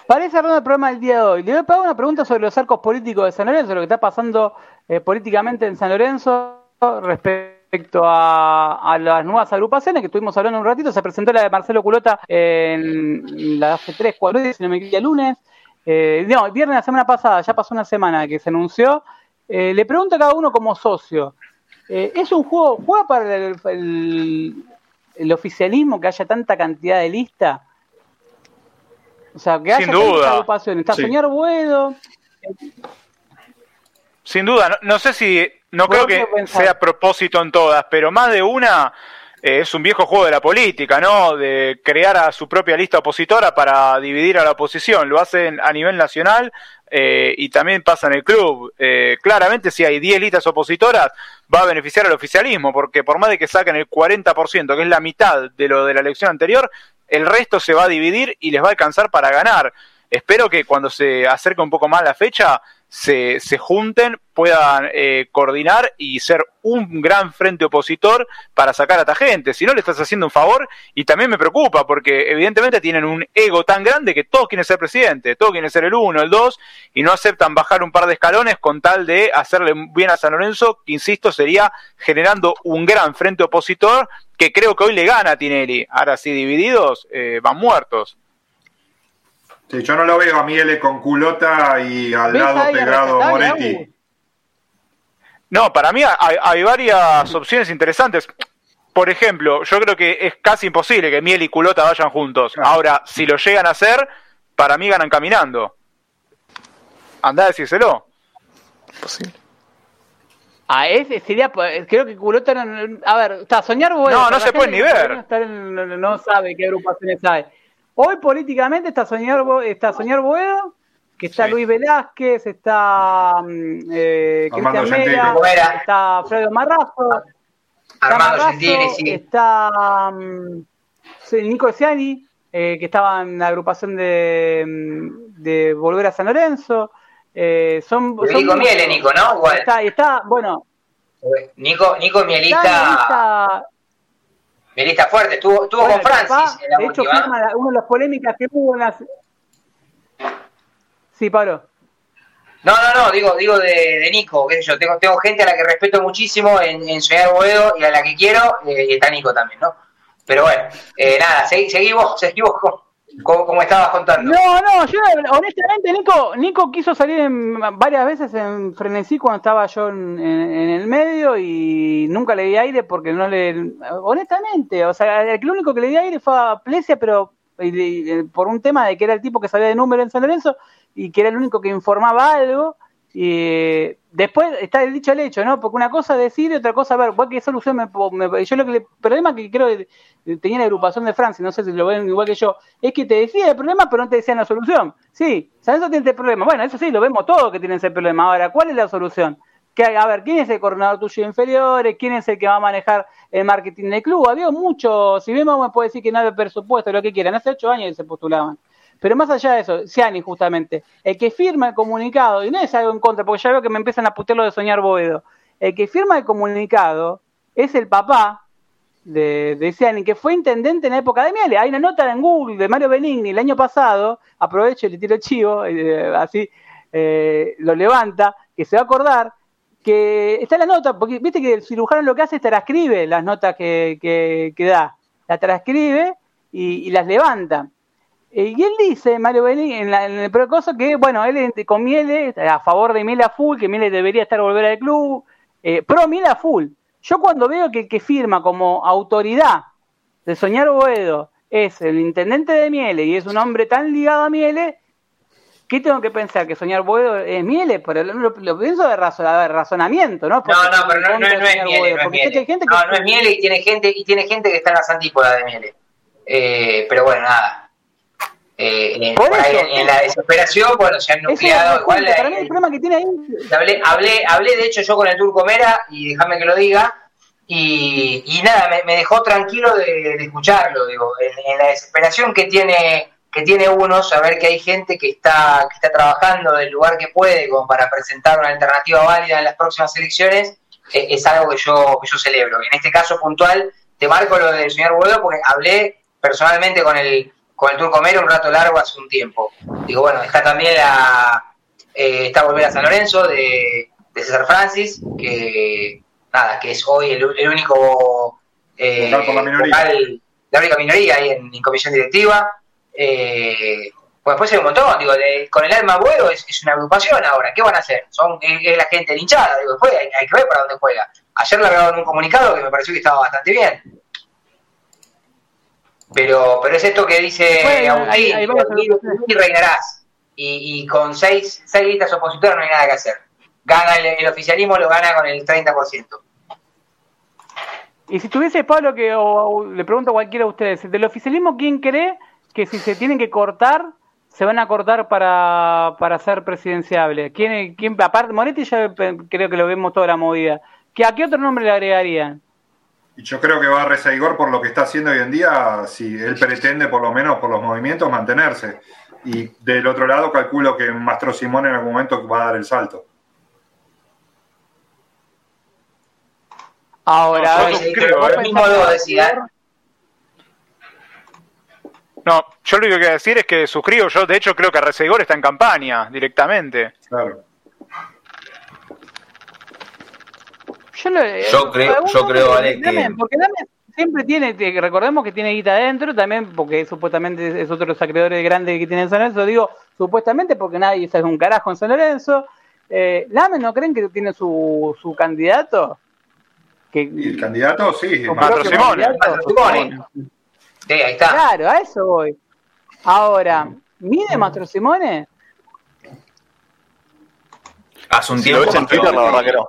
Para ir cerrando el programa del día de hoy, le voy a pagar una pregunta sobre los arcos políticos de San Lorenzo, lo que está pasando eh, políticamente en San Lorenzo respecto a, las nuevas agrupaciones que estuvimos hablando un ratito. Se presentó la de Marcelo Culota en la hace tres, cuatro días, si no me equivoco, el lunes. Eh, no, viernes de la semana pasada, ya pasó una semana que se anunció. Eh, le pregunto a cada uno como socio, eh, ¿es un juego, juega para el, oficialismo que haya tanta cantidad de lista? O sea, que haya Sin duda. ¿Está Soñar Buedo? Sin duda, no, sé si, no creo que sea a propósito en todas, pero más de una es un viejo juego de la política, ¿no? De crear a su propia lista opositora para dividir a la oposición. Lo hacen a nivel nacional, eh, y también pasa en el club. Eh, claramente, si hay 10 listas opositoras, va a beneficiar al oficialismo, porque por más de que saquen el 40%, que es la mitad de lo de la elección anterior, el resto se va a dividir y les va a alcanzar para ganar. Espero que cuando se acerque un poco más la fecha, se, se junten, puedan eh, coordinar y ser un gran frente opositor para sacar a esta gente. Si no, le estás haciendo un favor y también me preocupa porque evidentemente tienen un ego tan grande que todos quieren ser presidente, todos quieren ser el uno, el dos y no aceptan bajar un par de escalones con tal de hacerle bien a San Lorenzo, que insisto, sería generando un gran frente opositor que creo que hoy le gana a Tinelli. Ahora sí, divididos, eh, van muertos. Sí, yo no lo veo a Miele con culota y al lado pegado Moretti. No, para mí hay, varias opciones interesantes. Por ejemplo, yo creo que es casi imposible que Miel y Culota vayan juntos. Ahora, si lo llegan a hacer, para mí ganan caminando. Andá a decírselo. Posible. A ese sería, creo que Culota, a ver, está, soñar bueno. No, no se puede ni ver. No, no sabe qué agrupaciones hay. Hoy políticamente está Soñar, está Soñar Boedo, que está Luis Velázquez, está mm, eh, Cristian Mera, está Fredo Marrazo, Armando Gentili, sí. está mm, Nico Ciani, eh, que estaba en la agrupación de, mm, de Volver a San Lorenzo. Eh, son, Nico Miele, Nico, ¿no? Igual. Está, está, bueno. Nico, Nico Mielista. Mielista fuerte, estuvo, estuvo con Francis. de hecho, una de las polémicas que hubo en las. Sí, Pablo. No, no, no, digo, digo de, de Nico, qué sé yo, tengo, tengo gente a la que respeto muchísimo en, en Soñar Boedo y a la que quiero, eh, y está Nico también, ¿no? Pero bueno, eh, nada, seguimos, seguimos como, estabas contando. No, no, yo honestamente, Nico, Nico quiso salir varias veces en frenesí cuando estaba yo en, el medio y nunca le di aire porque no le. Honestamente, o sea, el único que le di aire fue a Plesia, pero por un tema de que era el tipo que sabía de número en San Lorenzo y que era el único que informaba algo. Y después está el dicho al hecho, ¿no? Porque una cosa decir y otra cosa, ver, ¿qué solución me, Yo lo que el problema que creo que tenía la agrupación de Francia, no sé si lo ven igual que yo, es que te decía el problema, pero no te decían la solución. Sí, ¿sabes? Eso tiene problema. Bueno, eso sí, lo vemos todos que tienen ese problema. Ahora, ¿cuál es la solución? Que, a ver, ¿quién es el coordinador tuyo de inferiores? ¿Quién es el que va a manejar el marketing del club? Había mucho, si vemos, me puede decir que no había presupuesto, lo que quieran. Hace ocho años se postulaban. Pero más allá de eso, Ciani justamente, el que firma el comunicado, y no es algo en contra, porque ya veo que me empiezan a putear lo de soñar Boedo, el que firma el comunicado es el papá de, Ciani, que fue intendente en la época de Miele. Hay una nota en Google de Mario Benigni el año pasado, aprovecho y le tiro chivo, eh, así eh, lo levanta, que se va a acordar, que está la nota, porque viste que el cirujano lo que hace es transcribe las notas que, que, da, las transcribe y las levanta. Eh, y él dice, Mario Belli, en, el procoso, que bueno, él con Miele, a favor de Miele a full, que Miele debería estar volver al club, eh, pro Miele a full. Yo cuando veo que el que firma como autoridad de Soñar Boedo es el intendente de Miele y es un hombre tan ligado a Miele, ¿qué tengo que pensar? ¿Que Soñar Boedo es Miele? Pero lo, pienso de, razonamiento, ¿no? no, no, pero no, es Miele. No es Miele. no, no es Miele y tiene gente, y tiene gente que está en las antípodas de Miele. Eh, pero bueno, nada. Eh, en, la desesperación, bueno, se han nucleado. Igual, para mí el problema que tiene ahí. Hablé, hablé, hablé, de hecho, yo con el Turco Mera, y déjame que lo diga, y, y nada, me, dejó tranquilo de, escucharlo. Digo, en, la desesperación que tiene que tiene uno, saber que hay gente que está, que está trabajando del lugar que puede como para presentar una alternativa válida en las próximas elecciones, eh, es algo que yo, que yo celebro. En este caso puntual, te marco lo del señor Boedo porque hablé personalmente con el con el Turco Mero un rato largo hace un tiempo. Digo, bueno, está también la. Eh, está Volver a San Lorenzo de, César Francis, que nada, que es hoy el, único. Eh, la, única minoría ahí en, comisión directiva. Eh, pues después hay un montón, digo, con el alma vuelo es, una agrupación ahora, ¿qué van a hacer? Son es, la gente linchada, digo, después hay, que ver para dónde juega. Ayer la en un comunicado que me pareció que estaba bastante bien. Pero, pero es esto que dice Agustín, y reinarás. Y, y, con seis, seis listas opositoras no hay nada que hacer. Gana el, oficialismo, lo gana con el 30%. Y si tuviese Pablo, que le pregunto a cualquiera de ustedes, del oficialismo, ¿quién cree que si se tienen que cortar, se van a cortar para, para ser presidenciable? ¿Quién, quién, aparte, Moretti ya creo que lo vemos toda la movida. ¿A qué otro nombre le agregarían? Y yo creo que va a Rezaigor por lo que está haciendo hoy en día, si él pretende por lo menos por los movimientos mantenerse. Y del otro lado calculo que Mastro Simón en algún momento va a dar el salto. Ahora, no, yo creo, ¿eh? No, yo lo único que voy a decir es que suscribo, yo de hecho creo que Rezaigor está en campaña directamente. Claro. Yo, creo, yo creo, vale, que... Porque siempre tiene, recordemos que tiene guita adentro también, porque supuestamente es otro de los acreedores grandes que tiene San Lorenzo, digo, supuestamente porque nadie sabe un carajo en San Lorenzo. Eh, ¿Lame no creen que tiene su, su candidato? Que, el candidato? Sí, Matro Simone. Sí, ahí está. Claro, a eso voy. Ahora, ¿mide Mastro Simone? Hace un tiempo. en Twitter, la verdad que no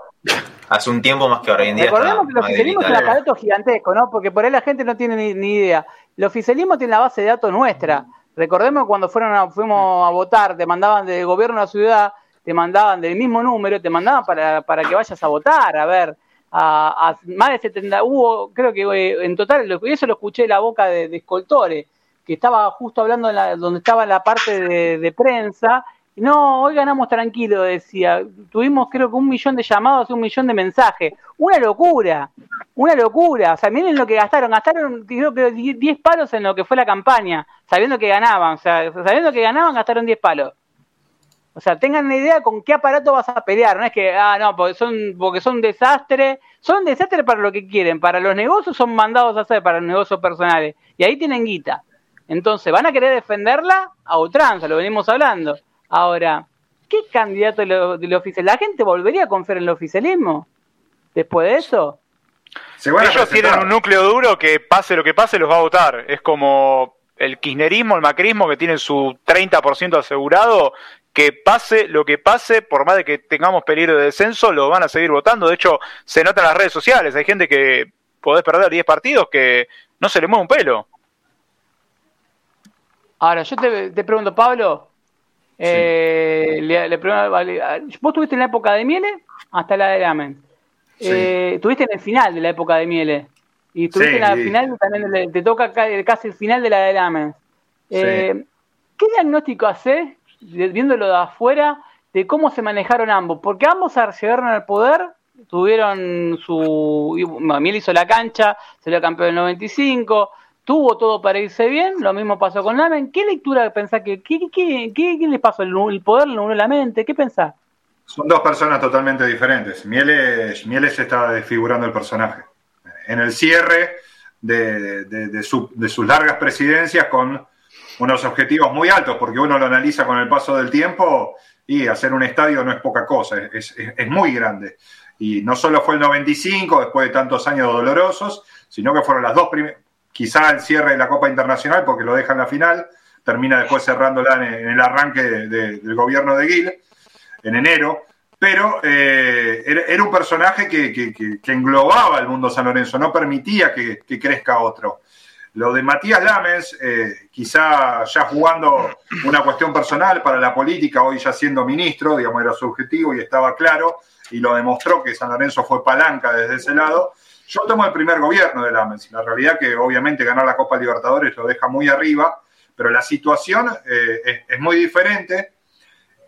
hace un tiempo más que ahora en día. Recordemos que los oficialismo es un aparato gigantesco, ¿no? Porque por ahí la gente no tiene ni, idea. el oficialismo tiene la base de datos nuestra. Recordemos cuando fueron fuimos a votar, te mandaban del gobierno la ciudad, te mandaban del mismo número, te mandaban para, para que vayas a votar, a ver, a, más de 70, hubo, creo que eh, en total, eso lo escuché de la boca de, de Escoltore, que estaba justo hablando en la, donde estaba la parte de, de prensa, no, hoy ganamos tranquilo, decía. Tuvimos creo que un millón de llamados y un millón de mensajes. Una locura, una locura. O sea, miren lo que gastaron. Gastaron creo que 10 palos en lo que fue la campaña, sabiendo que ganaban. O sea, sabiendo que ganaban, gastaron 10 palos. O sea, tengan una idea con qué aparato vas a pelear. No es que, ah, no, porque son, porque son desastres. Son desastres para lo que quieren. Para los negocios son mandados a hacer, para los negocios personales. Y ahí tienen guita. Entonces, ¿van a querer defenderla? A ultranza, lo venimos hablando. Ahora, ¿qué candidato del oficial? ¿La gente volvería a confiar en el oficialismo después de eso? Ellos tienen un núcleo duro que pase lo que pase los va a votar. Es como el kirchnerismo, el macrismo que tienen su 30% asegurado, que pase lo que pase, por más de que tengamos peligro de descenso, lo van a seguir votando. De hecho, se nota en las redes sociales. Hay gente que podés perder 10 partidos que no se le mueve un pelo. Ahora, yo te pregunto, Pablo, eh, le, ¿Vos tuviste en la época de Miele hasta la de Lamen? Eh, tuviste en el final de la época de Miele. Y tuviste en la final también, te toca casi el final de la de Lamen. Eh, ¿Qué diagnóstico haces, viéndolo de afuera, de cómo se manejaron ambos? Porque ambos llegaron al poder, tuvieron su. Miele hizo la cancha, salió campeón en el 95 tuvo todo para irse bien, lo mismo pasó con Lamen. ¿Qué lectura pensás que, qué, qué, qué, qué le pasó? ¿El, poder le unió la mente? ¿Qué pensás? Son dos personas totalmente diferentes. Mieles, Mieles está desfigurando el personaje. En el cierre de, de, sus largas presidencias con unos objetivos muy altos, porque uno lo analiza con el paso del tiempo y hacer un estadio no es poca cosa, es, es, es muy grande. Y no solo fue el 95, después de tantos años dolorosos, sino que fueron las dos primeras quizá el cierre de la Copa Internacional, porque lo deja en la final, termina después cerrándola en, el arranque del gobierno de Gil, en enero, pero eh, era, un personaje que, englobaba el mundo San Lorenzo, no permitía que, crezca otro. Lo de Matías Lamens, eh, quizá ya jugando una cuestión personal para la política, hoy ya siendo ministro, digamos, era su objetivo y estaba claro, y lo demostró que San Lorenzo fue palanca desde ese lado, yo tomo el primer gobierno de Lamens. La realidad que obviamente ganar la Copa Libertadores lo deja muy arriba, pero la situación eh, es, muy diferente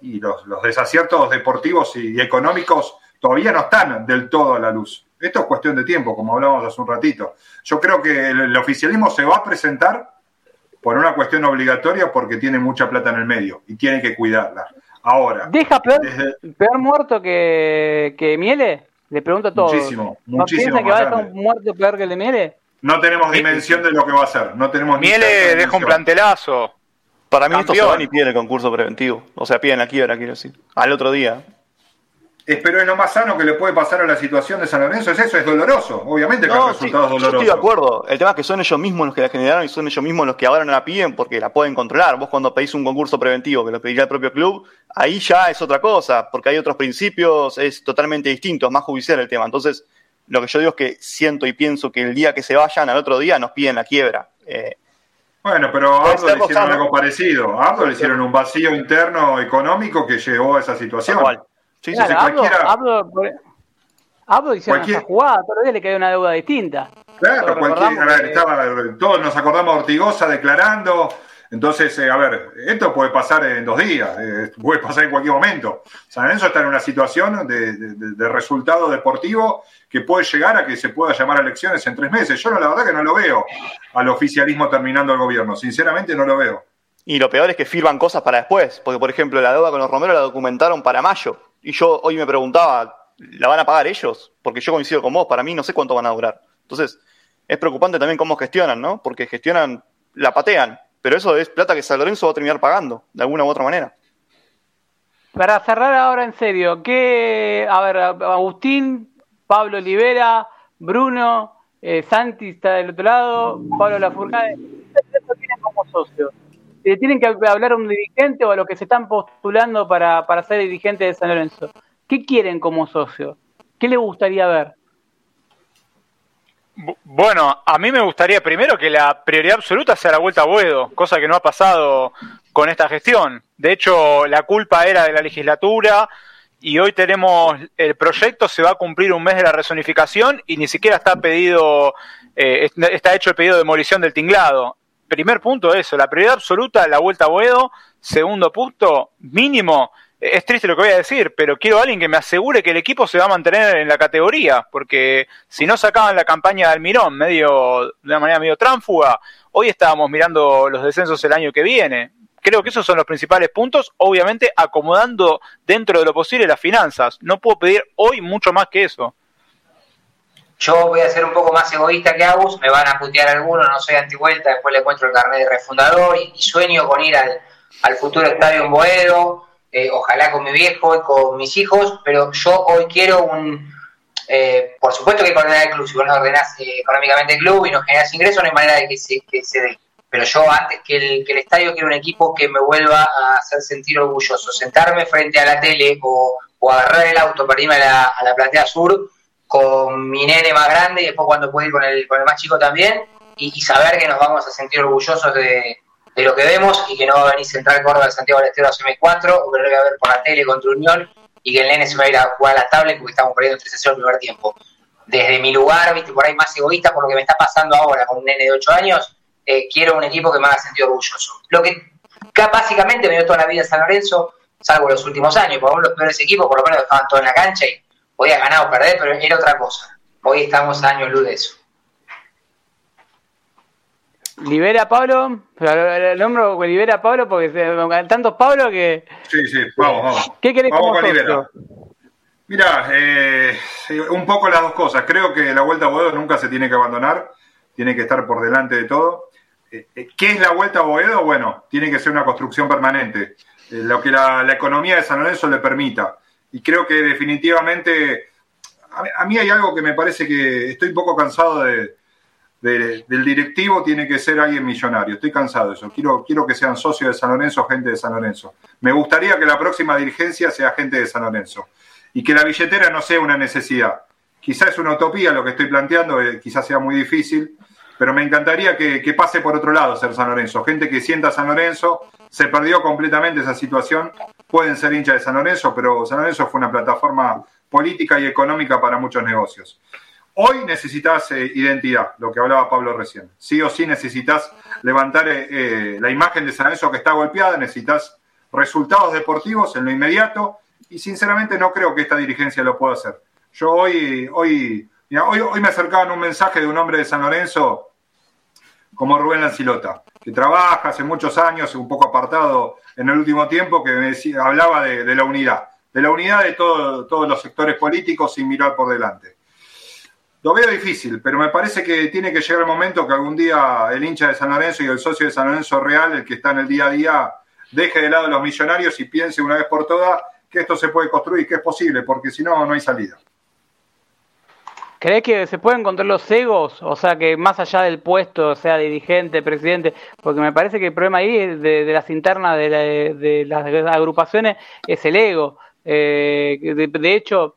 y los, desaciertos deportivos y, económicos todavía no están del todo a la luz. Esto es cuestión de tiempo, como hablábamos hace un ratito. Yo creo que el, oficialismo se va a presentar por una cuestión obligatoria porque tiene mucha plata en el medio y tiene que cuidarla. Ahora. ¿Deja peor, peor muerto que, que Miele? Le pregunto a todos. Muchísimo, ¿No piensa que va a estar un muerto peor que el de Miele? No tenemos dimensión de lo que va a hacer. No tenemos Miele deja un plantelazo. Para mí esto se va ni pide el concurso preventivo. O sea, piden la quiebra, quiero decir. Al otro día. Pero es lo más sano que le puede pasar a la situación de San Lorenzo, es eso, es doloroso. Obviamente que no, el resultado es doloroso. Yo estoy de acuerdo. El tema es que son ellos mismos los que la generaron y son ellos mismos los que ahora no la piden porque la pueden controlar. Vos cuando pedís un concurso preventivo que lo pediría el propio club, ahí ya es otra cosa, porque hay otros principios, es totalmente distinto, es más judicial el tema. Entonces, lo que yo digo es que siento y pienso que el día que se vayan, al otro día nos piden la quiebra. Eh, bueno, pero a Abdo le hicieron algo parecido. A Abdo le hicieron un vacío interno económico que llevó a esa situación. Sí, sí, cualquiera. Hablo, hablo hicieron esa jugada, todos los días le cae una deuda distinta. Claro, cualquiera, estaba, todos nos acordamos de Ortigosa declarando. Entonces, eh, a ver, esto puede pasar en dos días, eh, puede pasar en cualquier momento. San Lorenzo está en una situación de, de, resultado deportivo que puede llegar a que se pueda llamar a elecciones en tres meses. Yo no, la verdad que no lo veo al oficialismo terminando el gobierno, sinceramente no lo veo. Y lo peor es que firman cosas para después, porque por ejemplo la deuda con los Romero la documentaron para mayo. Y yo hoy me preguntaba, ¿la van a pagar ellos? Porque yo coincido con vos, para mí no sé cuánto van a durar. Entonces, es preocupante también cómo gestionan, ¿no? Porque gestionan, la patean, pero eso es plata que San Lorenzo va a terminar pagando, de alguna u otra manera. Para cerrar ahora en serio, ¿qué, a ver, Agustín, Pablo Olivera, Bruno, eh, Santi está del otro lado, Pablo Lafourcade, ¿qué tienen como socios? Le tienen que hablar a un dirigente o a los que se están postulando para, para ser dirigente de San Lorenzo. ¿Qué quieren como socio? ¿Qué le gustaría ver? Bueno, a mí me gustaría primero que la prioridad absoluta sea la vuelta a Boedo, cosa que no ha pasado con esta gestión. De hecho, la culpa era de la legislatura y hoy tenemos el proyecto, se va a cumplir un mes de la resonificación y ni siquiera está pedido, eh, está hecho el pedido de demolición del tinglado. Primer punto eso, la prioridad absoluta, la vuelta a Boedo. Segundo punto, mínimo, es triste lo que voy a decir, pero quiero a alguien que me asegure que el equipo se va a mantener en la categoría, porque si no sacaban la campaña de Almirón medio, de una manera medio tránfuga, hoy estábamos mirando los descensos el año que viene. Creo que esos son los principales puntos, obviamente acomodando dentro de lo posible las finanzas. No puedo pedir hoy mucho más que eso. Yo voy a ser un poco más egoísta que Agus, me van a putear algunos, no soy antivuelta, después le encuentro el carnet de refundador y, sueño con ir al, al futuro estadio en Boedo eh, ojalá con mi viejo y con mis hijos, pero yo hoy quiero un, eh, por supuesto que con el club, si vos no ordenás eh, económicamente el club y no generás ingresos, no hay manera de que se, que se dé. Pero yo antes que el, que el estadio quiero un equipo que me vuelva a hacer sentir orgulloso. Sentarme frente a la tele o, agarrar el auto para irme a la, a la platea sur con mi nene más grande y después cuando pueda ir con el, con el más chico también y saber que nos vamos a sentir orgullosos de, de lo que vemos y que no va a venir Central Córdoba de Santiago del Estero a CM4 o que lo voy a ver por la tele contra Unión y que el nene se va a ir a jugar a la tablet porque estamos perdiendo 3 0 el primer tiempo. Desde mi lugar, viste, por ahí más egoísta por lo que me está pasando ahora con un nene de 8 años, eh, quiero un equipo que me haga sentir orgulloso. Lo que básicamente me dio toda la vida San Lorenzo, salvo los últimos años, por los peores equipos por lo menos estaban todos en la cancha y podía ganar o perder, pero era otra cosa. Hoy estamos a años luz de eso. Libera a Pablo, el nombro libera a Pablo porque tantos Pablo que. Sí, sí, vamos, vamos. ¿Qué querés vamos con Libera. Mira, eh, un poco las dos cosas. Creo que la Vuelta a Boedo nunca se tiene que abandonar, tiene que estar por delante de todo. Eh, eh, ¿Qué es la Vuelta a Boedo? Bueno, tiene que ser una construcción permanente, lo que la, economía de San Lorenzo le permita. Y creo que definitivamente, a mí hay algo que me parece que estoy un poco cansado de, del directivo tiene que ser alguien millonario. Estoy cansado de eso. Quiero, quiero que sean socios de San Lorenzo, gente de San Lorenzo. Me gustaría que la próxima dirigencia sea gente de San Lorenzo y que la billetera no sea una necesidad. Quizás es una utopía lo que estoy planteando, eh, quizás sea muy difícil, pero me encantaría que, que, pase por otro lado ser San Lorenzo. Gente que sienta San Lorenzo, se perdió completamente esa situación, pueden ser hinchas de San Lorenzo, pero San Lorenzo fue una plataforma política y económica para muchos negocios. Hoy necesitas eh, identidad, lo que hablaba Pablo recién. Sí o sí necesitas levantar eh, eh, la imagen de San Lorenzo que está golpeada, necesitas resultados deportivos en lo inmediato y sinceramente no creo que esta dirigencia lo pueda hacer. Yo hoy, hoy, hoy, hoy me acercaban un mensaje de un hombre de San Lorenzo como Rubén Lancilota, que trabaja hace muchos años, un poco apartado en el último tiempo, que me decía, hablaba de, la unidad, de la unidad de todos los sectores políticos sin mirar por delante. Lo veo difícil, pero me parece que tiene que llegar el momento que algún día el hincha de San Lorenzo y el socio de San Lorenzo real, el que está en el día a día, deje de lado a los millonarios y piense una vez por todas que esto se puede construir, que es posible, porque si no, no hay salida. ¿Crees que se pueden encontrar los egos? O sea, que más allá del puesto, sea dirigente, presidente, porque me parece que el problema ahí de, las internas de, las agrupaciones es el ego. Eh, de, hecho,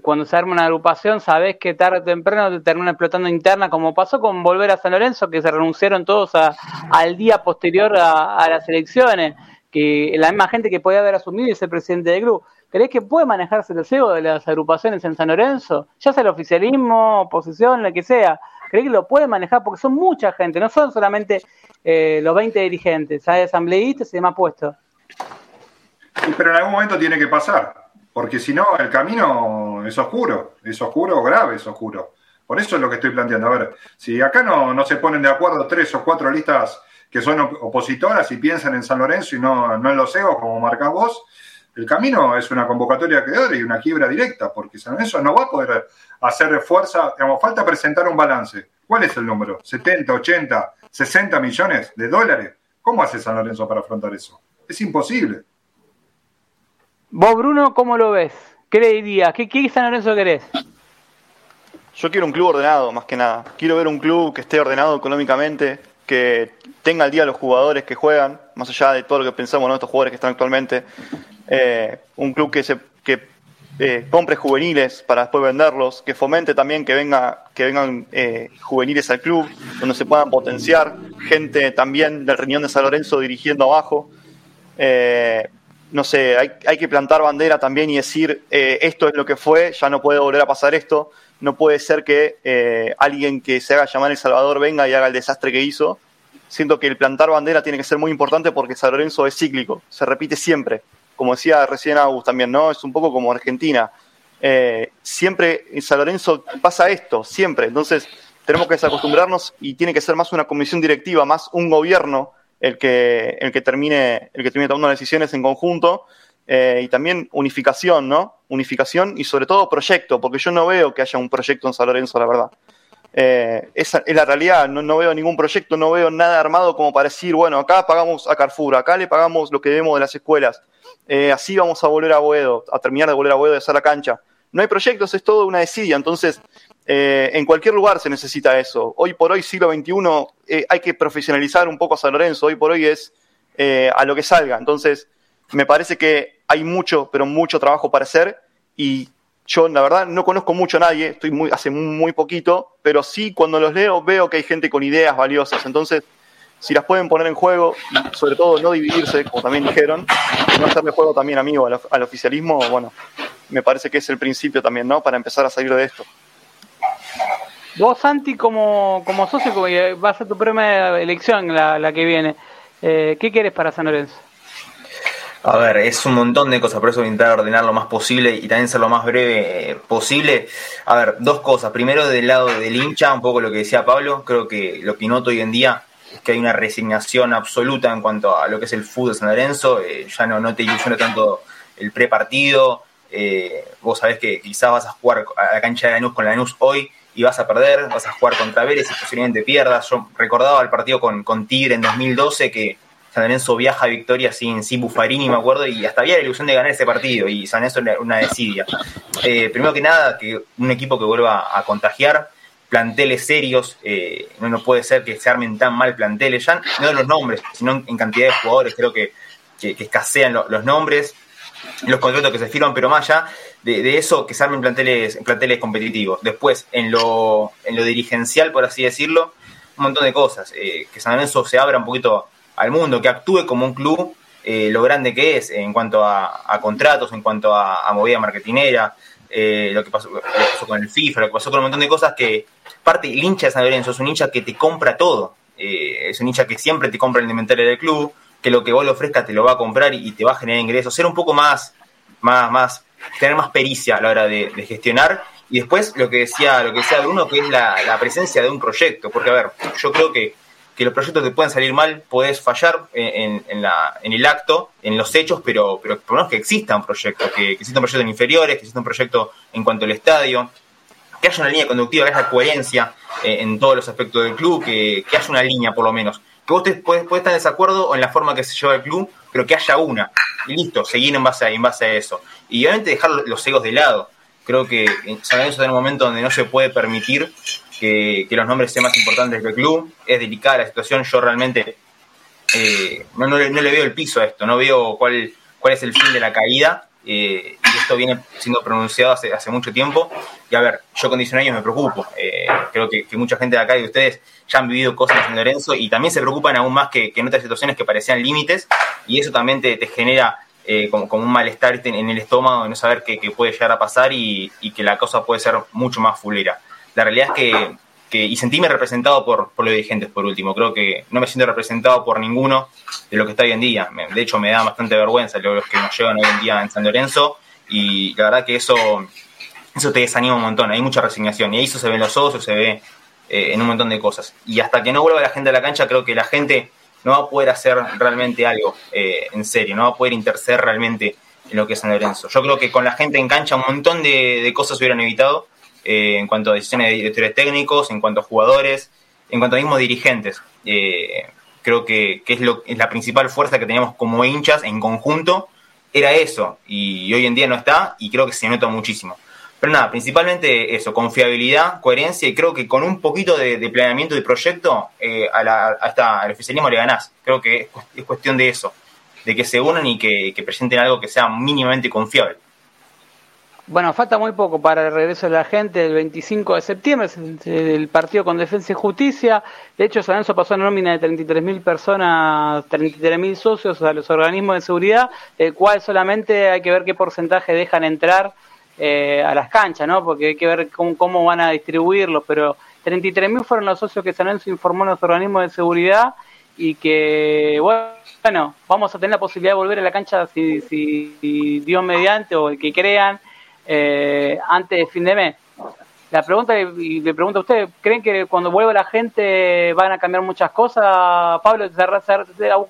cuando se arma una agrupación, sabes que tarde o temprano te termina explotando interna, como pasó con Volver a San Lorenzo, que se renunciaron todos al día posterior a, las elecciones, que la misma gente que podía haber asumido y ser presidente del grupo. ¿Crees que puede manejarse el cebo de las agrupaciones en San Lorenzo? Ya sea el oficialismo, oposición, lo que sea. ¿Crees que lo puede manejar? Porque son mucha gente, no son solamente eh, los 20 dirigentes, hay asambleístas y demás puestos. pero en algún momento tiene que pasar porque si no, el camino es oscuro, es oscuro, grave, es oscuro. Por eso es lo que estoy planteando. A ver, si acá no, no se ponen de acuerdo tres o cuatro listas que son opositoras y piensan en San Lorenzo y no, no en los egos, como marcás vos, el camino es una convocatoria que y una quiebra directa, porque San Lorenzo no va a poder hacer fuerza, digamos, falta presentar un balance. ¿Cuál es el número? ¿70, 80, 60 millones de dólares? ¿Cómo hace San Lorenzo para afrontar eso? Es imposible. Vos, Bruno, ¿cómo lo ves? ¿Qué le dirías? ¿Qué, qué San Lorenzo querés? Yo quiero un club ordenado, más que nada. Quiero ver un club que esté ordenado económicamente, que tenga al día los jugadores que juegan, más allá de todo lo que pensamos en estos jugadores que están actualmente. Eh, un club que, se, que eh, compre juveniles para después venderlos, que fomente también que, venga, que vengan eh, juveniles al club, donde se puedan potenciar, gente también del riñón de San Lorenzo dirigiendo abajo. No sé, hay, hay, que plantar bandera también y decir, esto es lo que fue, ya no puede volver a pasar esto, no puede ser que alguien que se haga llamar El Salvador venga y haga el desastre que hizo. Siento que el plantar bandera tiene que ser muy importante porque San Lorenzo es cíclico, se repite siempre como decía recién Agus también, ¿no? Es un poco como Argentina. Eh, siempre en San Lorenzo pasa esto, siempre. Entonces, tenemos que desacostumbrarnos y tiene que ser más una comisión directiva, más un gobierno el que, el que, termine, el que termine tomando decisiones en conjunto. Eh, y también unificación, ¿no? Unificación y sobre todo proyecto, porque yo no veo que haya un proyecto en San Lorenzo, la verdad. Eh, esa es la realidad, no, no, veo ningún proyecto, no veo nada armado como para decir, bueno, acá pagamos a Carrefour, acá le pagamos lo que debemos de las escuelas, eh, así vamos a volver a Boedo, a terminar de volver a Boedo de hacer la cancha. No hay proyectos, es todo una desidia, entonces eh, en cualquier lugar se necesita eso. Hoy por hoy, siglo XXI, eh, hay que profesionalizar un poco a San Lorenzo, hoy por hoy es a lo que salga. Entonces, me parece que hay mucho, pero mucho trabajo para hacer y yo, la verdad, no conozco mucho a nadie, estoy muy, hace muy poquito, pero sí cuando los leo veo que hay gente con ideas valiosas. Entonces, si las pueden poner en juego y sobre todo no dividirse, como también dijeron, no hacerle juego también amigo al, oficialismo, bueno, me parece que es el principio también, ¿no? Para empezar a salir de esto. Vos, Santi, como, como socio, va a ser tu primera elección la, la que viene, eh, ¿qué quieres para San Lorenzo? A ver, es un montón de cosas, por eso voy a intentar ordenar lo más posible y también ser lo más breve eh, posible. A ver, dos cosas. Primero, del lado del hincha, un poco lo que decía Pablo, creo que lo que noto hoy en día que hay una resignación absoluta en cuanto a lo que es el fútbol de San Lorenzo, eh, ya no, no te ilusiona tanto el prepartido, eh, vos sabés que quizás vas a jugar a la cancha de Lanús con Lanús hoy y vas a perder, vas a jugar contra Vélez y posiblemente pierdas. Yo recordaba el partido con, con Tigre en 2012 que San Lorenzo viaja a Victoria sin, sin Buffarini, me acuerdo, y hasta había la ilusión de ganar ese partido, y San Lorenzo una, una desidia. Eh, primero que nada, que un equipo que vuelva a contagiar, planteles serios, eh, no, puede ser que se armen tan mal planteles, ya no de los nombres, sino en cantidad de jugadores, creo que, que, escasean los nombres, los contratos que se firman, pero más allá de, eso, que se armen planteles, planteles competitivos. Después, en lo, en lo dirigencial, por así decirlo, un montón de cosas, eh, que San Lorenzo se abra un poquito al mundo, que actúe como un club, eh, lo grande que es en cuanto a, contratos, en cuanto a, a movida marketinera, lo, que pasó, lo, que pasó, con el FIFA, lo que pasó con un montón de cosas que, Parte, el hincha de San Lorenzo es un hincha que te compra todo. Eh, es un hincha que siempre te compra el inventario del club, que lo que vos le ofrezcas te lo va a comprar y, te va a generar ingresos. Ser un poco más, más, más, tener más pericia a la hora de, gestionar. Y después lo que decía, lo que decía Bruno, que es la, presencia de un proyecto. Porque, a ver, yo creo que, que los proyectos te pueden salir mal, puedes fallar en, el acto, en los hechos, pero, pero por lo menos que exista un proyecto, que, que exista un proyecto en inferiores, que exista un proyecto en cuanto al estadio, que haya una línea conductiva, que haya coherencia eh, en todos los aspectos del club, que, haya una línea por lo menos. Que vos puedes, estar en desacuerdo o en la forma que se lleva el club, pero que haya una. Y listo, seguir en base a, en base a eso. Y obviamente dejar los egos de lado. Creo que San Lorenzo está en un momento donde no se puede permitir que, los nombres sean más importantes que el club. Es delicada la situación. Yo realmente eh, no, no, le veo el piso a esto. No veo cuál, cuál es el fin de la caída. Eh, y esto viene siendo pronunciado hace, hace mucho tiempo. Y a ver, yo con 19 años me preocupo. Eh, creo que, mucha gente de acá y de ustedes ya han vivido cosas en Lorenzo y también se preocupan aún más que, en otras situaciones que parecían límites y eso también te, genera eh, como, un malestar en el estómago de no saber qué, puede llegar a pasar y, que la cosa puede ser mucho más fulera. La realidad es que, y sentirme representado por, por los dirigentes, por último. Creo que no me siento representado por ninguno de lo que está hoy en día. De hecho, me da bastante vergüenza los que nos llevan hoy en día en San Lorenzo y la verdad que eso, eso te desanima un montón, hay mucha resignación y eso se ve en los ojos, se ve eh, en un montón de cosas. Y hasta que no vuelva la gente a la cancha, creo que la gente no va a poder hacer realmente algo eh, en serio, no va a poder interceder realmente en lo que es San Lorenzo. Yo creo que con la gente en cancha un montón de, cosas se hubieran evitado eh, en cuanto a decisiones de directores técnicos, en cuanto a jugadores, en cuanto a mismos dirigentes. creo que, que es, lo, es la principal fuerza que tenemos como hinchas en conjunto era eso y hoy en día no está y creo que se nota muchísimo. Pero nada, principalmente eso, confiabilidad, coherencia y creo que con un poquito de, planeamiento de proyecto eh, a la, al oficialismo le ganás. Creo que es, cuestión de eso, de que se unan y que, presenten algo que sea mínimamente confiable. Bueno, falta muy poco para el regreso de la gente el 25 de septiembre, el partido con Defensa y Justicia. De hecho, San Lorenzo pasó a nómina de 33.000 personas, 33.000 socios a los organismos de seguridad, el cual solamente hay que ver qué porcentaje dejan entrar eh, a las canchas, ¿no? Porque hay que ver cómo, van a distribuirlos, pero 33.000 fueron los socios que San Lorenzo informó en los organismos de seguridad y que, bueno, vamos a tener la posibilidad de volver a la cancha si, si Dios mediante o el que crean eh, antes de fin de mes. La pregunta, y le pregunto a usted, ¿creen que cuando vuelva la gente van a cambiar muchas cosas? Pablo,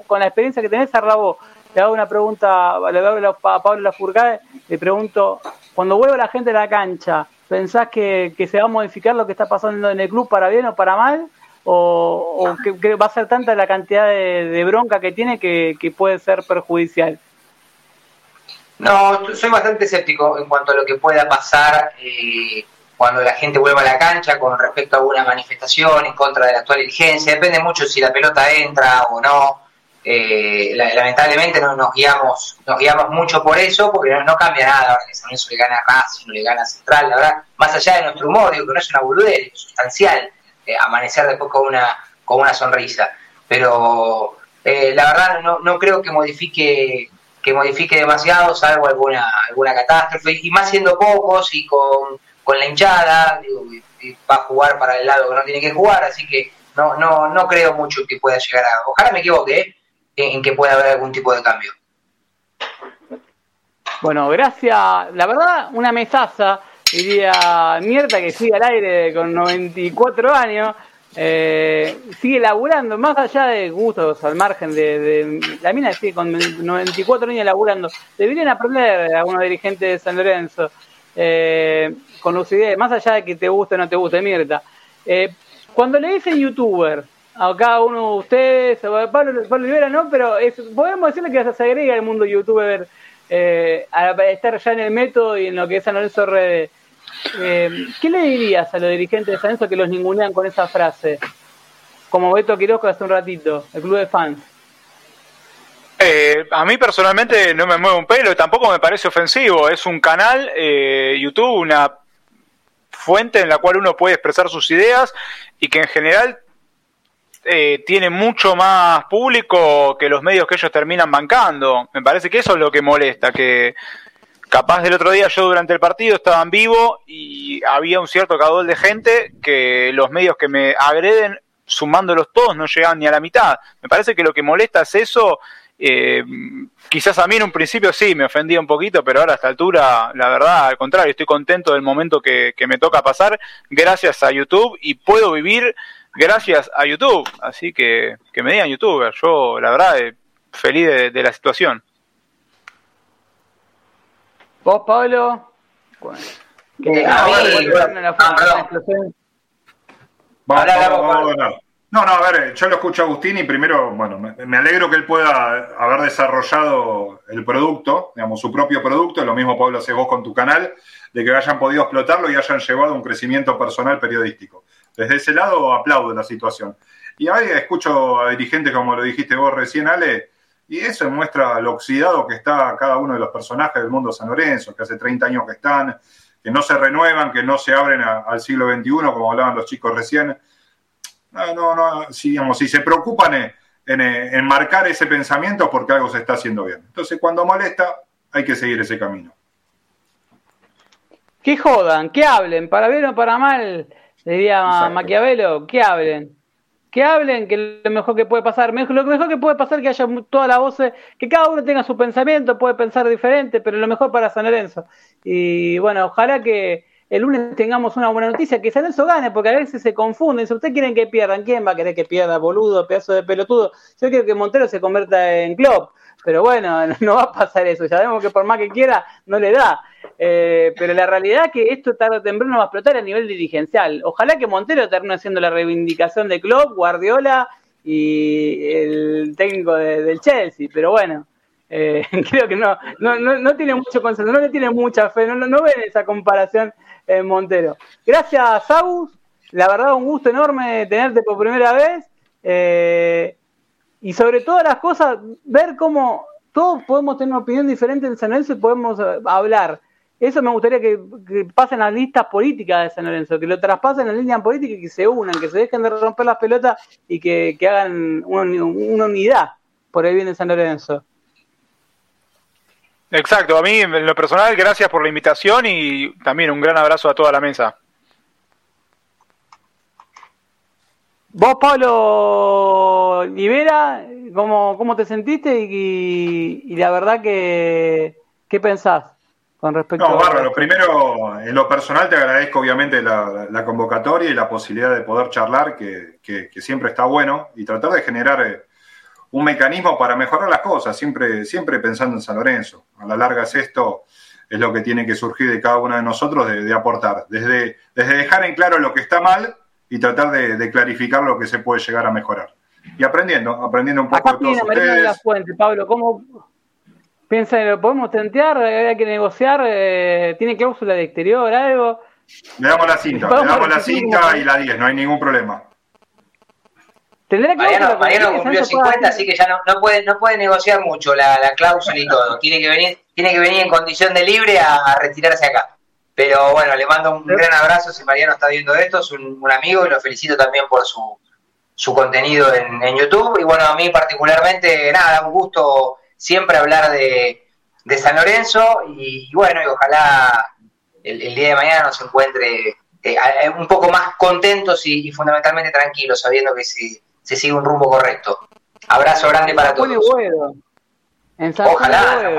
con la experiencia que tenés, Arrabo, le hago una pregunta, le hago a Pablo Lafourcade, le pregunto, cuando vuelva la gente a la cancha, ¿pensás que, se va a modificar lo que está pasando en el club para bien o para mal? ¿O, que, va a ser tanta la cantidad de, bronca que tiene que puede ser perjudicial? No, soy bastante escéptico en cuanto a lo que pueda pasar eh, cuando la gente vuelva a la cancha con respecto a una manifestación en contra de la actual dirigencia. Depende mucho si la pelota entra o no. Eh, lamentablemente no nos guiamos, nos guiamos mucho por eso, porque no, cambia nada ahora que San Lorenzo le gana a Racing, no le gana Central, la verdad, más allá de nuestro humor, digo que no es una boludez, es sustancial eh, amanecer después con una, con una sonrisa. Pero la verdad no, no creo que modifique que modifique demasiado, salvo alguna, alguna catástrofe, y más siendo pocos y con, la hinchada, digo, va a jugar para el lado que no tiene que jugar, así que no, no, no creo mucho que pueda llegar a, ojalá me equivoque, ¿eh? en, que pueda haber algún tipo de cambio. Bueno, gracias, la verdad, una mesaza, diría Mierda que sigue al aire con 94 años, eh, sigue laburando, más allá de gustos, al margen de, la mina sigue con 94 años laburando. Deberían aprender algunos dirigentes de San Lorenzo eh, con lucidez, más allá de que te guste o no te guste, Mirta. Eh, cuando le dicen youtuber a cada uno de ustedes, Pablo, Pablo no, pero podemos decirle que se agrega el mundo youtuber eh, a estar ya en el método y en lo que es San Lorenzo Redes. Eh, ¿Qué le dirías a los dirigentes de San que los ningunean con esa frase? Como Beto Quiroz hace un ratito, el club de fans. Eh, a mí personalmente no me mueve un pelo, tampoco me parece ofensivo. Es un canal, eh, YouTube, una fuente en la cual uno puede expresar sus ideas y que en general tiene mucho más público que los medios que ellos terminan bancando. Me parece que eso es lo que molesta, que capaz del otro día yo durante el partido estaba en vivo y había un cierto caudal de gente que los medios que me agreden, sumándolos todos, no llegaban ni a la mitad. Me parece que lo que molesta es eso. Eh, quizás a mí en un principio sí me ofendía un poquito, pero ahora a esta altura, la verdad, al contrario, estoy contento del momento que, me toca pasar gracias a YouTube y puedo vivir gracias a YouTube. Así que que me digan youtuber, yo la verdad eh, feliz de la situación. ¿Vos, Pablo? No, no, a ver, yo lo escucho a Agustín y primero, bueno, me, alegro que él pueda haber desarrollado el producto, digamos, su propio producto, lo mismo Pablo hace vos con tu canal, de que hayan podido explotarlo y hayan llevado un crecimiento personal periodístico. Desde ese lado aplaudo la situación. Y ahí escucho a dirigentes, como lo dijiste vos recién, Ale, y eso muestra lo oxidado que está cada uno de los personajes del mundo San Lorenzo, que hace 30 años que están, que no se renuevan, que no se abren al siglo XXI, como hablaban los chicos recién. No, no, no, si, digamos, si se preocupan en, marcar ese pensamiento es porque algo se está haciendo bien. Entonces, cuando molesta, hay que seguir ese camino. Que jodan, que hablen, para bien o para mal, diría Maquiavelo, que hablen que hablen, que lo mejor que puede pasar, lo mejor que puede pasar que haya todas las voces, que cada uno tenga su pensamiento, puede pensar diferente, pero lo mejor para San Lorenzo. Y bueno, ojalá que el lunes tengamos una buena noticia, que San Lorenzo gane, porque a veces se confunden. Si ustedes quieren que pierdan, ¿quién va a querer que pierda? Boludo, pedazo de pelotudo. Yo quiero que Montero se convierta en club, pero bueno, no va a pasar eso. Ya vemos que por más que quiera, no le da. Eh, pero la realidad es que esto tarde o temprano va a explotar a nivel dirigencial. Ojalá que Montero termine haciendo la reivindicación de Klopp, Guardiola y el técnico del Chelsea. Pero bueno, eh, creo que no, no, no, tiene mucho consenso, no le tiene mucha fe, no, no, ven esa comparación en Montero. Gracias, Saus. La verdad, un gusto enorme tenerte por primera vez. Eh, y sobre todas las cosas, ver cómo todos podemos tener una opinión diferente en San Lorenzo y podemos hablar Eso me gustaría que, pasen las listas políticas de San Lorenzo, que lo traspasen en la línea política y que se unan, que se dejen de romper las pelotas y que, hagan una, unidad por el bien de San Lorenzo. Exacto, a mí en lo personal, gracias por la invitación y también un gran abrazo a toda la mesa. Vos, Pablo Libera, ¿cómo, cómo te sentiste y, la verdad que, ¿qué pensás? Con respecto no, bárbaro. Primero, en lo personal te agradezco obviamente la, convocatoria y la posibilidad de poder charlar, que, siempre está bueno, y tratar de generar eh, un mecanismo para mejorar las cosas, siempre, siempre pensando en San Lorenzo. A la larga es esto, es lo que tiene que surgir de cada uno de nosotros de, aportar, desde, desde dejar en claro lo que está mal y tratar de, clarificar lo que se puede llegar a mejorar. Y aprendiendo, aprendiendo un poco de todos ustedes. la fuente, Pablo, ¿cómo, Piensa, ¿lo podemos tentear? ¿Hay que negociar? Eh, ¿Tiene cláusula de exterior, algo? Le damos la cinta, le damos la cinta y la 10, no hay ningún problema. ¿Tendrá Mariano, Mariano cumplió 50, así que ya no, no, puede, no puede negociar mucho la, la, cláusula y todo. Tiene que venir, tiene que venir en condición de libre a, retirarse acá. Pero bueno, le mando un gran abrazo si Mariano está viendo esto, es un, amigo y lo felicito también por su, su contenido en, en, YouTube. Y bueno, a mí particularmente, nada, un gusto siempre hablar de, San Lorenzo y, bueno, y ojalá el, día de mañana nos encuentre eh, un poco más contentos y, fundamentalmente tranquilos, sabiendo que se, se, sigue un rumbo correcto. Abrazo grande para todos. ojalá.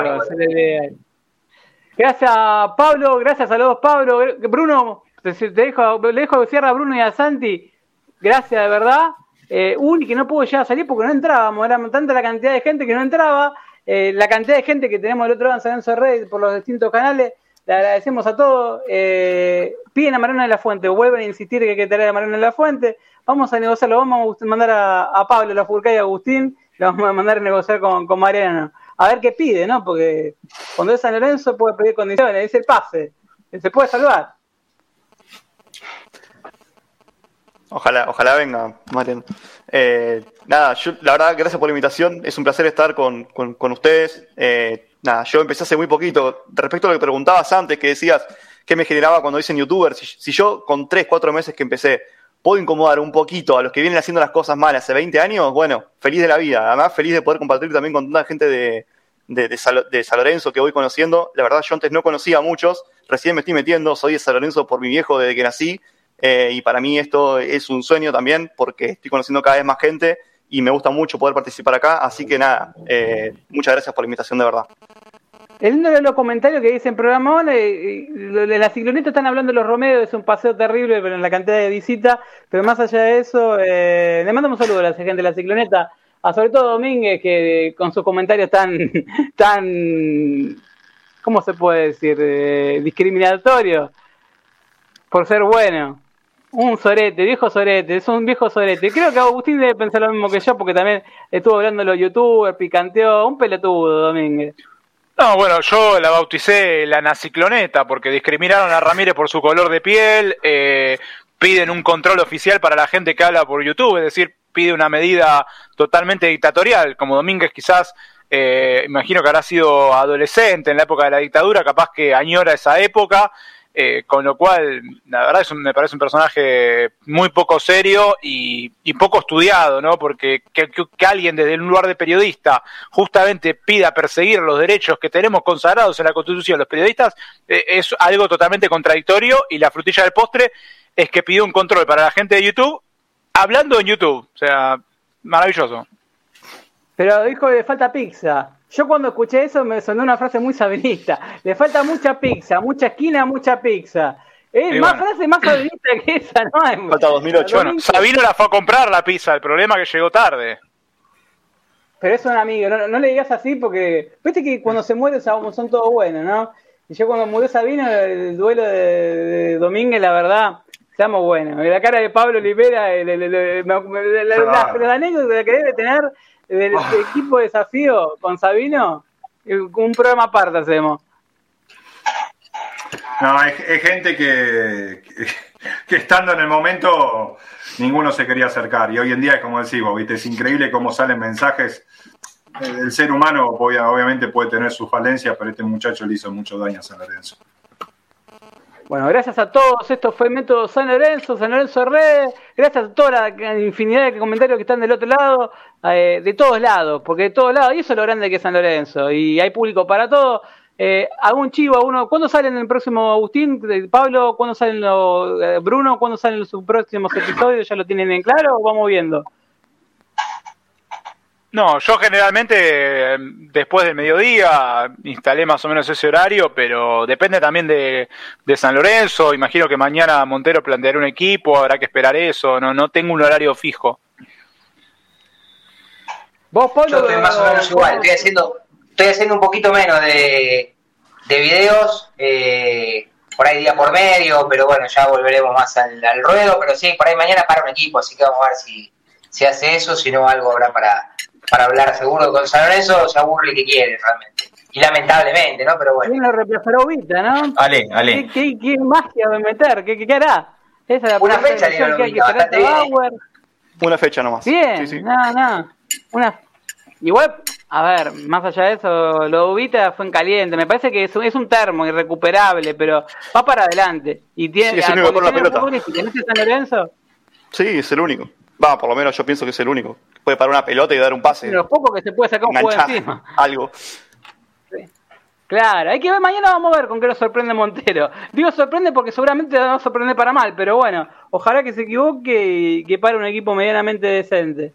Gracias Pablo, gracias a los dos Pablo. Bruno, te, dejo, le dejo cierra a Bruno y a Santi. Gracias de verdad. Eh, que no pudo ya salir porque no entrábamos, era tanta la cantidad de gente que no entraba. Eh, la cantidad de gente que tenemos del otro lado en San Lorenzo Red por los distintos canales, le agradecemos a todos. Eh, piden a Mariana de la Fuente, vuelven a insistir que hay que traer a Mariana de la Fuente. Vamos a negociarlo, vamos a mandar a, Pablo, la Furca y a Agustín, le vamos a mandar a negociar con, con Mariana. A ver qué pide, ¿no? Porque cuando es San Lorenzo puede pedir condiciones, es el pase, se puede salvar. Ojalá, ojalá venga, Mariano. Eh, nada, la verdad, gracias por la invitación. Es un placer estar con, ustedes. Eh, nada, yo empecé hace muy poquito. Respecto a lo que preguntabas antes, que decías qué me generaba cuando dicen youtuber, si, yo con 3, 4 meses que empecé puedo incomodar un poquito a los que vienen haciendo las cosas mal hace 20 años, bueno, feliz de la vida. Además, feliz de poder compartir también con tanta gente de, de, San Lorenzo que voy conociendo. La verdad, yo antes no conocía a muchos, recién me estoy metiendo, soy de San Lorenzo por mi viejo desde que nací eh, y para mí esto es un sueño también porque estoy conociendo cada vez más gente y me gusta mucho poder participar acá. Así que nada, eh, muchas gracias por la invitación de verdad. El uno de los comentarios que dicen programón, eh, de la cicloneta están hablando los Romeo, es un paseo terrible pero en la cantidad de visitas, pero más allá de eso, eh, le mandamos un saludo a la gente de la cicloneta, a sobre todo Domínguez, que con sus comentarios tan, tan, ¿cómo se puede decir? Eh, discriminatorios, por ser bueno. Un sorete, viejo sorete, es un viejo sorete. Creo que Agustín debe pensar lo mismo que yo, porque también estuvo hablando de los youtubers, picanteó, un pelotudo, Domínguez. No, bueno, yo la bauticé la nacicloneta porque discriminaron a Ramírez por su color de piel, eh, piden un control oficial para la gente que habla por YouTube, es decir, pide una medida totalmente dictatorial, como Domínguez quizás, eh, imagino que habrá sido adolescente en la época de la dictadura, capaz que añora esa época, eh, con lo cual, la verdad, es me parece un personaje muy poco serio y, poco estudiado, ¿no? Porque que, alguien desde un lugar de periodista justamente pida perseguir los derechos que tenemos consagrados en la Constitución los periodistas eh, es algo totalmente contradictorio y la frutilla del postre es que pidió un control para la gente de YouTube hablando en YouTube. O sea, maravilloso. Pero que le falta pizza. Yo cuando escuché eso me sonó una frase muy sabinista. Le falta mucha pizza, mucha esquina, mucha pizza. Es más frase más sabinista que esa, ¿no? Falta 2008. Bueno, Sabino la fue a comprar la pizza, el problema es que llegó tarde. Pero es un amigo, no, le digas así porque, viste que cuando se muere son todos buenos, ¿no? Y yo cuando murió Sabino, el duelo de, Domínguez, la verdad, seamos buenos. La cara de Pablo Olivera, la, anécdota que debe tener del ah. equipo de desafío con Sabino, un programa aparte hacemos. No, hay, gente que, que, estando en el momento ninguno se quería acercar. Y hoy en día es como decimos, ¿viste? es increíble cómo salen mensajes. El ser humano obviamente puede tener sus falencias, pero este muchacho le hizo mucho daño a San Lorenzo. Bueno, gracias a todos. Esto fue Método San Lorenzo, San Lorenzo Red. Gracias a toda la infinidad de comentarios que están del otro lado, eh, de todos lados, porque de todos lados, y eso es lo grande que es San Lorenzo. Y hay público para todo. Eh, ¿Algún chivo, uno? ¿Cuándo salen el próximo Agustín? Pablo, ¿cuándo salen los. Eh, Bruno, ¿cuándo salen sus próximos episodios? ¿Ya lo tienen en claro o vamos viendo? No, yo generalmente después del mediodía instalé más o menos ese horario, pero depende también de, San Lorenzo. Imagino que mañana Montero planteará un equipo, habrá que esperar eso. No, no tengo un horario fijo. ¿Vos, Pablo? Yo estoy más o menos igual. Estoy haciendo, estoy haciendo un poquito menos de, de videos, eh, por ahí día por medio, pero bueno, ya volveremos más al, ruedo. Pero sí, por ahí mañana para un equipo, así que vamos a ver si, si hace eso, si no algo habrá para para hablar seguro con San Lorenzo, se aburre el que quiere realmente. Y lamentablemente, ¿no? Pero bueno. Tiene la Ubita, ¿no? Ale, ale. ¿Qué, qué, magia va a meter? ¿Qué, qué, hará? Esa es la Una fecha que hay que Bauer. Una fecha nomás. Bien, sí, no, no. Una... Igual, a ver, más allá de eso, lo Ubita fue en caliente. Me parece que es un, es un termo irrecuperable, pero va para adelante. Y tiene, sí, es el único por la pelota. San Lorenzo? Sí, es el único. Va, por lo menos yo pienso que es el único. Puede parar una pelota y dar un pase. Pero poco que se puede sacar un juego encima. Algo. Claro, hay que ver, mañana vamos a ver con qué nos sorprende Montero. Digo sorprende porque seguramente nos va a sorprender para mal, pero bueno, ojalá que se equivoque y que pare un equipo medianamente decente.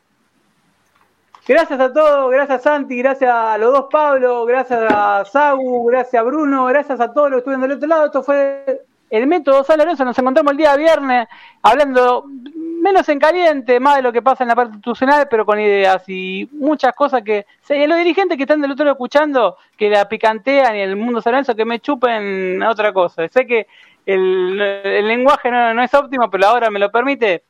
Gracias a todos, gracias Santi, gracias a los dos Pablo, gracias a Sagu, gracias a Bruno, gracias a todos los que estuvieron del otro lado. Esto fue el método San Lorenzo. Nos encontramos el día viernes hablando menos en caliente, más de lo que pasa en la parte institucional, pero con ideas y muchas cosas que los dirigentes que están del otro lado escuchando, que la picantean y el mundo San que me chupen a otra cosa. Sé que el, lenguaje no, es óptimo, pero ahora me lo permite.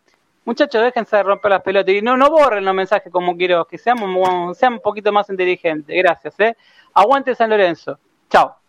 Muchachos, déjense de romper las pelotas y no, borren los mensajes como quiero, que seamos, seamos un poquito más inteligentes. Gracias, ¿eh? Aguante San Lorenzo. Chao.